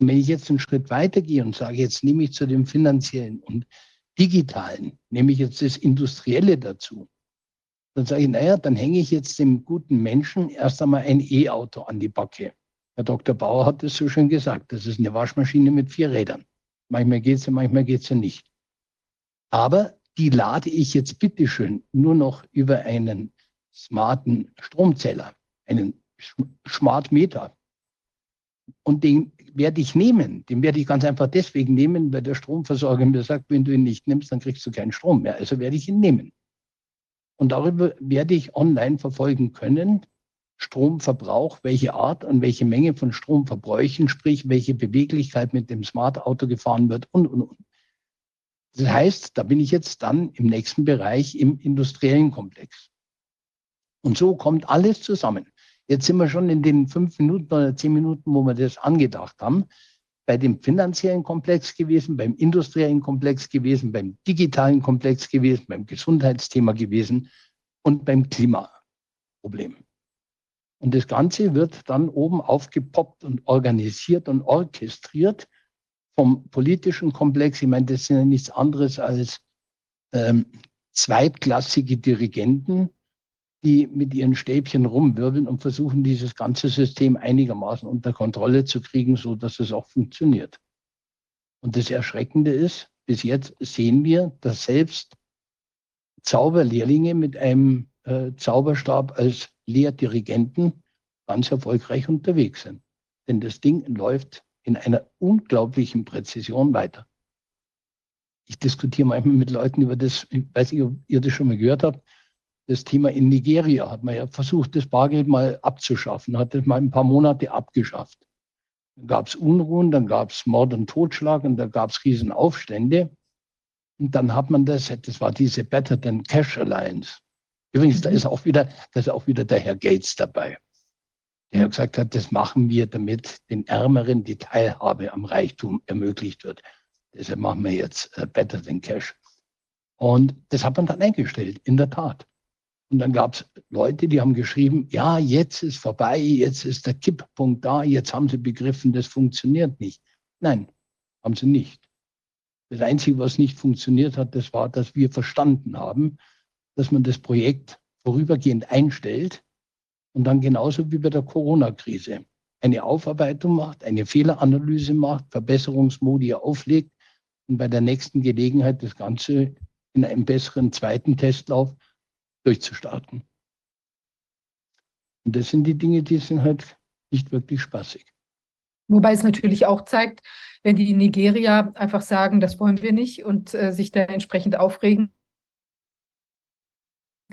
Und wenn ich jetzt einen Schritt weitergehe und sage, jetzt nehme ich zu dem finanziellen und digitalen, nehme ich jetzt das Industrielle dazu, dann sage ich, naja, dann hänge ich jetzt dem guten Menschen erst einmal ein E-Auto an die Backe. Herr Dr. Bauer hat es so schön gesagt, das ist eine Waschmaschine mit vier Rädern. Manchmal geht es ja, manchmal geht es ja nicht. Aber die lade ich jetzt bitteschön nur noch über einen smarten Stromzähler, einen Smart Meter. Und den werde ich nehmen. Den werde ich ganz einfach deswegen nehmen, weil der Stromversorger mir sagt, wenn du ihn nicht nimmst, dann kriegst du keinen Strom mehr. Also werde ich ihn nehmen. Und darüber werde ich online verfolgen können, Stromverbrauch, welche Art und welche Menge von Stromverbräuchen, sprich welche Beweglichkeit mit dem Smart Auto gefahren wird und, und, und. Das heißt, da bin ich jetzt dann im nächsten Bereich im industriellen Komplex. Und so kommt alles zusammen. Jetzt sind wir schon in den fünf Minuten oder zehn Minuten, wo wir das angedacht haben, bei dem finanziellen Komplex gewesen, beim industriellen Komplex gewesen, beim digitalen Komplex gewesen, beim Gesundheitsthema gewesen und beim Klimaproblem. Und das Ganze wird dann oben aufgepoppt und organisiert und orchestriert vom politischen Komplex. Ich meine, das sind ja nichts anderes als ähm, zweitklassige Dirigenten, die mit ihren Stäbchen rumwirbeln und versuchen, dieses ganze System einigermaßen unter Kontrolle zu kriegen, so dass es auch funktioniert. Und das Erschreckende ist, bis jetzt sehen wir, dass selbst Zauberlehrlinge mit einem äh, Zauberstab als Lehrdirigenten ganz erfolgreich unterwegs sind. Denn das Ding läuft in einer unglaublichen Präzision weiter. Ich diskutiere manchmal mit Leuten über das, ich weiß nicht, ob ihr das schon mal gehört habt, das Thema in Nigeria hat man ja versucht, das Bargeld mal abzuschaffen, hat es mal ein paar Monate abgeschafft. Dann gab es Unruhen, dann gab es Mord und Totschlag und da gab es Riesenaufstände. Und dann hat man das, das war diese Better Than Cash Alliance. Übrigens, da mhm. ist auch wieder, da ist auch wieder der Herr Gates dabei, der gesagt hat, das machen wir, damit den Ärmeren die Teilhabe am Reichtum ermöglicht wird. Deshalb machen wir jetzt äh, Better Than Cash. Und das hat man dann eingestellt, in der Tat. Und dann gab es Leute, die haben geschrieben, ja, jetzt ist vorbei, jetzt ist der Kipppunkt da, jetzt haben sie begriffen, das funktioniert nicht. Nein, haben sie nicht. Das Einzige, was nicht funktioniert hat, das war, dass wir verstanden haben, dass man das Projekt vorübergehend einstellt und dann genauso wie bei der Corona-Krise eine Aufarbeitung macht, eine Fehleranalyse macht, Verbesserungsmodi auflegt und bei der nächsten Gelegenheit das Ganze in einem besseren zweiten Testlauf durchzustarten. Und das sind die Dinge, die sind halt nicht wirklich spaßig. Wobei es natürlich auch zeigt, wenn die Nigeria einfach sagen, das wollen wir nicht und äh, sich da entsprechend aufregen,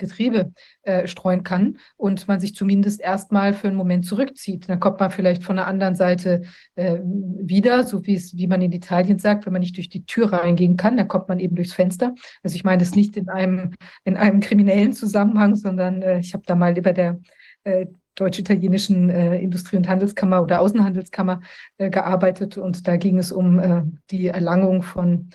Getriebe äh, streuen kann und man sich zumindest erstmal für einen Moment zurückzieht. Dann kommt man vielleicht von der anderen Seite äh, wieder, so wie es, wie man in Italien sagt, wenn man nicht durch die Tür reingehen kann, dann kommt man eben durchs Fenster. Also ich meine das nicht in einem, in einem kriminellen Zusammenhang, sondern äh, ich habe da mal über der äh, deutsch-italienischen äh, Industrie- und Handelskammer oder Außenhandelskammer äh, gearbeitet und da ging es um äh, die Erlangung von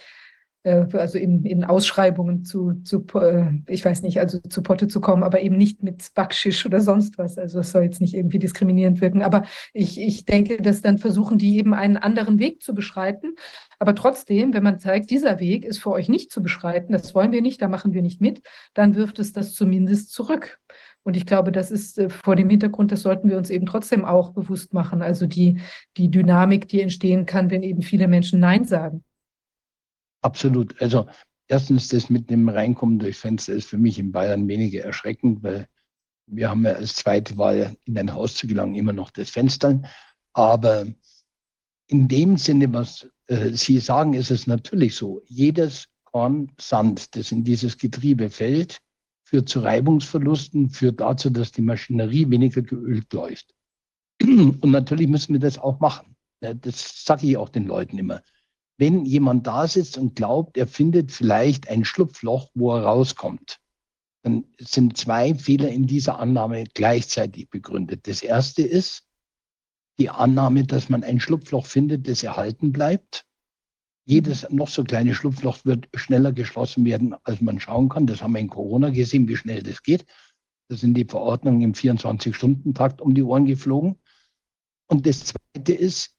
also in, in Ausschreibungen zu, zu, äh, ich weiß nicht, also zu Potte zu kommen, aber eben nicht mit Backschisch oder sonst was. Also es soll jetzt nicht irgendwie diskriminierend wirken. Aber ich, ich denke, dass dann versuchen die eben einen anderen Weg zu beschreiten. Aber trotzdem, wenn man zeigt, dieser Weg ist für euch nicht zu beschreiten, das wollen wir nicht, da machen wir nicht mit, dann wirft es das zumindest zurück. Und ich glaube, das ist äh, vor dem Hintergrund, das sollten wir uns eben trotzdem auch bewusst machen. Also die, die Dynamik, die entstehen kann, wenn eben viele Menschen Nein sagen. Absolut. Also erstens, das mit dem Reinkommen durch Fenster ist für mich in Bayern weniger erschreckend, weil wir haben ja als zweite Wahl in ein Haus zu gelangen immer noch das Fenster. Aber in dem Sinne, was äh, Sie sagen, ist es natürlich so. Jedes Korn Sand, das in dieses Getriebe fällt, führt zu Reibungsverlusten, führt dazu, dass die Maschinerie weniger geölt läuft. Und natürlich müssen wir das auch machen. Das sage ich auch den Leuten immer. Wenn jemand da sitzt und glaubt, er findet vielleicht ein Schlupfloch, wo er rauskommt, dann sind zwei Fehler in dieser Annahme gleichzeitig begründet. Das erste ist die Annahme, dass man ein Schlupfloch findet, das erhalten bleibt. Jedes noch so kleine Schlupfloch wird schneller geschlossen werden, als man schauen kann. Das haben wir in Corona gesehen, wie schnell das geht. Da sind die Verordnungen im 24-Stunden-Takt um die Ohren geflogen. Und das Zweite ist,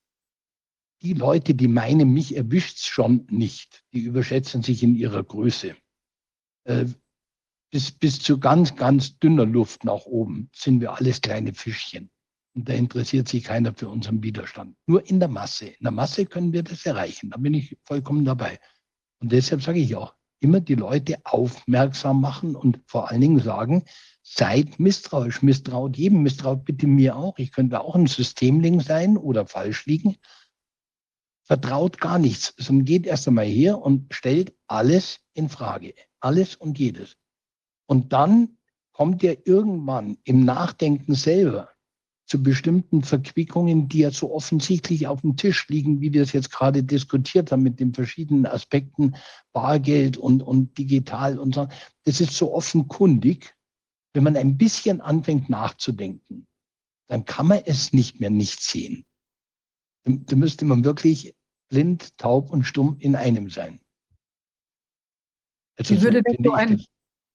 die Leute, die meinen, mich erwischt es schon nicht, die überschätzen sich in ihrer Größe. Äh, bis, bis zu ganz, ganz dünner Luft nach oben sind wir alles kleine Fischchen. Und da interessiert sich keiner für unseren Widerstand. Nur in der Masse. In der Masse können wir das erreichen. Da bin ich vollkommen dabei. Und deshalb sage ich auch, immer die Leute aufmerksam machen und vor allen Dingen sagen, seid misstrauisch. Misstraut jedem, misstraut bitte mir auch. Ich könnte auch ein Systemling sein oder falsch liegen. Vertraut gar nichts, sondern geht erst einmal her und stellt alles in Frage. Alles und jedes. Und dann kommt ihr irgendwann im Nachdenken selber zu bestimmten Verquickungen, die ja so offensichtlich auf dem Tisch liegen, wie wir es jetzt gerade diskutiert haben mit den verschiedenen Aspekten Bargeld und, und digital und so. Das ist so offenkundig. Wenn man ein bisschen anfängt nachzudenken, dann kann man es nicht mehr nicht sehen. Da müsste man wirklich blind, taub und stumm in einem sein. Also wie würde so denn so ein,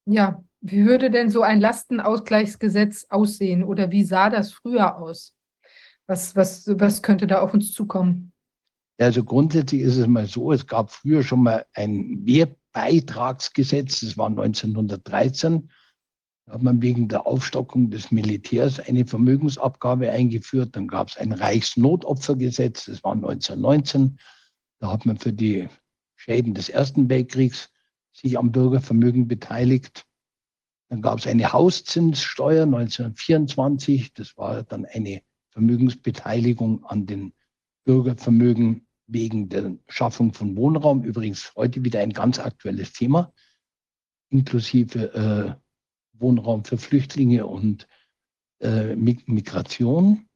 ja, wie würde denn so ein Lastenausgleichsgesetz aussehen oder wie sah das früher aus? Was, was, was könnte da auf uns zukommen? Also grundsätzlich ist es mal so, es gab früher schon mal ein Wehrbeitragsgesetz, das war 1913. Hat man wegen der Aufstockung des Militärs eine Vermögensabgabe eingeführt. Dann gab es ein Reichsnotopfergesetz, das war 1919. Da hat man für die Schäden des Ersten Weltkriegs sich am Bürgervermögen beteiligt. Dann gab es eine Hauszinssteuer 1924. Das war dann eine Vermögensbeteiligung an den Bürgervermögen wegen der Schaffung von Wohnraum. Übrigens heute wieder ein ganz aktuelles Thema, inklusive äh, Wohnraum für Flüchtlinge und äh, Migration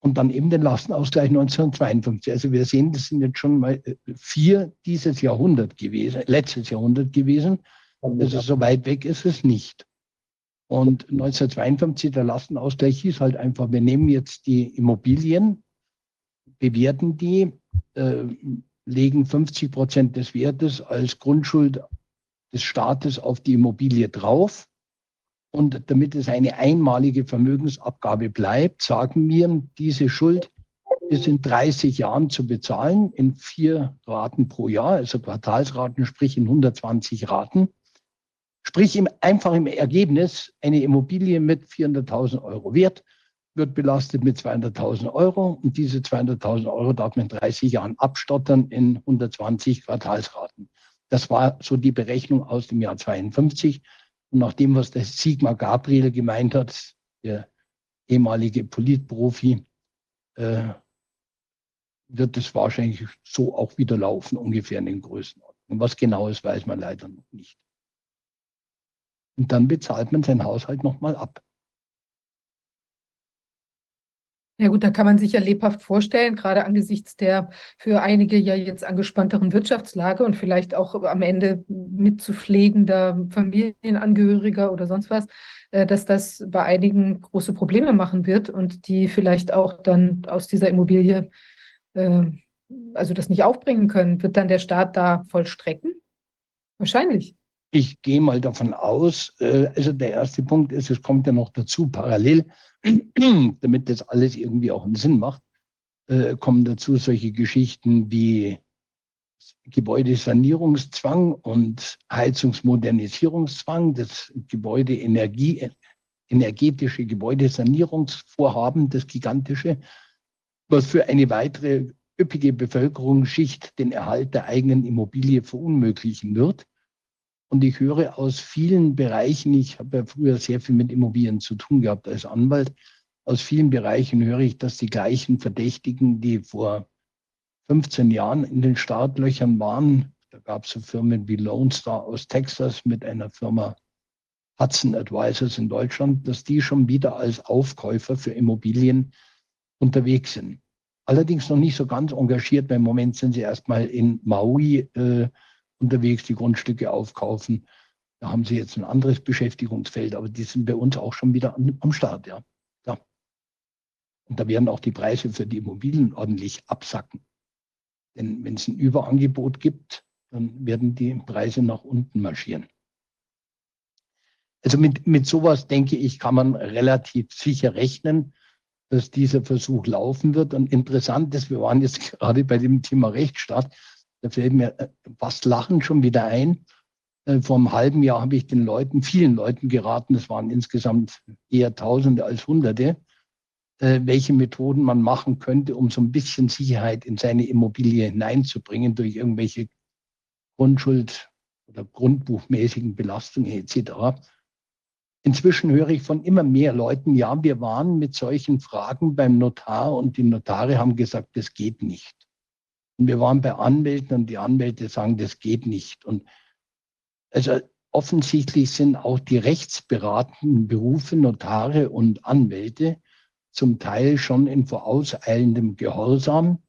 und dann eben den Lastenausgleich 1952. Also wir sehen, das sind jetzt schon mal äh, vier dieses Jahrhundert gewesen, letztes Jahrhundert gewesen. Also so weit weg ist es nicht. Und 1952, der Lastenausgleich hieß halt einfach, wir nehmen jetzt die Immobilien, bewerten die, äh, legen 50 Prozent des Wertes als Grundschuld des Staates auf die Immobilie drauf und damit es eine einmalige Vermögensabgabe bleibt, sagen wir, diese Schuld ist in 30 Jahren zu bezahlen, in vier Raten pro Jahr, also Quartalsraten, sprich in 120 Raten. Sprich im, einfach im Ergebnis, eine Immobilie mit 400.000 Euro Wert wird belastet mit 200.000 Euro und diese 200.000 Euro darf man in 30 Jahren abstottern in 120 Quartalsraten. Das war so die Berechnung aus dem Jahr 52. Und nach dem, was der Sigmar Gabriel gemeint hat, der ehemalige Politprofi, äh, wird es wahrscheinlich so auch wieder laufen, ungefähr in den Größenordnungen. Was genau ist, weiß man leider noch nicht. Und dann bezahlt man seinen Haushalt nochmal ab. Ja gut, da kann man sich ja lebhaft vorstellen, gerade angesichts der für einige ja jetzt angespannteren Wirtschaftslage und vielleicht auch am Ende mitzupflegender Familienangehöriger oder sonst was, äh, dass das bei einigen große Probleme machen wird und die vielleicht auch dann aus dieser Immobilie, äh, also das nicht aufbringen können. Wird dann der Staat da vollstrecken? Wahrscheinlich. Ich gehe mal davon aus, äh, also der erste Punkt ist, es kommt ja noch dazu, parallel damit das alles irgendwie auch einen Sinn macht, äh, kommen dazu solche Geschichten wie Gebäudesanierungszwang und Heizungsmodernisierungszwang, das Gebäudeenergie, energetische Gebäudesanierungsvorhaben, das gigantische, was für eine weitere üppige Bevölkerungsschicht den Erhalt der eigenen Immobilie verunmöglichen wird. Und ich höre aus vielen Bereichen, ich habe ja früher sehr viel mit Immobilien zu tun gehabt als Anwalt, aus vielen Bereichen höre ich, dass die gleichen Verdächtigen, die vor 15 Jahren in den Startlöchern waren, da gab es so Firmen wie Lone Star aus Texas mit einer Firma Hudson Advisors in Deutschland, dass die schon wieder als Aufkäufer für Immobilien unterwegs sind. Allerdings noch nicht so ganz engagiert, weil im Moment sind sie erstmal in Maui äh, unterwegs, die Grundstücke aufkaufen. Da haben sie jetzt ein anderes Beschäftigungsfeld, aber die sind bei uns auch schon wieder an, am Start, ja. ja. Und da werden auch die Preise für die Immobilien ordentlich absacken. Denn wenn es ein Überangebot gibt, dann werden die Preise nach unten marschieren. Also mit, mit sowas, denke ich, kann man relativ sicher rechnen, dass dieser Versuch laufen wird. Und interessant ist, wir waren jetzt gerade bei dem Thema Rechtsstaat, da fällt mir äh, fast Lachen schon wieder ein. Äh, vor einem halben Jahr habe ich den Leuten, vielen Leuten geraten, es waren insgesamt eher Tausende als Hunderte, äh, welche Methoden man machen könnte, um so ein bisschen Sicherheit in seine Immobilie hineinzubringen durch irgendwelche Grundschuld- oder grundbuchmäßigen Belastungen etc. Inzwischen höre ich von immer mehr Leuten, ja, wir waren mit solchen Fragen beim Notar und die Notare haben gesagt, das geht nicht. Und wir waren bei Anwälten und die Anwälte sagen, das geht nicht. Und also offensichtlich sind auch die rechtsberatenden Berufe, Notare und Anwälte zum Teil schon in vorauseilendem Gehorsam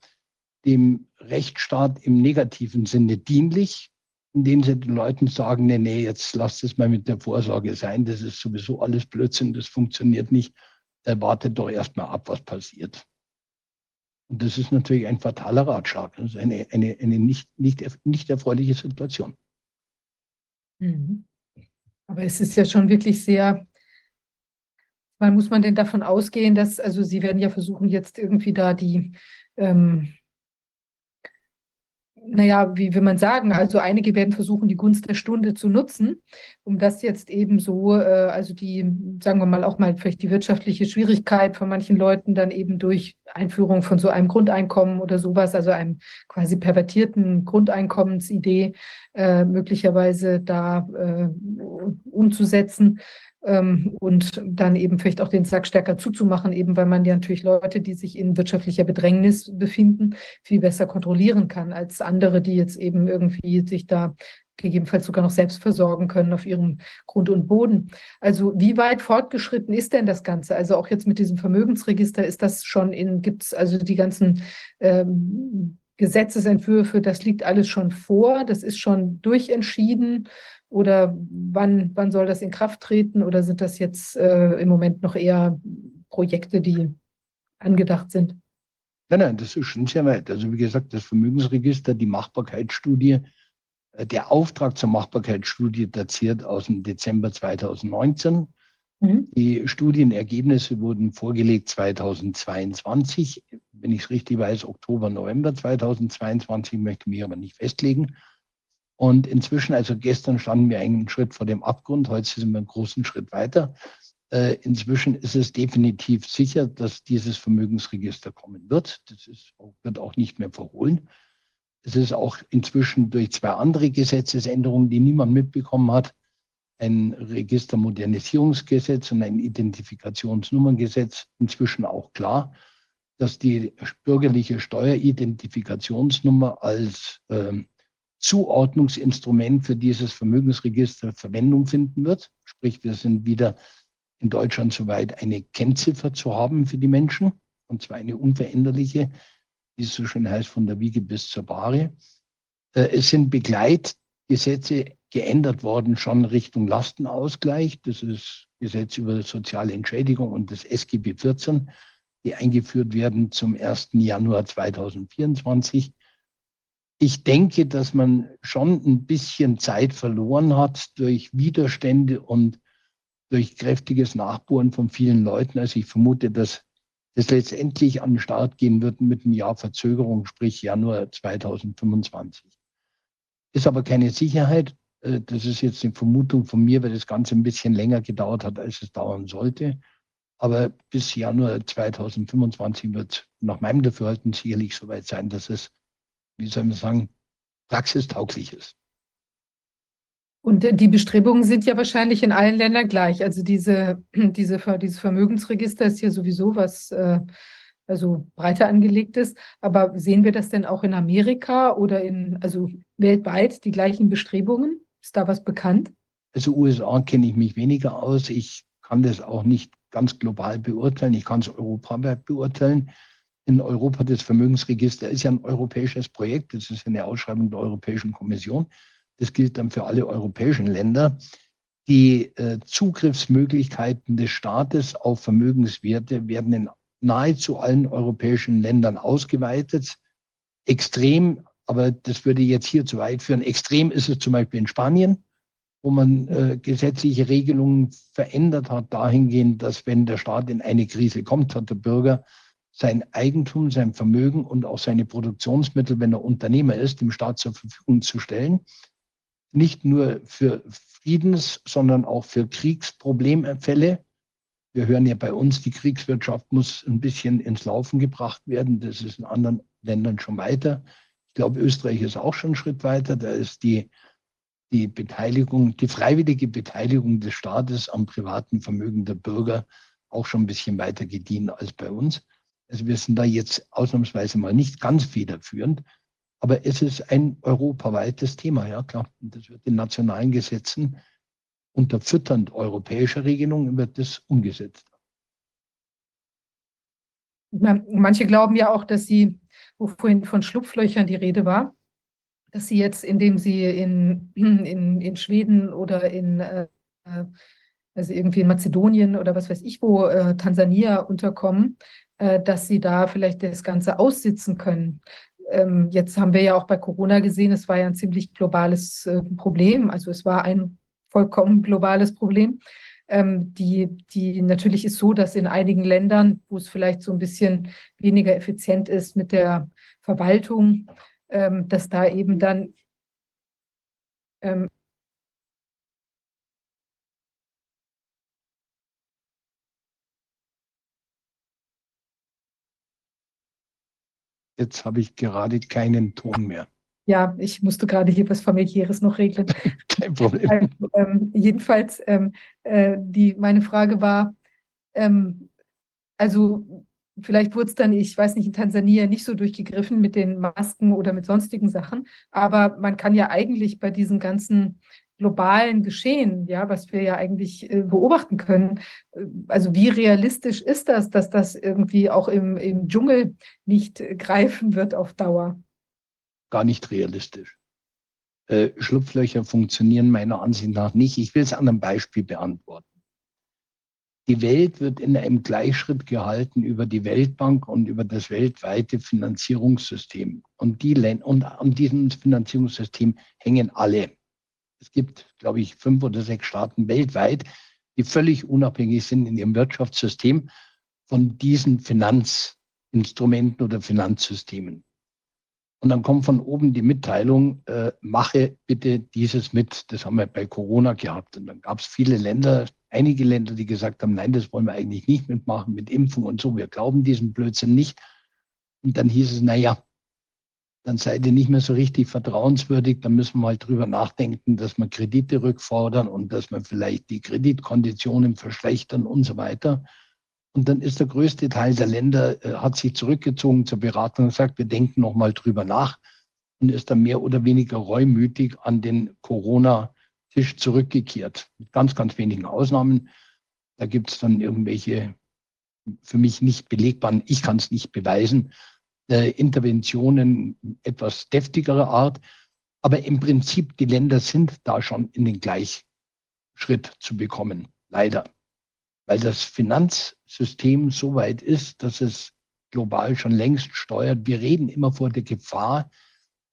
dem Rechtsstaat im negativen Sinne dienlich indem sie den Leuten sagen, nee, nee, jetzt lasst es mal mit der Vorsorge sein, das ist sowieso alles Blödsinn, das funktioniert nicht. Wartet doch erstmal ab, was passiert. Und das ist natürlich ein fataler Ratschlag. Das ist eine, eine, eine nicht, nicht, nicht erfreuliche Situation. Mhm. Aber es ist ja schon wirklich sehr, wann muss man denn davon ausgehen, dass, also Sie werden ja versuchen, jetzt irgendwie da die ähm, naja, wie will man sagen, also einige werden versuchen, die Gunst der Stunde zu nutzen, um das jetzt eben so, äh, also die, sagen wir mal, auch mal vielleicht die wirtschaftliche Schwierigkeit von manchen Leuten dann eben durch Einführung von so einem Grundeinkommen oder sowas, also einem quasi pervertierten Grundeinkommensidee, äh, möglicherweise da äh, umzusetzen und dann eben vielleicht auch den Sack stärker zuzumachen, eben weil man ja natürlich Leute, die sich in wirtschaftlicher Bedrängnis befinden, viel besser kontrollieren kann als andere, die jetzt eben irgendwie sich da gegebenenfalls sogar noch selbst versorgen können auf ihrem Grund und Boden. Also wie weit fortgeschritten ist denn das Ganze? Also auch jetzt mit diesem Vermögensregister ist das schon in, gibt es also die ganzen ähm, Gesetzesentwürfe, das liegt alles schon vor, das ist schon durchentschieden oder wann, wann soll das in Kraft treten? Oder sind das jetzt äh, im Moment noch eher Projekte, die angedacht sind? Nein, nein, das ist schon sehr weit. Also wie gesagt, das Vermögensregister, die Machbarkeitsstudie, äh, der Auftrag zur Machbarkeitsstudie datiert aus dem Dezember 2019. Mhm. Die Studienergebnisse wurden vorgelegt 2022. Wenn ich es richtig weiß, Oktober, November 2022, möchte mich aber nicht festlegen. Und inzwischen, also gestern standen wir einen Schritt vor dem Abgrund, heute sind wir einen großen Schritt weiter. Äh, inzwischen ist es definitiv sicher, dass dieses Vermögensregister kommen wird. Das ist, wird auch nicht mehr verhohlen. Es ist auch inzwischen durch zwei andere Gesetzesänderungen, die niemand mitbekommen hat, ein Registermodernisierungsgesetz und ein Identifikationsnummerngesetz inzwischen auch klar, dass die bürgerliche Steueridentifikationsnummer als ähm, Zuordnungsinstrument für dieses Vermögensregister Verwendung finden wird. Sprich, wir sind wieder in Deutschland soweit, eine Kennziffer zu haben für die Menschen, und zwar eine unveränderliche, wie es so schön heißt, von der Wiege bis zur Bahre. Äh, es sind Begleitgesetze geändert worden, schon Richtung Lastenausgleich. Das ist Gesetz über soziale Entschädigung und das SGB 14, die eingeführt werden zum 1. Januar 2024 ich denke, dass man schon ein bisschen Zeit verloren hat durch Widerstände und durch kräftiges Nachbohren von vielen Leuten. Also ich vermute, dass das letztendlich an den Start gehen wird mit einem Jahr Verzögerung, sprich Januar 2025. Ist aber keine Sicherheit. Äh, das ist jetzt eine Vermutung von mir, weil das Ganze ein bisschen länger gedauert hat, als es dauern sollte. Aber bis Januar 2025 wird nach meinem Dafürhalten sicherlich soweit sein, dass es wie soll man sagen, praxistauglich ist. Und die Bestrebungen sind ja wahrscheinlich in allen Ländern gleich. Also diese, diese, dieses Vermögensregister ist hier sowieso was äh, also breiter angelegt ist. Aber sehen wir das denn auch in Amerika oder in, also weltweit die gleichen Bestrebungen? Ist da was bekannt? Also USA kenne ich mich weniger aus. Ich kann das auch nicht ganz global beurteilen. Ich kann es europaweit beurteilen. In Europa das Vermögensregister ist ja ein europäisches Projekt. Das ist eine Ausschreibung der Europäischen Kommission. Das gilt dann für alle europäischen Länder. Die äh, Zugriffsmöglichkeiten des Staates auf Vermögenswerte werden in nahezu allen europäischen Ländern ausgeweitet. Extrem, aber das würde jetzt hier zu weit führen, extrem ist es zum Beispiel in Spanien, wo man äh, gesetzliche Regelungen verändert hat, dahingehend, dass wenn der Staat in eine Krise kommt, hat der Bürger sein Eigentum, sein Vermögen und auch seine Produktionsmittel, wenn er Unternehmer ist, dem Staat zur Verfügung zu stellen. Nicht nur für Friedens-, sondern auch für Kriegsproblemfälle. Wir hören ja bei uns, die Kriegswirtschaft muss ein bisschen ins Laufen gebracht werden. Das ist in anderen Ländern schon weiter. Ich glaube, Österreich ist auch schon einen Schritt weiter. Da ist die die Beteiligung, die freiwillige Beteiligung des Staates am privaten Vermögen der Bürger auch schon ein bisschen weiter gediehen als bei uns. Also wir sind da jetzt ausnahmsweise mal nicht ganz federführend, aber es ist ein europaweites Thema, ja klar. Und das wird in nationalen Gesetzen unter fütternd europäischer Regelungen wird das umgesetzt. Manche glauben ja auch, dass sie, wo vorhin von Schlupflöchern die Rede war, dass sie jetzt, indem sie in, in, in Schweden oder in, äh, also irgendwie in Mazedonien oder was weiß ich wo, äh, Tansania unterkommen, äh, dass sie da vielleicht das Ganze aussitzen können. Ähm, jetzt haben wir ja auch bei Corona gesehen, es war ja ein ziemlich globales äh, Problem. Also es war ein vollkommen globales Problem. Ähm, die, die natürlich ist so, dass in einigen Ländern, wo es vielleicht so ein bisschen weniger effizient ist mit der Verwaltung, ähm, dass da eben dann Jetzt habe ich gerade keinen Ton mehr. Ja, ich musste gerade hier was familiäres noch regeln. Kein Problem. Also, ähm, jedenfalls, ähm, äh, die, meine Frage war, ähm, also Vielleicht wurde es dann, ich weiß nicht, in Tansania nicht so durchgegriffen mit den Masken oder mit sonstigen Sachen. Aber man kann ja eigentlich bei diesen ganzen globalen Geschehen, ja, was wir ja eigentlich äh, beobachten können, äh, also wie realistisch ist das, dass das irgendwie auch im, im Dschungel nicht äh, greifen wird auf Dauer? Gar nicht realistisch. Äh, Schlupflöcher funktionieren meiner Ansicht nach nicht. Ich will es an einem Beispiel beantworten. Die Welt wird in einem Gleichschritt gehalten über die Weltbank und über das weltweite Finanzierungssystem. Und, die, und an diesem Finanzierungssystem hängen alle. Es gibt, glaube ich, fünf oder sechs Staaten weltweit, die völlig unabhängig sind in ihrem Wirtschaftssystem von diesen Finanzinstrumenten oder Finanzsystemen. Und dann kommt von oben die Mitteilung, äh, mache bitte dieses mit. Das haben wir bei Corona gehabt. Und dann gab es viele Länder, einige Länder, die gesagt haben, nein, das wollen wir eigentlich nicht mitmachen mit Impfung und so. Wir glauben diesen Blödsinn nicht. Und dann hieß es, naja, dann seid ihr nicht mehr so richtig vertrauenswürdig. Dann müssen wir halt drüber nachdenken, dass wir Kredite rückfordern und dass wir vielleicht die Kreditkonditionen verschlechtern und so weiter. Und dann ist der größte Teil der Länder, äh, hat sich zurückgezogen zur Beratung und sagt, wir denken nochmal drüber nach und ist dann mehr oder weniger reumütig an den Corona-Tisch zurückgekehrt. Mit ganz, ganz wenigen Ausnahmen. Da gibt es dann irgendwelche für mich nicht belegbaren, ich kann es nicht beweisen, äh, Interventionen etwas deftigerer Art. Aber im Prinzip, die Länder sind da schon in den Gleichschritt zu bekommen. Leider weil das Finanzsystem so weit ist, dass es global schon längst steuert. Wir reden immer vor der Gefahr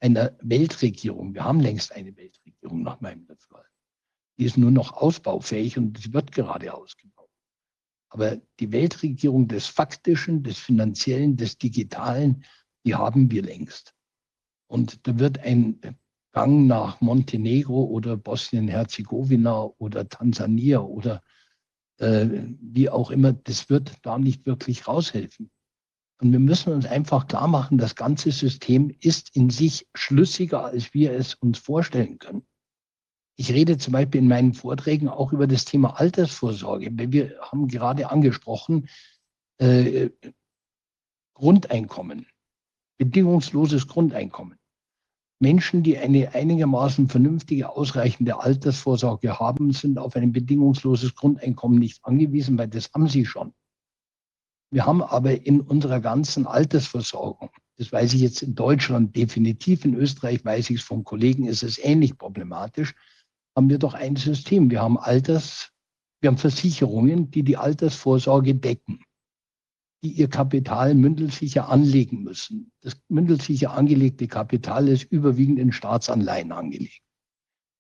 einer Weltregierung. Wir haben längst eine Weltregierung nach meinem Dafürhalten. Die ist nur noch ausbaufähig und sie wird gerade ausgebaut. Aber die Weltregierung des Faktischen, des Finanziellen, des Digitalen, die haben wir längst. Und da wird ein Gang nach Montenegro oder Bosnien-Herzegowina oder Tansania oder äh, wie auch immer, das wird da nicht wirklich raushelfen. Und wir müssen uns einfach klar machen, das ganze System ist in sich schlüssiger, als wir es uns vorstellen können. Ich rede zum Beispiel in meinen Vorträgen auch über das Thema Altersvorsorge. Wir haben gerade angesprochen, äh, Grundeinkommen, bedingungsloses Grundeinkommen. Menschen, die eine einigermaßen vernünftige, ausreichende Altersvorsorge haben, sind auf ein bedingungsloses Grundeinkommen nicht angewiesen, weil das haben sie schon. Wir haben aber in unserer ganzen Altersversorgung, das weiß ich jetzt in Deutschland definitiv, in Österreich weiß ich es von Kollegen, ist es ähnlich problematisch, haben wir doch ein System. Wir haben Alters, wir haben Versicherungen, die die Altersvorsorge decken die ihr Kapital mündelsicher anlegen müssen. Das mündelsicher angelegte Kapital ist überwiegend in Staatsanleihen angelegt.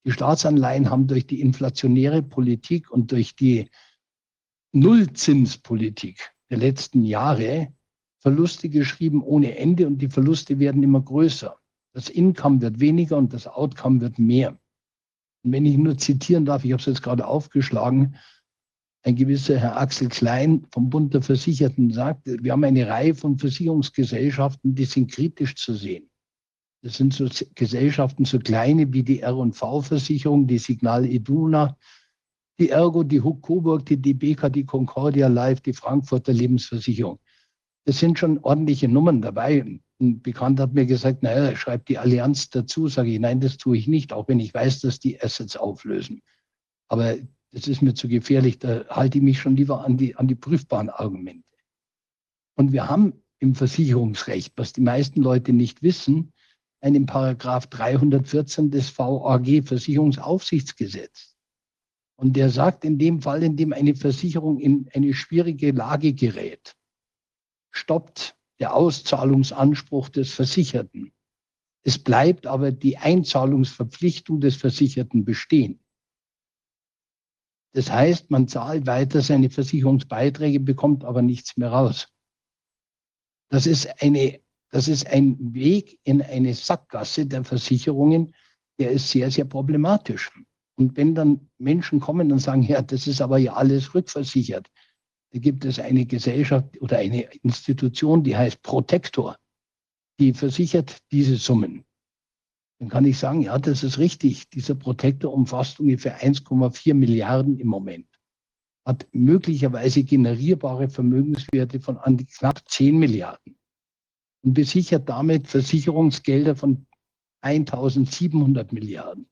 Die Staatsanleihen haben durch die inflationäre Politik und durch die Nullzinspolitik der letzten Jahre Verluste geschrieben ohne Ende und die Verluste werden immer größer. Das Income wird weniger und das Outcome wird mehr. Wenn ich nur zitieren darf, ich habe es jetzt gerade aufgeschlagen, ein gewisser Herr Axel Klein vom Bund der Versicherten sagt, wir haben eine Reihe von Versicherungsgesellschaften, die sind kritisch zu sehen. Das sind so Gesellschaften, so kleine wie die R&V-Versicherung, die Signal Iduna, die Ergo, die Huck Coburg, die DBK, die Concordia Life, die Frankfurter Lebensversicherung. Das sind schon ordentliche Nummern dabei. Ein Bekannter hat mir gesagt, naja, schreibt die Allianz dazu. Sage ich, nein, das tue ich nicht, auch wenn ich weiß, dass die Assets auflösen. Aber das ist mir zu gefährlich, da halte ich mich schon lieber an die, an die prüfbaren Argumente. Und wir haben im Versicherungsrecht, was die meisten Leute nicht wissen, einen Paragraph 314 des VAG Versicherungsaufsichtsgesetz. Und der sagt in dem Fall, in dem eine Versicherung in eine schwierige Lage gerät, stoppt der Auszahlungsanspruch des Versicherten. Es bleibt aber die Einzahlungsverpflichtung des Versicherten bestehen. Das heißt, man zahlt weiter seine Versicherungsbeiträge, bekommt aber nichts mehr raus. Das ist, eine, das ist ein Weg in eine Sackgasse der Versicherungen, der ist sehr, sehr problematisch. Und wenn dann Menschen kommen und sagen, ja, das ist aber ja alles rückversichert, da gibt es eine Gesellschaft oder eine Institution, die heißt Protektor, die versichert diese Summen dann kann ich sagen, ja, das ist richtig. Dieser Protektor umfasst ungefähr 1,4 Milliarden im Moment, hat möglicherweise generierbare Vermögenswerte von an die knapp 10 Milliarden und besichert damit Versicherungsgelder von 1700 Milliarden.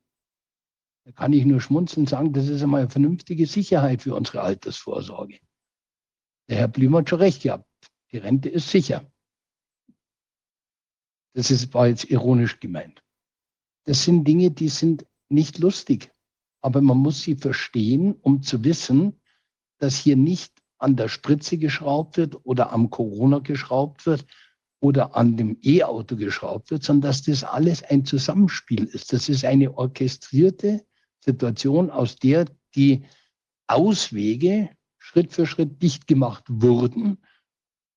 Da kann ich nur schmunzeln sagen, das ist einmal eine vernünftige Sicherheit für unsere Altersvorsorge. Der Herr Blüm hat schon recht gehabt. Die Rente ist sicher. Das ist, war jetzt ironisch gemeint. Das sind Dinge, die sind nicht lustig. Aber man muss sie verstehen, um zu wissen, dass hier nicht an der Spritze geschraubt wird oder am Corona geschraubt wird oder an dem E-Auto geschraubt wird, sondern dass das alles ein Zusammenspiel ist. Das ist eine orchestrierte Situation, aus der die Auswege Schritt für Schritt dicht gemacht wurden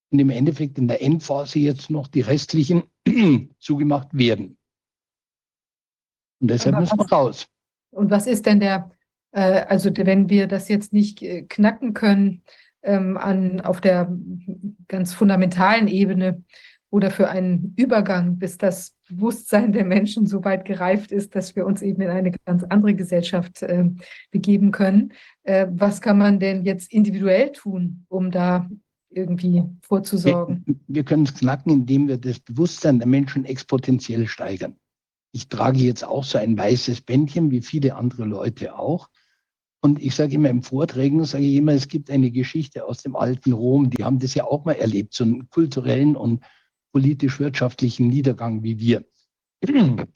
und im Endeffekt in der Endphase jetzt noch die restlichen zugemacht werden. Und deshalb müssen wir raus. Und was ist denn der, äh, also wenn wir das jetzt nicht äh, knacken können ähm, an, auf der ganz fundamentalen Ebene oder für einen Übergang, bis das Bewusstsein der Menschen so weit gereift ist, dass wir uns eben in eine ganz andere Gesellschaft äh, begeben können. Äh, was kann man denn jetzt individuell tun, um da irgendwie vorzusorgen? Wir, wir können es knacken, indem wir das Bewusstsein der Menschen exponentiell steigern. Ich trage jetzt auch so ein weißes Bändchen, wie viele andere Leute auch. Und ich sage immer im Vorträgen, sage ich immer, es gibt eine Geschichte aus dem alten Rom, die haben das ja auch mal erlebt, so einen kulturellen und politisch-wirtschaftlichen Niedergang wie wir.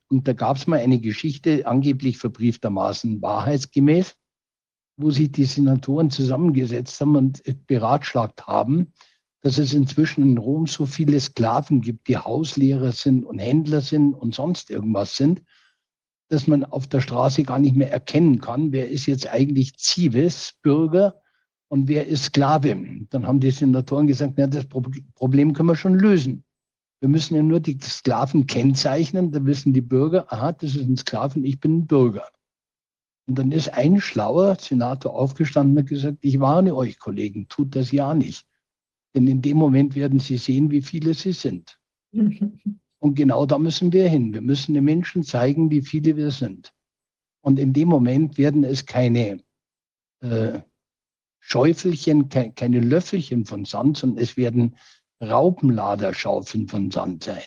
Und da gab es mal eine Geschichte, angeblich verbrieftermaßen wahrheitsgemäß, wo sich die Senatoren zusammengesetzt haben und beratschlagt haben, dass es inzwischen in Rom so viele Sklaven gibt, die Hauslehrer sind und Händler sind und sonst irgendwas sind, dass man auf der Straße gar nicht mehr erkennen kann, wer ist jetzt eigentlich Zivis, Bürger, und wer ist Sklave. Dann haben die Senatoren gesagt, na, das Problem können wir schon lösen. Wir müssen ja nur die Sklaven kennzeichnen, da wissen die Bürger, aha, das ist ein Sklaven, ich bin ein Bürger. Und dann ist ein schlauer Senator aufgestanden und hat gesagt, ich warne euch, Kollegen, tut das ja nicht. Denn in dem Moment werden sie sehen, wie viele sie sind. Und genau da müssen wir hin. Wir müssen den Menschen zeigen, wie viele wir sind. Und in dem Moment werden es keine äh, Schäufelchen, ke keine Löffelchen von Sand, sondern es werden Raupenladerschaufeln von Sand sein.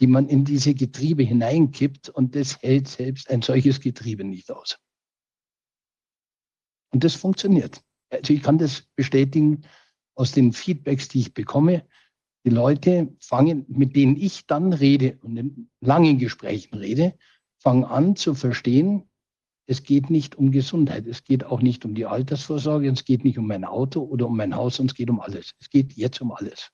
die man in diese Getriebe hineinkippt und das hält selbst ein solches Getriebe nicht aus. Und das funktioniert. Also ich kann das bestätigen aus den Feedbacks, die ich bekomme. Die Leute fangen, mit denen ich dann rede und in langen Gesprächen rede, fangen an zu verstehen, es geht nicht um Gesundheit, es geht auch nicht um die Altersvorsorge, es geht nicht um mein Auto oder um mein Haus, es geht um alles. Es geht jetzt um alles.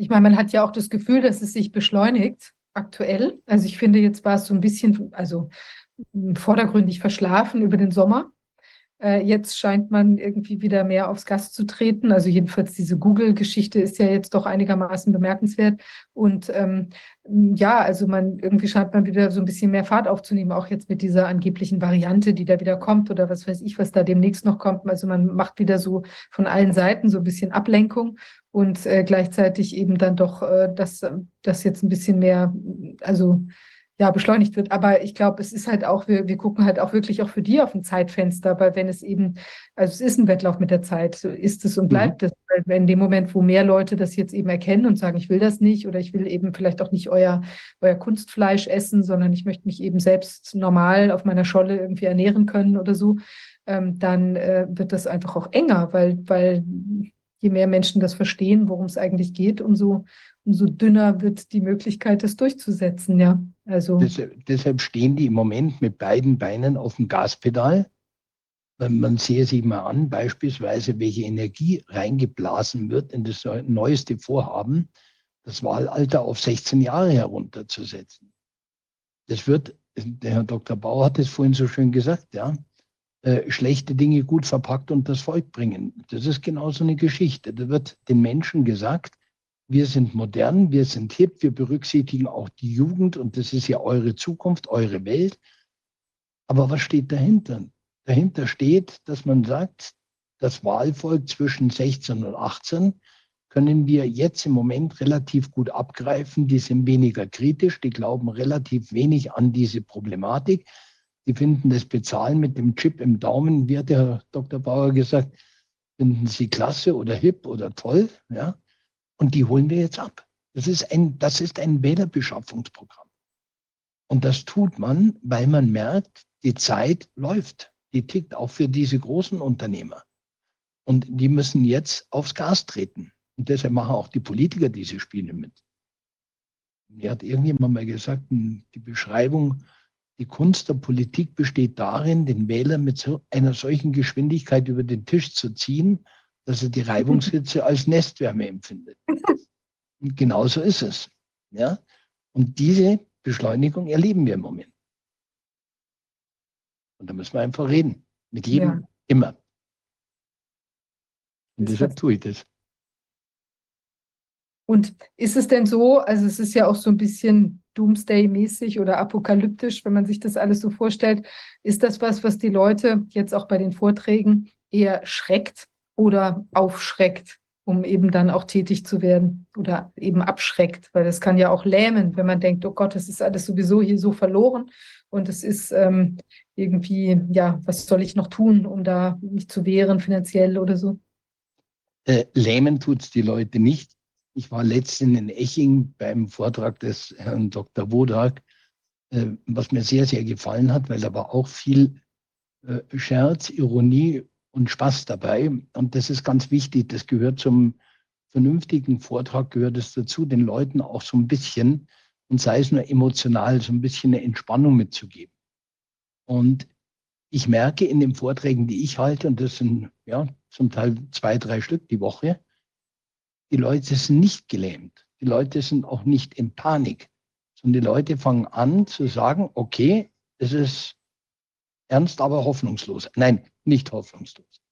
Ich meine, man hat ja auch das Gefühl, dass es sich beschleunigt aktuell. Also ich finde, jetzt war es so ein bisschen, also vordergründig verschlafen über den Sommer. Äh, jetzt scheint man irgendwie wieder mehr aufs Gas zu treten. Also jedenfalls diese Google-Geschichte ist ja jetzt doch einigermaßen bemerkenswert. Und ähm, ja, also man irgendwie scheint man wieder so ein bisschen mehr Fahrt aufzunehmen, auch jetzt mit dieser angeblichen Variante, die da wieder kommt oder was weiß ich, was da demnächst noch kommt. Also man macht wieder so von allen Seiten so ein bisschen Ablenkung und äh, gleichzeitig eben dann doch, äh, dass das jetzt ein bisschen mehr, also ja, beschleunigt wird. Aber ich glaube, es ist halt auch, wir, wir gucken halt auch wirklich auch für die auf ein Zeitfenster, weil wenn es eben, also es ist ein Wettlauf mit der Zeit, so ist es und mhm. bleibt mhm. es. Weil in dem Moment, wo mehr Leute das jetzt eben erkennen und sagen, ich will das nicht oder ich will eben vielleicht auch nicht euer, euer Kunstfleisch essen, sondern ich möchte mich eben selbst normal auf meiner Scholle irgendwie ernähren können oder so, ähm, dann äh, wird das einfach auch enger, weil, weil je mehr Menschen das verstehen, worum es eigentlich geht, umso umso dünner wird die Möglichkeit, das durchzusetzen. Ja, also. Deshalb, deshalb stehen die im Moment mit beiden Beinen auf dem Gaspedal. Man sehe sich mal an, beispielsweise, welche Energie reingeblasen wird in das neueste Vorhaben, das Wahlalter auf 16 Jahre herunterzusetzen. Das wird, der Herr Dr. Bauer hat es vorhin so schön gesagt, ja, äh, schlechte Dinge gut verpackt und das Volk bringen. Das ist genau so eine Geschichte. Da wird den Menschen gesagt, wir sind modern, wir sind hip, wir berücksichtigen auch die Jugend und das ist ja eure Zukunft, eure Welt. Aber was steht dahinter? Dahinter steht, dass man sagt, das Wahlvolk zwischen 16 und 18 können wir jetzt im Moment relativ gut abgreifen. Die sind weniger kritisch, die glauben relativ wenig an diese Problematik. Die finden das Bezahlen mit dem Chip im Daumen, wie hat der Herr Dr. Bauer gesagt, finden sie klasse oder hip oder toll. Ja? Und die holen wir jetzt ab. Das ist ein, das ist ein Wählerbeschaffungsprogramm. Und das tut man, weil man merkt, die Zeit läuft. Die tickt auch für diese großen Unternehmer. Und die müssen jetzt aufs Gas treten. Und deshalb machen auch die Politiker diese Spiele mit. Mir hat irgendjemand mal gesagt, die Beschreibung, die Kunst der Politik besteht darin, den Wähler mit so einer solchen Geschwindigkeit über den Tisch zu ziehen, dass er die Reibungshitze als Nestwärme empfindet. Und genauso ist es. Ja? Und diese Beschleunigung erleben wir im Moment. Und da müssen wir einfach reden. Mit jedem, ja. immer. Und deshalb tue ich das. Und ist es denn so, also es ist ja auch so ein bisschen Doomsday-mäßig oder apokalyptisch, wenn man sich das alles so vorstellt, ist das was, was die Leute jetzt auch bei den Vorträgen eher schreckt? Oder aufschreckt, um eben dann auch tätig zu werden oder eben abschreckt, weil das kann ja auch lähmen, wenn man denkt, oh Gott, das ist alles sowieso hier so verloren und es ist ähm, irgendwie, ja, was soll ich noch tun, um da mich zu wehren finanziell oder so? Äh, lähmen tut es die Leute nicht. Ich war letztens in Eching beim Vortrag des Herrn Dr. Wodak, äh, was mir sehr, sehr gefallen hat, weil da war auch viel äh, Scherz, Ironie und Spaß dabei. Und das ist ganz wichtig. Das gehört zum vernünftigen Vortrag, gehört es dazu, den Leuten auch so ein bisschen, und sei es nur emotional, so ein bisschen eine Entspannung mitzugeben. Und ich merke in den Vorträgen, die ich halte, und das sind ja zum Teil zwei, drei Stück die Woche, die Leute sind nicht gelähmt. Die Leute sind auch nicht in Panik, sondern die Leute fangen an zu sagen, okay, es ist ernst, aber hoffnungslos. Nein, nicht hoffnungslos.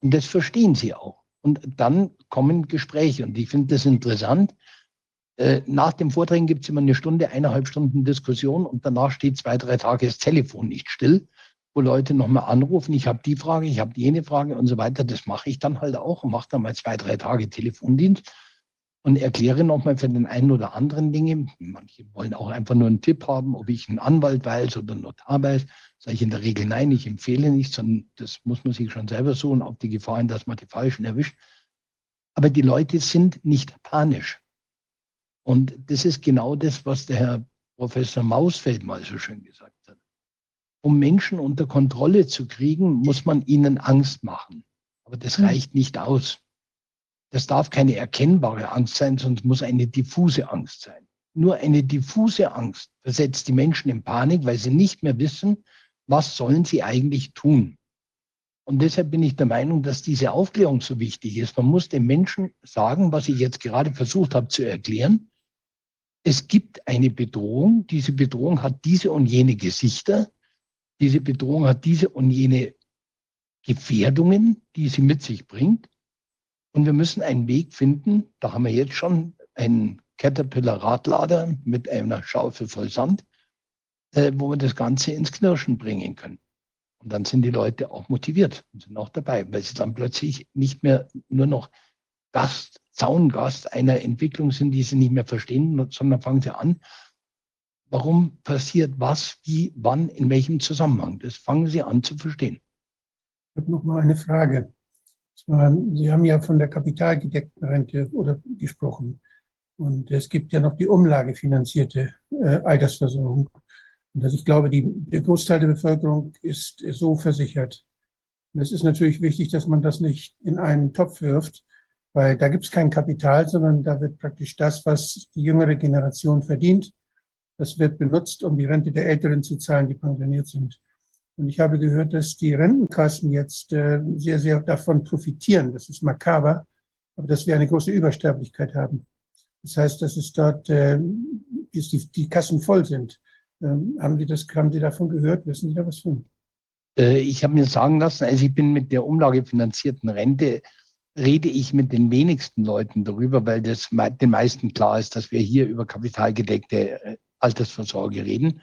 Und das verstehen sie auch. Und dann kommen Gespräche. Und ich finde das interessant. Äh, nach dem Vorträgen gibt es immer eine Stunde, eineinhalb Stunden Diskussion und danach steht zwei, drei Tage das Telefon nicht still, wo Leute nochmal anrufen, ich habe die Frage, ich habe jene Frage und so weiter. Das mache ich dann halt auch und mache dann mal zwei, drei Tage Telefondienst und erkläre nochmal für den einen oder anderen Dinge. Manche wollen auch einfach nur einen Tipp haben, ob ich einen Anwalt weiß oder einen Notar weiß. Sage ich in der Regel nein, ich empfehle nicht, sondern das muss man sich schon selber suchen, auf die Gefahr hin, dass man die Falschen erwischt. Aber die Leute sind nicht panisch. Und das ist genau das, was der Herr Professor Mausfeld mal so schön gesagt hat. Um Menschen unter Kontrolle zu kriegen, muss man ihnen Angst machen. Aber das mhm. reicht nicht aus. Das darf keine erkennbare Angst sein, sondern es muss eine diffuse Angst sein. Nur eine diffuse Angst versetzt die Menschen in Panik, weil sie nicht mehr wissen, was sollen sie eigentlich tun. Und deshalb bin ich der Meinung, dass diese Aufklärung so wichtig ist. Man muss den Menschen sagen, was ich jetzt gerade versucht habe zu erklären. Es gibt eine Bedrohung. Diese Bedrohung hat diese und jene Gesichter. Diese Bedrohung hat diese und jene Gefährdungen, die sie mit sich bringt. Und wir müssen einen Weg finden. Da haben wir jetzt schon einen Caterpillar-Radlader mit einer Schaufel voll Sand, äh, wo wir das Ganze ins Knirschen bringen können. Und dann sind die Leute auch motiviert und sind auch dabei, weil sie dann plötzlich nicht mehr nur noch Gast, Zaungast einer Entwicklung sind, die sie nicht mehr verstehen, sondern fangen sie an, warum passiert was, wie, wann, in welchem Zusammenhang. Das fangen sie an zu verstehen. Ich habe noch mal eine Frage. Sie haben ja von der kapitalgedeckten Rente oder gesprochen. Und es gibt ja noch die umlagefinanzierte äh, Altersversorgung. Und also ich glaube, die, der Großteil der Bevölkerung ist, ist so versichert. Und es ist natürlich wichtig, dass man das nicht in einen Topf wirft, weil da gibt es kein Kapital, sondern da wird praktisch das, was die jüngere Generation verdient, das wird benutzt, um die Rente der Älteren zu zahlen, die pensioniert sind. Und ich habe gehört, dass die Rentenkassen jetzt äh, sehr, sehr davon profitieren. Das ist makaber, aber dass wir eine große Übersterblichkeit haben. Das heißt, dass es dort, äh, dass die, die Kassen voll sind. Ähm, haben, Sie das, haben Sie davon gehört? Wissen Sie da was von? Äh, ich habe mir sagen lassen, also ich bin mit der umlagefinanzierten Rente, rede ich mit den wenigsten Leuten darüber, weil das den meisten klar ist, dass wir hier über kapitalgedeckte äh, Altersvorsorge reden.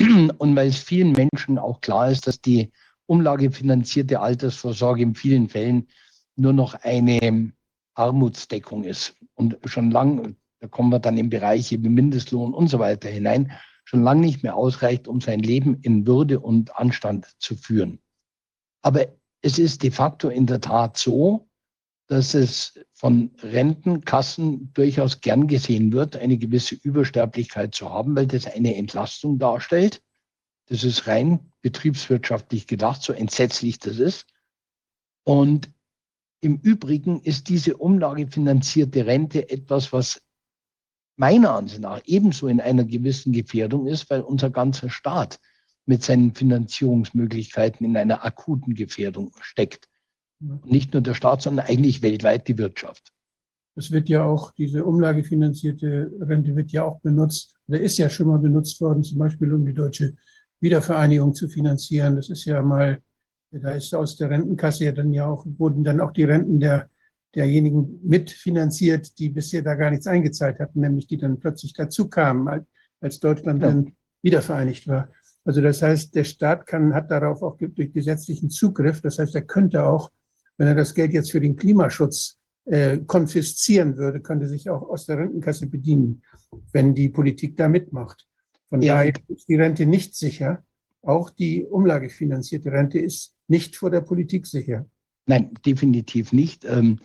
Und weil es vielen Menschen auch klar ist, dass die umlagefinanzierte Altersvorsorge in vielen Fällen nur noch eine Armutsdeckung ist. Und schon lang, da kommen wir dann in Bereiche wie Mindestlohn und so weiter hinein, schon lange nicht mehr ausreicht, um sein Leben in Würde und Anstand zu führen. Aber es ist de facto in der Tat so, dass es von Rentenkassen durchaus gern gesehen wird, eine gewisse Übersterblichkeit zu haben, weil das eine Entlastung darstellt. Das ist rein betriebswirtschaftlich gedacht, so entsetzlich das ist. Und im Übrigen ist diese umlagefinanzierte Rente etwas, was meiner Ansicht nach ebenso in einer gewissen Gefährdung ist, weil unser ganzer Staat mit seinen Finanzierungsmöglichkeiten in einer akuten Gefährdung steckt. Nicht nur der Staat, sondern eigentlich weltweit die Wirtschaft. Es wird ja auch, diese umlagefinanzierte Rente wird ja auch benutzt, oder ist ja schon mal benutzt worden, zum Beispiel um die deutsche Wiedervereinigung zu finanzieren. Das ist ja mal, da ist aus der Rentenkasse ja dann ja auch, wurden dann auch die Renten der derjenigen mitfinanziert, die bisher da gar nichts eingezahlt hatten, nämlich die dann plötzlich dazu kamen, als Deutschland ja. dann wiedervereinigt war. Also das heißt, der Staat kann, hat darauf auch durch gesetzlichen Zugriff. Das heißt, er könnte auch, wenn er das Geld jetzt für den Klimaschutz äh, konfiszieren würde, könnte sich auch aus der Rentenkasse bedienen, wenn die Politik da mitmacht. Von ja. daher ist die Rente nicht sicher. Auch die umlagefinanzierte Rente ist nicht vor der Politik sicher. Nein, definitiv nicht. Ähm,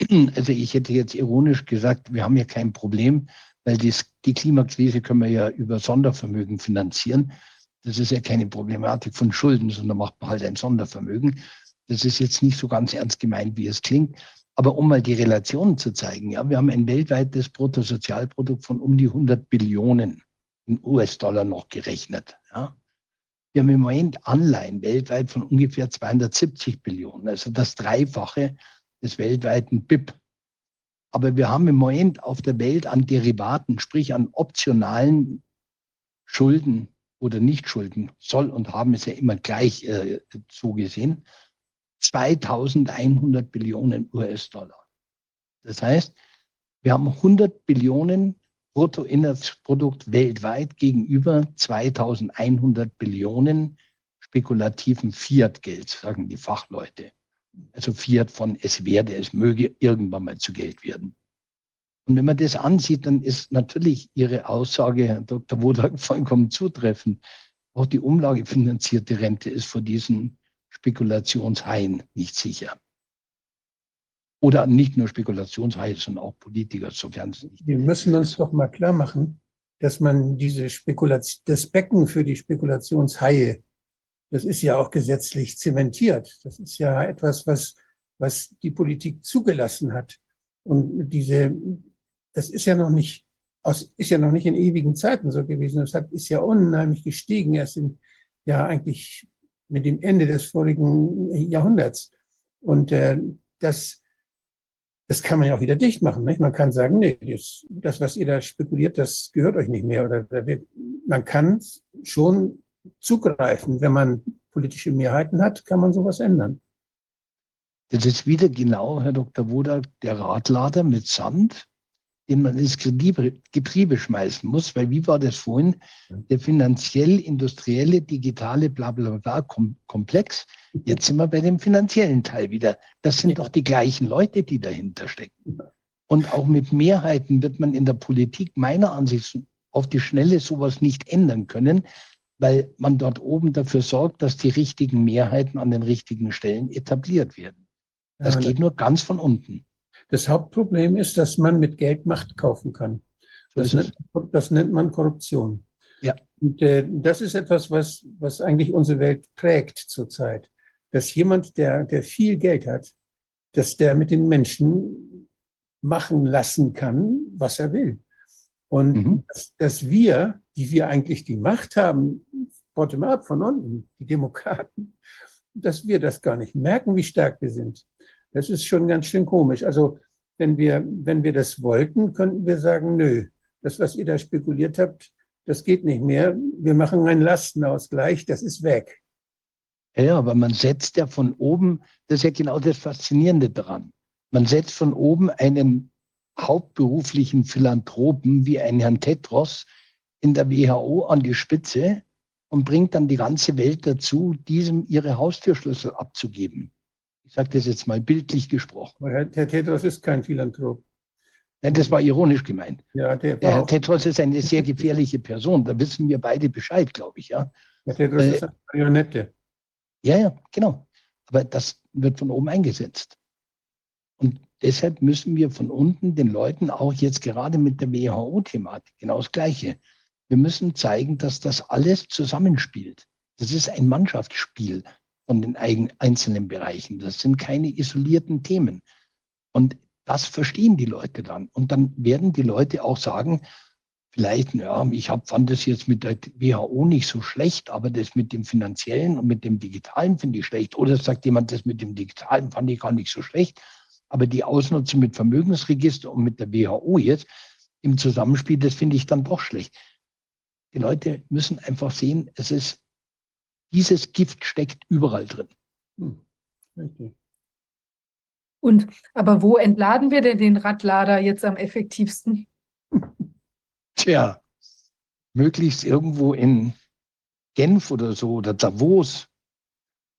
also ich hätte jetzt ironisch gesagt, wir haben ja kein Problem, weil dies, die Klimakrise können wir ja über Sondervermögen finanzieren. Das ist ja keine Problematik von Schulden, sondern macht man halt ein Sondervermögen. Das ist jetzt nicht so ganz ernst gemeint, wie es klingt. Aber um mal die Relationen zu zeigen, ja, wir haben ein weltweites Bruttosozialprodukt von um die 100 Billionen in US-Dollar noch gerechnet. Ja. Wir haben im Moment Anleihen weltweit von ungefähr 270 Billionen, also das Dreifache des weltweiten BIP. Aber wir haben im Moment auf der Welt an Derivaten, sprich an optionalen Schulden oder Nichtschulden, soll und haben es ja immer gleich äh, zugesehen, 2100 Billionen US-Dollar. Das heißt, wir haben 100 Billionen Bruttoinlandsprodukt weltweit gegenüber 2100 Billionen spekulativen Fiat-Geld, sagen die Fachleute also Fiat von es werde, es möge irgendwann mal zu Geld werden. Und wenn man das ansieht, dann ist natürlich Ihre Aussage, Herr Dr. Wodak, vollkommen zutreffend. Auch die umlagefinanzierte Rente ist vor diesen Spekulationshaien nicht sicher. Oder nicht nur Spekulationshaie, sondern auch Politiker, sofern es nicht. Wir müssen uns doch mal klar machen, dass man diese Spekulation, das Becken für die Spekulationshaie, das ist ja auch gesetzlich zementiert. Das ist ja etwas, was, was die Politik zugelassen hat. Und diese, das ist ja noch nicht, aus, ist ja noch nicht in ewigen Zeiten so gewesen. Das hat, ist ja unheimlich gestiegen, erst in, ja, eigentlich mit dem Ende des vorigen Jahrhunderts. Und äh, das, das kann man ja auch wieder dicht machen. Nicht? Man kann sagen, nee, das, das, was ihr da spekuliert, das gehört euch nicht mehr. Oder man kann schon zugreifen. Wenn man politische Mehrheiten hat, kann man sowas ändern. Das ist wieder genau, Herr Dr. Wodak, der Radlader mit Sand, den man ins Getriebe, schmeißen muss, weil wie war das vorhin? Der finanziell-industrielle, digitale, bla bla bla Komplex. Jetzt sind wir bei dem finanziellen Teil wieder. Das sind doch die gleichen Leute, die dahinter stecken. Und auch mit Mehrheiten wird man in der Politik meiner Ansicht nach auf die Schnelle sowas nicht ändern können, weil man dort oben dafür sorgt, dass die richtigen Mehrheiten an den richtigen Stellen etabliert werden. Das ja, geht nur ganz von unten. Das Hauptproblem ist, dass man mit Geld Macht kaufen kann. Das, nennt, das nennt, man Korruption. Ja. Und äh, das ist etwas, was, was eigentlich unsere Welt prägt zurzeit. Dass jemand, der, der viel Geld hat, dass der mit den Menschen machen lassen kann, was er will. Und mhm. dass, dass wir, die wir eigentlich die Macht haben, bottom-up, von unten, die Demokraten, dass wir das gar nicht merken, wie stark wir sind. Das ist schon ganz schön komisch. Also wenn wir, wenn wir das wollten, könnten wir sagen, nö, das, was ihr da spekuliert habt, das geht nicht mehr. Wir machen einen Lastenausgleich, das ist weg. Ja, aber man setzt ja von oben, das ist ja genau das Faszinierende daran. Man setzt von oben einen hauptberuflichen Philanthropen wie einen Herrn Tetros in der WHO an die Spitze und bringt dann die ganze Welt dazu, diesem ihre Haustürschlüssel abzugeben. Ich sage das jetzt mal bildlich gesprochen. Herr, Herr Tetros ist kein Philanthrop. Nein, das war ironisch gemeint. Ja, der, der Herr Tetros ist eine sehr gefährliche Person. Da wissen wir beide Bescheid, glaube ich. Ja. Herr Tetros äh, ist eine Marionette. Ja, ja, genau. Aber das wird von oben eingesetzt. Und deshalb müssen wir von unten den Leuten auch jetzt gerade mit der WHO-Thematik genau das Gleiche. Wir müssen zeigen, dass das alles zusammenspielt. Das ist ein Mannschaftsspiel von den einzelnen Bereichen. Das sind keine isolierten Themen. Und das verstehen die Leute dann. Und dann werden die Leute auch sagen, vielleicht, ja, ich hab, fand das jetzt mit der WHO nicht so schlecht, aber das mit dem finanziellen und mit dem digitalen finde ich schlecht. Oder sagt jemand, das mit dem digitalen fand ich gar nicht so schlecht. Aber die Ausnutzung mit Vermögensregister und mit der WHO jetzt im Zusammenspiel, das finde ich dann doch schlecht. Die Leute müssen einfach sehen, es ist dieses Gift steckt überall drin. Hm. Und aber wo entladen wir denn den Radlader jetzt am effektivsten? Tja, möglichst irgendwo in Genf oder so oder Davos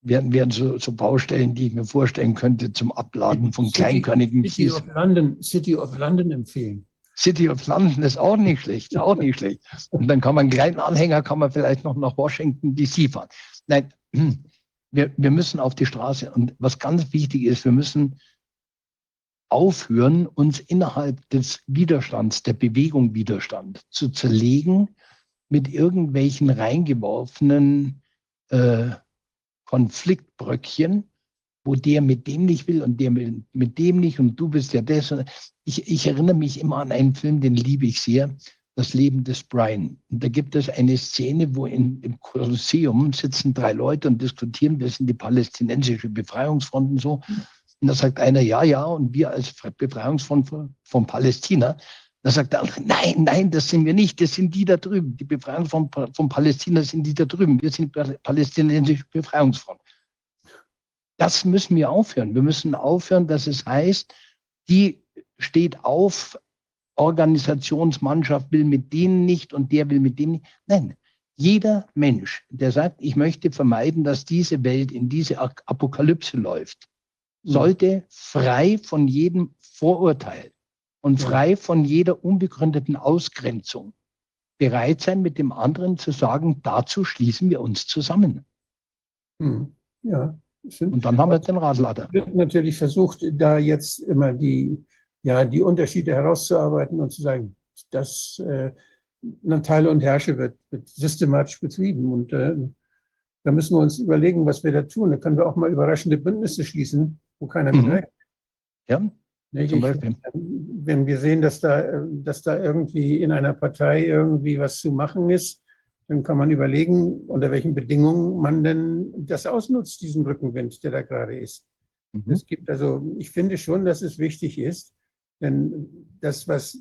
werden, werden so, so Baustellen, die ich mir vorstellen könnte, zum Abladen von City, kleinkörnigen City of London, City of London empfehlen. City of London ist auch nicht schlecht, auch nicht schlecht. Und dann kann man einen kleinen Anhänger, kann man vielleicht noch nach Washington DC fahren. Nein, wir, wir müssen auf die Straße. Und was ganz wichtig ist, wir müssen aufhören, uns innerhalb des Widerstands, der Bewegung Widerstand zu zerlegen mit irgendwelchen reingeworfenen äh, Konfliktbröckchen, wo der mit dem nicht will und der mit, dem nicht und du bist ja das. Ich, ich erinnere mich immer an einen Film, den liebe ich sehr, das Leben des Brian. Und da gibt es eine Szene, wo in, im Kolosseum sitzen drei Leute und diskutieren, wir sind die palästinensische Befreiungsfront und so. Und da sagt einer, ja, ja, und wir als Befreiungsfront von, von Palästina. Da sagt der andere, nein, nein, das sind wir nicht, das sind die da drüben. Die Befreiungsfront von Palästina sind die da drüben. Wir sind palästinensische Befreiungsfront. Das müssen wir aufhören. Wir müssen aufhören, dass es heißt, die steht auf, Organisationsmannschaft will mit denen nicht und der will mit denen nicht. Nein, jeder Mensch, der sagt, ich möchte vermeiden, dass diese Welt in diese Apokalypse läuft, mhm. sollte frei von jedem Vorurteil und frei von jeder unbegründeten Ausgrenzung bereit sein, mit dem anderen zu sagen, dazu schließen wir uns zusammen. Mhm. Ja. Sind. Und dann haben wir den Radlader. wird natürlich versucht, da jetzt immer die, ja, die Unterschiede herauszuarbeiten und zu sagen, dass äh, Teile und Herrsche wird, wird systematisch betrieben. Und äh, da müssen wir uns überlegen, was wir da tun. Da können wir auch mal überraschende Bündnisse schließen, wo keiner Mhm. mit. Ja, Nicht? Zum Beispiel. Wenn wir sehen, dass da, äh, dass da irgendwie in einer Partei irgendwie was zu machen ist, dann kann man überlegen, unter welchen Bedingungen man denn das ausnutzt, diesen Rückenwind, der da gerade ist. Mhm. Es gibt also, ich finde schon, dass es wichtig ist, denn das, was,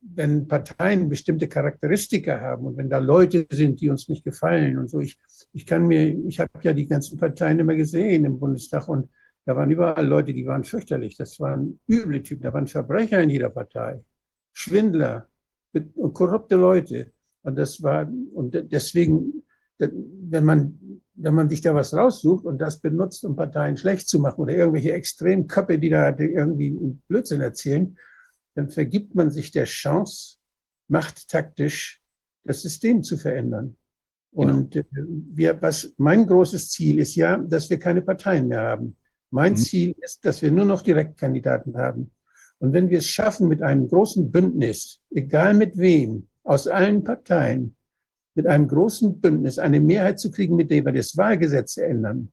wenn Parteien bestimmte Charakteristika haben und wenn da Leute sind, die uns nicht gefallen und so, ich, ich kann mir, ich habe ja die ganzen Parteien immer gesehen im Bundestag und da waren überall Leute, die waren fürchterlich. Das waren üble Typen, da waren Verbrecher in jeder Partei, Schwindler korrupte Leute. Und das war, und deswegen, wenn man, wenn man sich da was raussucht und das benutzt, um Parteien schlecht zu machen oder irgendwelche Extremköpfe, die da irgendwie Blödsinn erzählen, dann vergibt man sich der Chance, machttaktisch das System zu verändern. Und äh, wir, was mein großes Ziel ist ja, dass wir keine Parteien mehr haben. Mein Mhm. Ziel ist, dass wir nur noch Direktkandidaten haben. Und wenn wir es schaffen, mit einem großen Bündnis, egal mit wem, aus allen Parteien, mit einem großen Bündnis eine Mehrheit zu kriegen, mit der wir das Wahlgesetz ändern,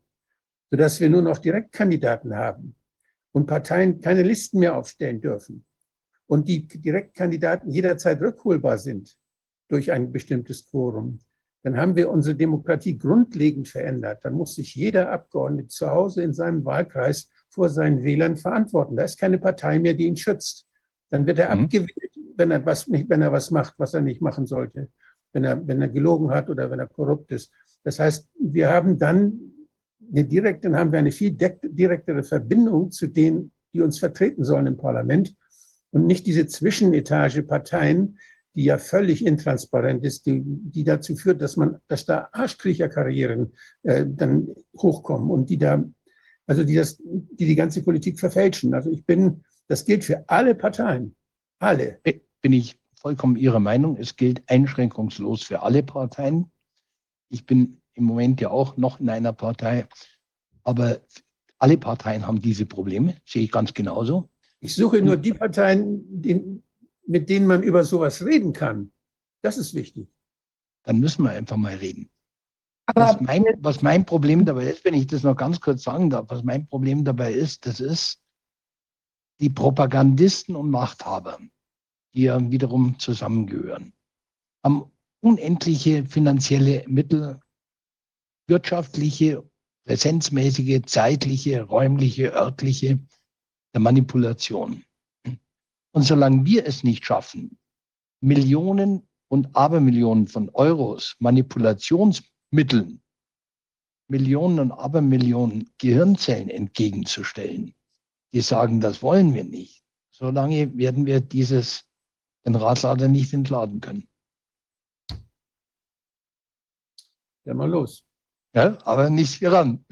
sodass wir nur noch Direktkandidaten haben und Parteien keine Listen mehr aufstellen dürfen und die Direktkandidaten jederzeit rückholbar sind durch ein bestimmtes Quorum, dann haben wir unsere Demokratie grundlegend verändert. Dann muss sich jeder Abgeordnete zu Hause in seinem Wahlkreis vor seinen Wählern verantworten. Da ist keine Partei mehr, die ihn schützt. Dann wird er Mhm. abgewählt, wenn er was nicht, wenn er was macht, was er nicht machen sollte, wenn er, wenn er gelogen hat oder wenn er korrupt ist. Das heißt, wir haben dann eine direkte, dann haben wir eine viel direktere Verbindung zu denen, die uns vertreten sollen im Parlament und nicht diese Zwischenetage Parteien, die ja völlig intransparent ist, die, die dazu führt, dass man, dass da Arschkriecherkarrieren äh, dann hochkommen und die da, also die das, die die ganze Politik verfälschen. Also ich bin, das gilt für alle Parteien, alle. bin ich vollkommen Ihrer Meinung. Es gilt einschränkungslos für alle Parteien. Ich bin im Moment ja auch noch in einer Partei, aber alle Parteien haben diese Probleme, sehe ich ganz genauso. Ich suche nur die Parteien, die, mit denen man über sowas reden kann. Das ist wichtig. Dann müssen wir einfach mal reden. Aber Was mein, was mein Problem dabei ist, wenn ich das noch ganz kurz sagen darf, was mein Problem dabei ist, das ist die Propagandisten und Machthaber, die ja wiederum zusammengehören, haben unendliche finanzielle Mittel, wirtschaftliche, präsenzmäßige, zeitliche, räumliche, örtliche der Manipulation. Und solange wir es nicht schaffen, Millionen und Abermillionen von Euros Manipulationsmitteln, Millionen und Abermillionen Gehirnzellen entgegenzustellen, die sagen, das wollen wir nicht, solange werden wir dieses, den Radlader nicht entladen können. Ja, mal los. Ja, aber nicht hieran.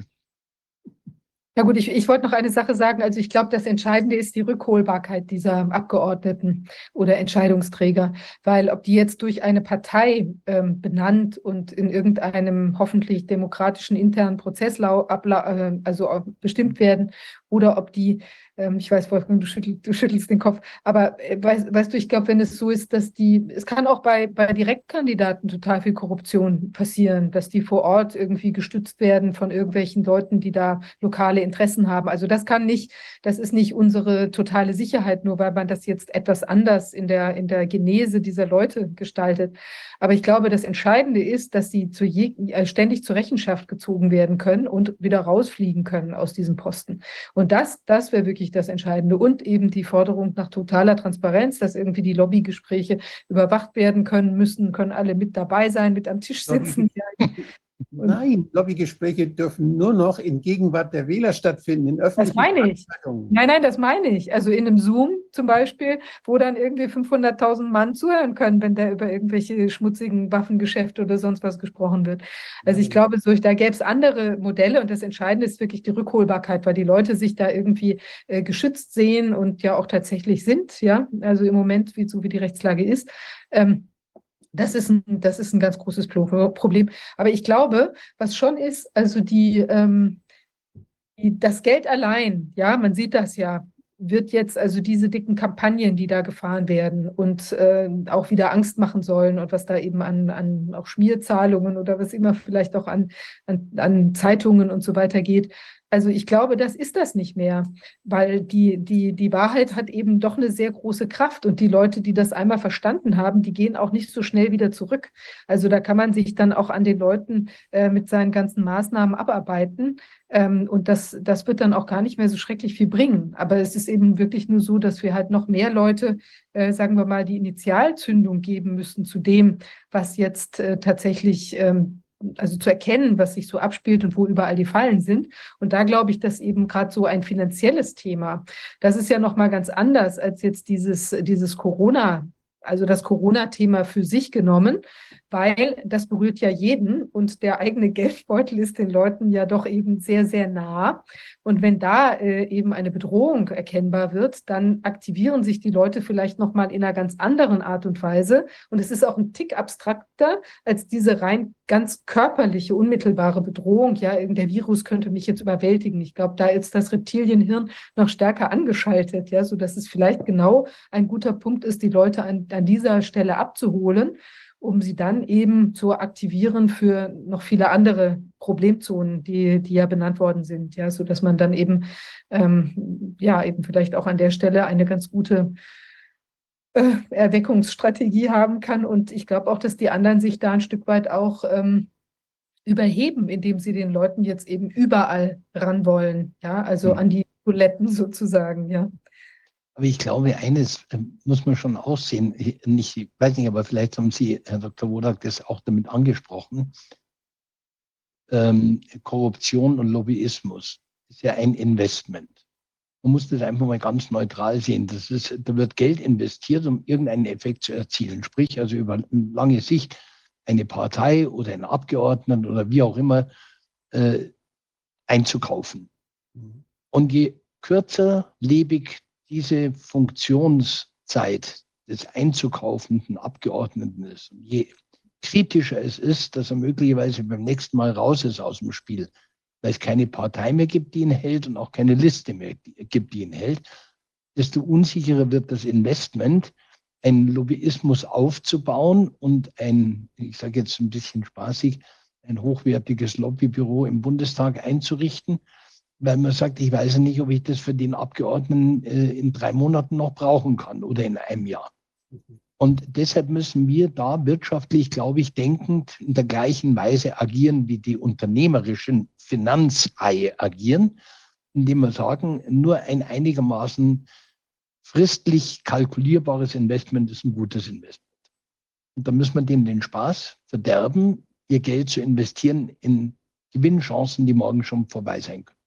Ja gut, ich, ich wollte noch eine Sache sagen. Also ich glaube, das Entscheidende ist die Rückholbarkeit dieser Abgeordneten oder Entscheidungsträger, weil ob die jetzt durch eine Partei ähm, benannt und in irgendeinem hoffentlich demokratischen internen Prozess äh, also auch bestimmt werden oder ob die, ich weiß, Wolfgang, du, schüttel, du schüttelst den Kopf, aber äh, weißt, weißt du, ich glaube, wenn es so ist, dass die, es kann auch bei, bei Direktkandidaten total viel Korruption passieren, dass die vor Ort irgendwie gestützt werden von irgendwelchen Leuten, die da lokale Interessen haben. Also das kann nicht, das ist nicht unsere totale Sicherheit, nur weil man das jetzt etwas anders in der, in der Genese dieser Leute gestaltet. Aber ich glaube, das Entscheidende ist, dass sie zu je, äh, ständig zur Rechenschaft gezogen werden können und wieder rausfliegen können aus diesem Posten. Und das, das wäre wirklich das Entscheidende. Und eben die Forderung nach totaler Transparenz, dass irgendwie die Lobbygespräche überwacht werden können müssen, können alle mit dabei sein, mit am Tisch sitzen. Nein, Lobbygespräche dürfen nur noch in Gegenwart der Wähler stattfinden, in öffentlichen meine ich. Nein, nein, das meine ich. Also in einem Zoom zum Beispiel, wo dann irgendwie 500.000 Mann zuhören können, wenn da über irgendwelche schmutzigen Waffengeschäfte oder sonst was gesprochen wird. Also ich glaube, so, da gäbe es andere Modelle und das Entscheidende ist wirklich die Rückholbarkeit, weil die Leute sich da irgendwie äh, geschützt sehen und ja auch tatsächlich sind, ja, also im Moment, wie, so wie die Rechtslage ist. Ähm, das ist, ein, das ist ein ganz großes Pro- Problem. Aber ich glaube, was schon ist, also die, ähm, das Geld allein, ja, man sieht das ja, wird jetzt also diese dicken Kampagnen, die da gefahren werden und äh, auch wieder Angst machen sollen und was da eben an, an auch Schmierzahlungen oder was immer vielleicht auch an, an, an Zeitungen und so weiter geht, also ich glaube, das ist das nicht mehr, weil die, die, die Wahrheit hat eben doch eine sehr große Kraft und die Leute, die das einmal verstanden haben, die gehen auch nicht so schnell wieder zurück. Also da kann man sich dann auch an den Leuten äh, mit seinen ganzen Maßnahmen abarbeiten ähm, und das, das wird dann auch gar nicht mehr so schrecklich viel bringen. Aber es ist eben wirklich nur so, dass wir halt noch mehr Leute, äh, sagen wir mal, die Initialzündung geben müssen zu dem, was jetzt äh, tatsächlich ähm, also zu erkennen, was sich so abspielt und wo überall die Fallen sind. Und da glaube ich, dass eben gerade so ein finanzielles Thema, das ist ja nochmal ganz anders als jetzt dieses, dieses Corona, also das Corona-Thema für sich genommen, weil das berührt ja jeden und der eigene Geldbeutel ist den Leuten ja doch eben sehr, sehr nah. Und wenn da äh, eben eine Bedrohung erkennbar wird, dann aktivieren sich die Leute vielleicht nochmal in einer ganz anderen Art und Weise. Und es ist auch ein Tick abstrakter als diese rein ganz körperliche, unmittelbare Bedrohung. Ja, der Virus könnte mich jetzt überwältigen. Ich glaube, da ist das Reptilienhirn noch stärker angeschaltet, ja, sodass es vielleicht genau ein guter Punkt ist, die Leute an, an dieser Stelle abzuholen um sie dann eben zu aktivieren für noch viele andere Problemzonen, die, die ja benannt worden sind, ja, so dass man dann eben, ähm, ja, eben vielleicht auch an der Stelle eine ganz gute äh, Erweckungsstrategie haben kann. Und ich glaube auch, dass die anderen sich da ein Stück weit auch ähm, überheben, indem sie den Leuten jetzt eben überall ran wollen, ja, also mhm. an die Toiletten sozusagen, ja. Aber ich glaube, eines äh, muss man schon aussehen. Nicht, ich weiß nicht, aber vielleicht haben Sie, Herr Dr. Wodak, das auch damit angesprochen. Ähm, Korruption und Lobbyismus ist ja ein Investment. Man muss das einfach mal ganz neutral sehen. Das ist, da wird Geld investiert, um irgendeinen Effekt zu erzielen. Sprich, also über lange Sicht eine Partei oder einen Abgeordneten oder wie auch immer äh, einzukaufen. Mhm. Und je kürzer lebig diese Funktionszeit des einzukaufenden Abgeordneten ist, je kritischer es ist, dass er möglicherweise beim nächsten Mal raus ist aus dem Spiel, weil es keine Partei mehr gibt, die ihn hält und auch keine Liste mehr gibt, die ihn hält, desto unsicherer wird das Investment, einen Lobbyismus aufzubauen und ein, ich sage jetzt ein bisschen spaßig, ein hochwertiges Lobbybüro im Bundestag einzurichten weil man sagt, ich weiß ja nicht, ob ich das für den Abgeordneten äh, in drei Monaten noch brauchen kann oder in einem Jahr. Und deshalb müssen wir da wirtschaftlich, glaube ich, denkend in der gleichen Weise agieren, wie die unternehmerischen Finanzhaie agieren, indem wir sagen, nur ein einigermaßen fristlich kalkulierbares Investment ist ein gutes Investment. Und da müssen wir denen den Spaß verderben, ihr Geld zu investieren in Gewinnchancen, die morgen schon vorbei sein können.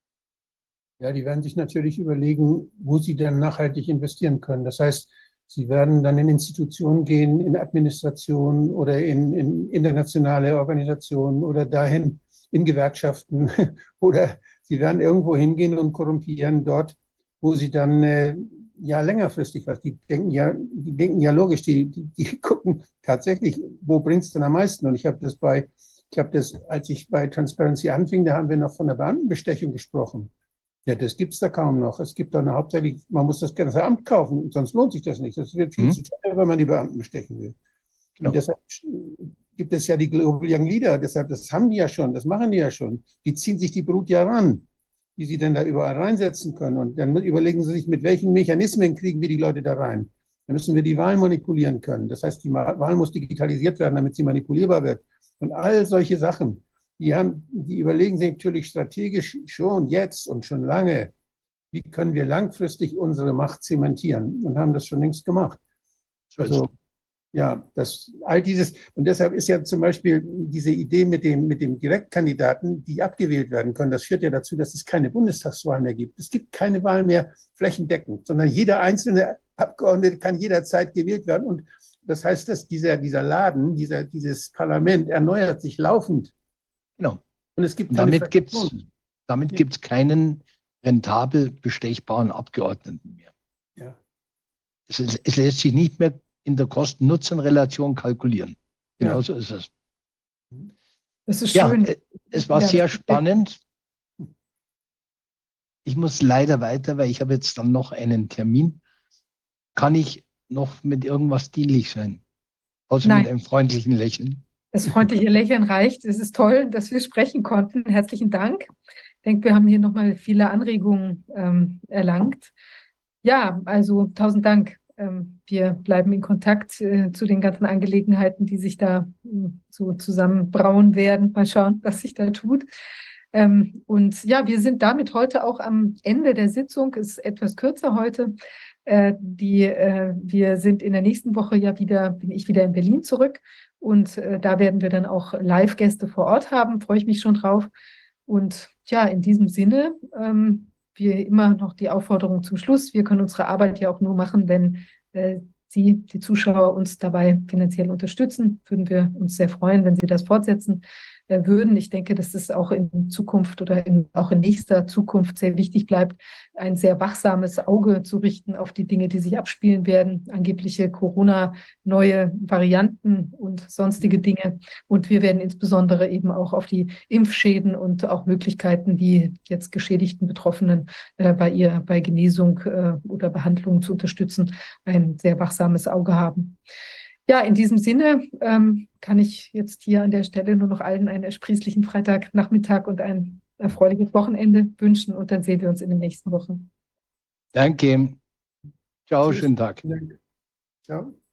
Ja, die werden sich natürlich überlegen, wo sie denn nachhaltig investieren können. Das heißt, sie werden dann in Institutionen gehen, in Administrationen oder in, in internationale Organisationen oder dahin in Gewerkschaften oder sie werden irgendwo hingehen und korrumpieren dort, wo sie dann äh, ja längerfristig was. Die denken ja, die denken ja logisch, die, die, die gucken tatsächlich, wo bringt es denn am meisten? Und ich habe das bei, ich habe das, als ich bei Transparency anfing, da haben wir noch von der Beamtenbestechung gesprochen. Ja, das gibt es da kaum noch. Es gibt dann hauptsächlich, man muss das ganze Amt kaufen, sonst lohnt sich das nicht. Das wird viel mhm. zu teuer, wenn man die Beamten bestechen will. Genau. Und deshalb gibt es ja die Global Young Leader, deshalb, das haben die ja schon, das machen die ja schon. Die ziehen sich die Brut ja ran, wie sie denn da überall reinsetzen können. Und dann überlegen sie sich, mit welchen Mechanismen kriegen wir die Leute da rein. Dann müssen wir die Wahl manipulieren können. Das heißt, die Wahl muss digitalisiert werden, damit sie manipulierbar wird. Und all solche Sachen die, haben, die überlegen sich natürlich strategisch schon jetzt und schon lange, wie können wir langfristig unsere Macht zementieren und haben das schon längst gemacht. Also, ja, das, all dieses, und deshalb ist ja zum Beispiel diese Idee mit dem, mit dem Direktkandidaten, die abgewählt werden können, das führt ja dazu, dass es keine Bundestagswahl mehr gibt. Es gibt keine Wahl mehr flächendeckend, sondern jeder einzelne Abgeordnete kann jederzeit gewählt werden. Und das heißt, dass dieser, dieser Laden, dieser, dieses Parlament erneuert sich laufend. Genau. Und es gibt damit gibt es damit gibt's keinen rentabel bestechbaren Abgeordneten mehr. Ja. Es, ist, es lässt sich nicht mehr in der Kosten-Nutzen-Relation kalkulieren. Genau so ist es. Das ist schön. Ja, es war ja. sehr spannend. ich muss leider weiter, weil ich habe jetzt dann noch einen Termin. Kann ich noch mit irgendwas dienlich sein? Außer Nein. mit einem freundlichen Lächeln. Das freundliche Lächeln reicht. Es ist toll, dass wir sprechen konnten. Herzlichen Dank. Ich denke, wir haben hier nochmal viele Anregungen ähm, erlangt. Ja, also tausend Dank. Ähm, wir bleiben in Kontakt äh, zu den ganzen Angelegenheiten, die sich da äh, so zusammenbrauen werden. Mal schauen, was sich da tut. Ähm, und ja, wir sind damit heute auch am Ende der Sitzung. Ist etwas kürzer heute. Äh, die, äh, wir sind in der nächsten Woche ja wieder, bin ich wieder in Berlin zurück. Und äh, da werden wir dann auch Live-Gäste vor Ort haben. Freue ich mich schon drauf. Und ja, in diesem Sinne, ähm, wir immer noch die Aufforderung zum Schluss. Wir können unsere Arbeit ja auch nur machen, wenn Sie, die Zuschauer, uns dabei finanziell unterstützen. Würden wir uns sehr freuen, wenn Sie das fortsetzen würden. Ich denke, dass es auch in Zukunft oder in, auch in nächster Zukunft sehr wichtig bleibt, ein sehr wachsames Auge zu richten auf die Dinge, die sich abspielen werden, angebliche Corona, neue Varianten und sonstige Dinge. Und wir werden insbesondere eben auch auf die Impfschäden und auch Möglichkeiten, die jetzt geschädigten Betroffenen äh, bei ihr bei Genesung äh, oder Behandlung zu unterstützen, ein sehr wachsames Auge haben. Ja, in diesem Sinne ähm, kann ich jetzt hier an der Stelle nur noch allen einen ersprießlichen Freitagnachmittag und ein erfreuliches Wochenende wünschen und dann sehen wir uns in den nächsten Wochen. Danke. Ciao, Tschüss. schönen Tag. Vielen Dank. Ciao.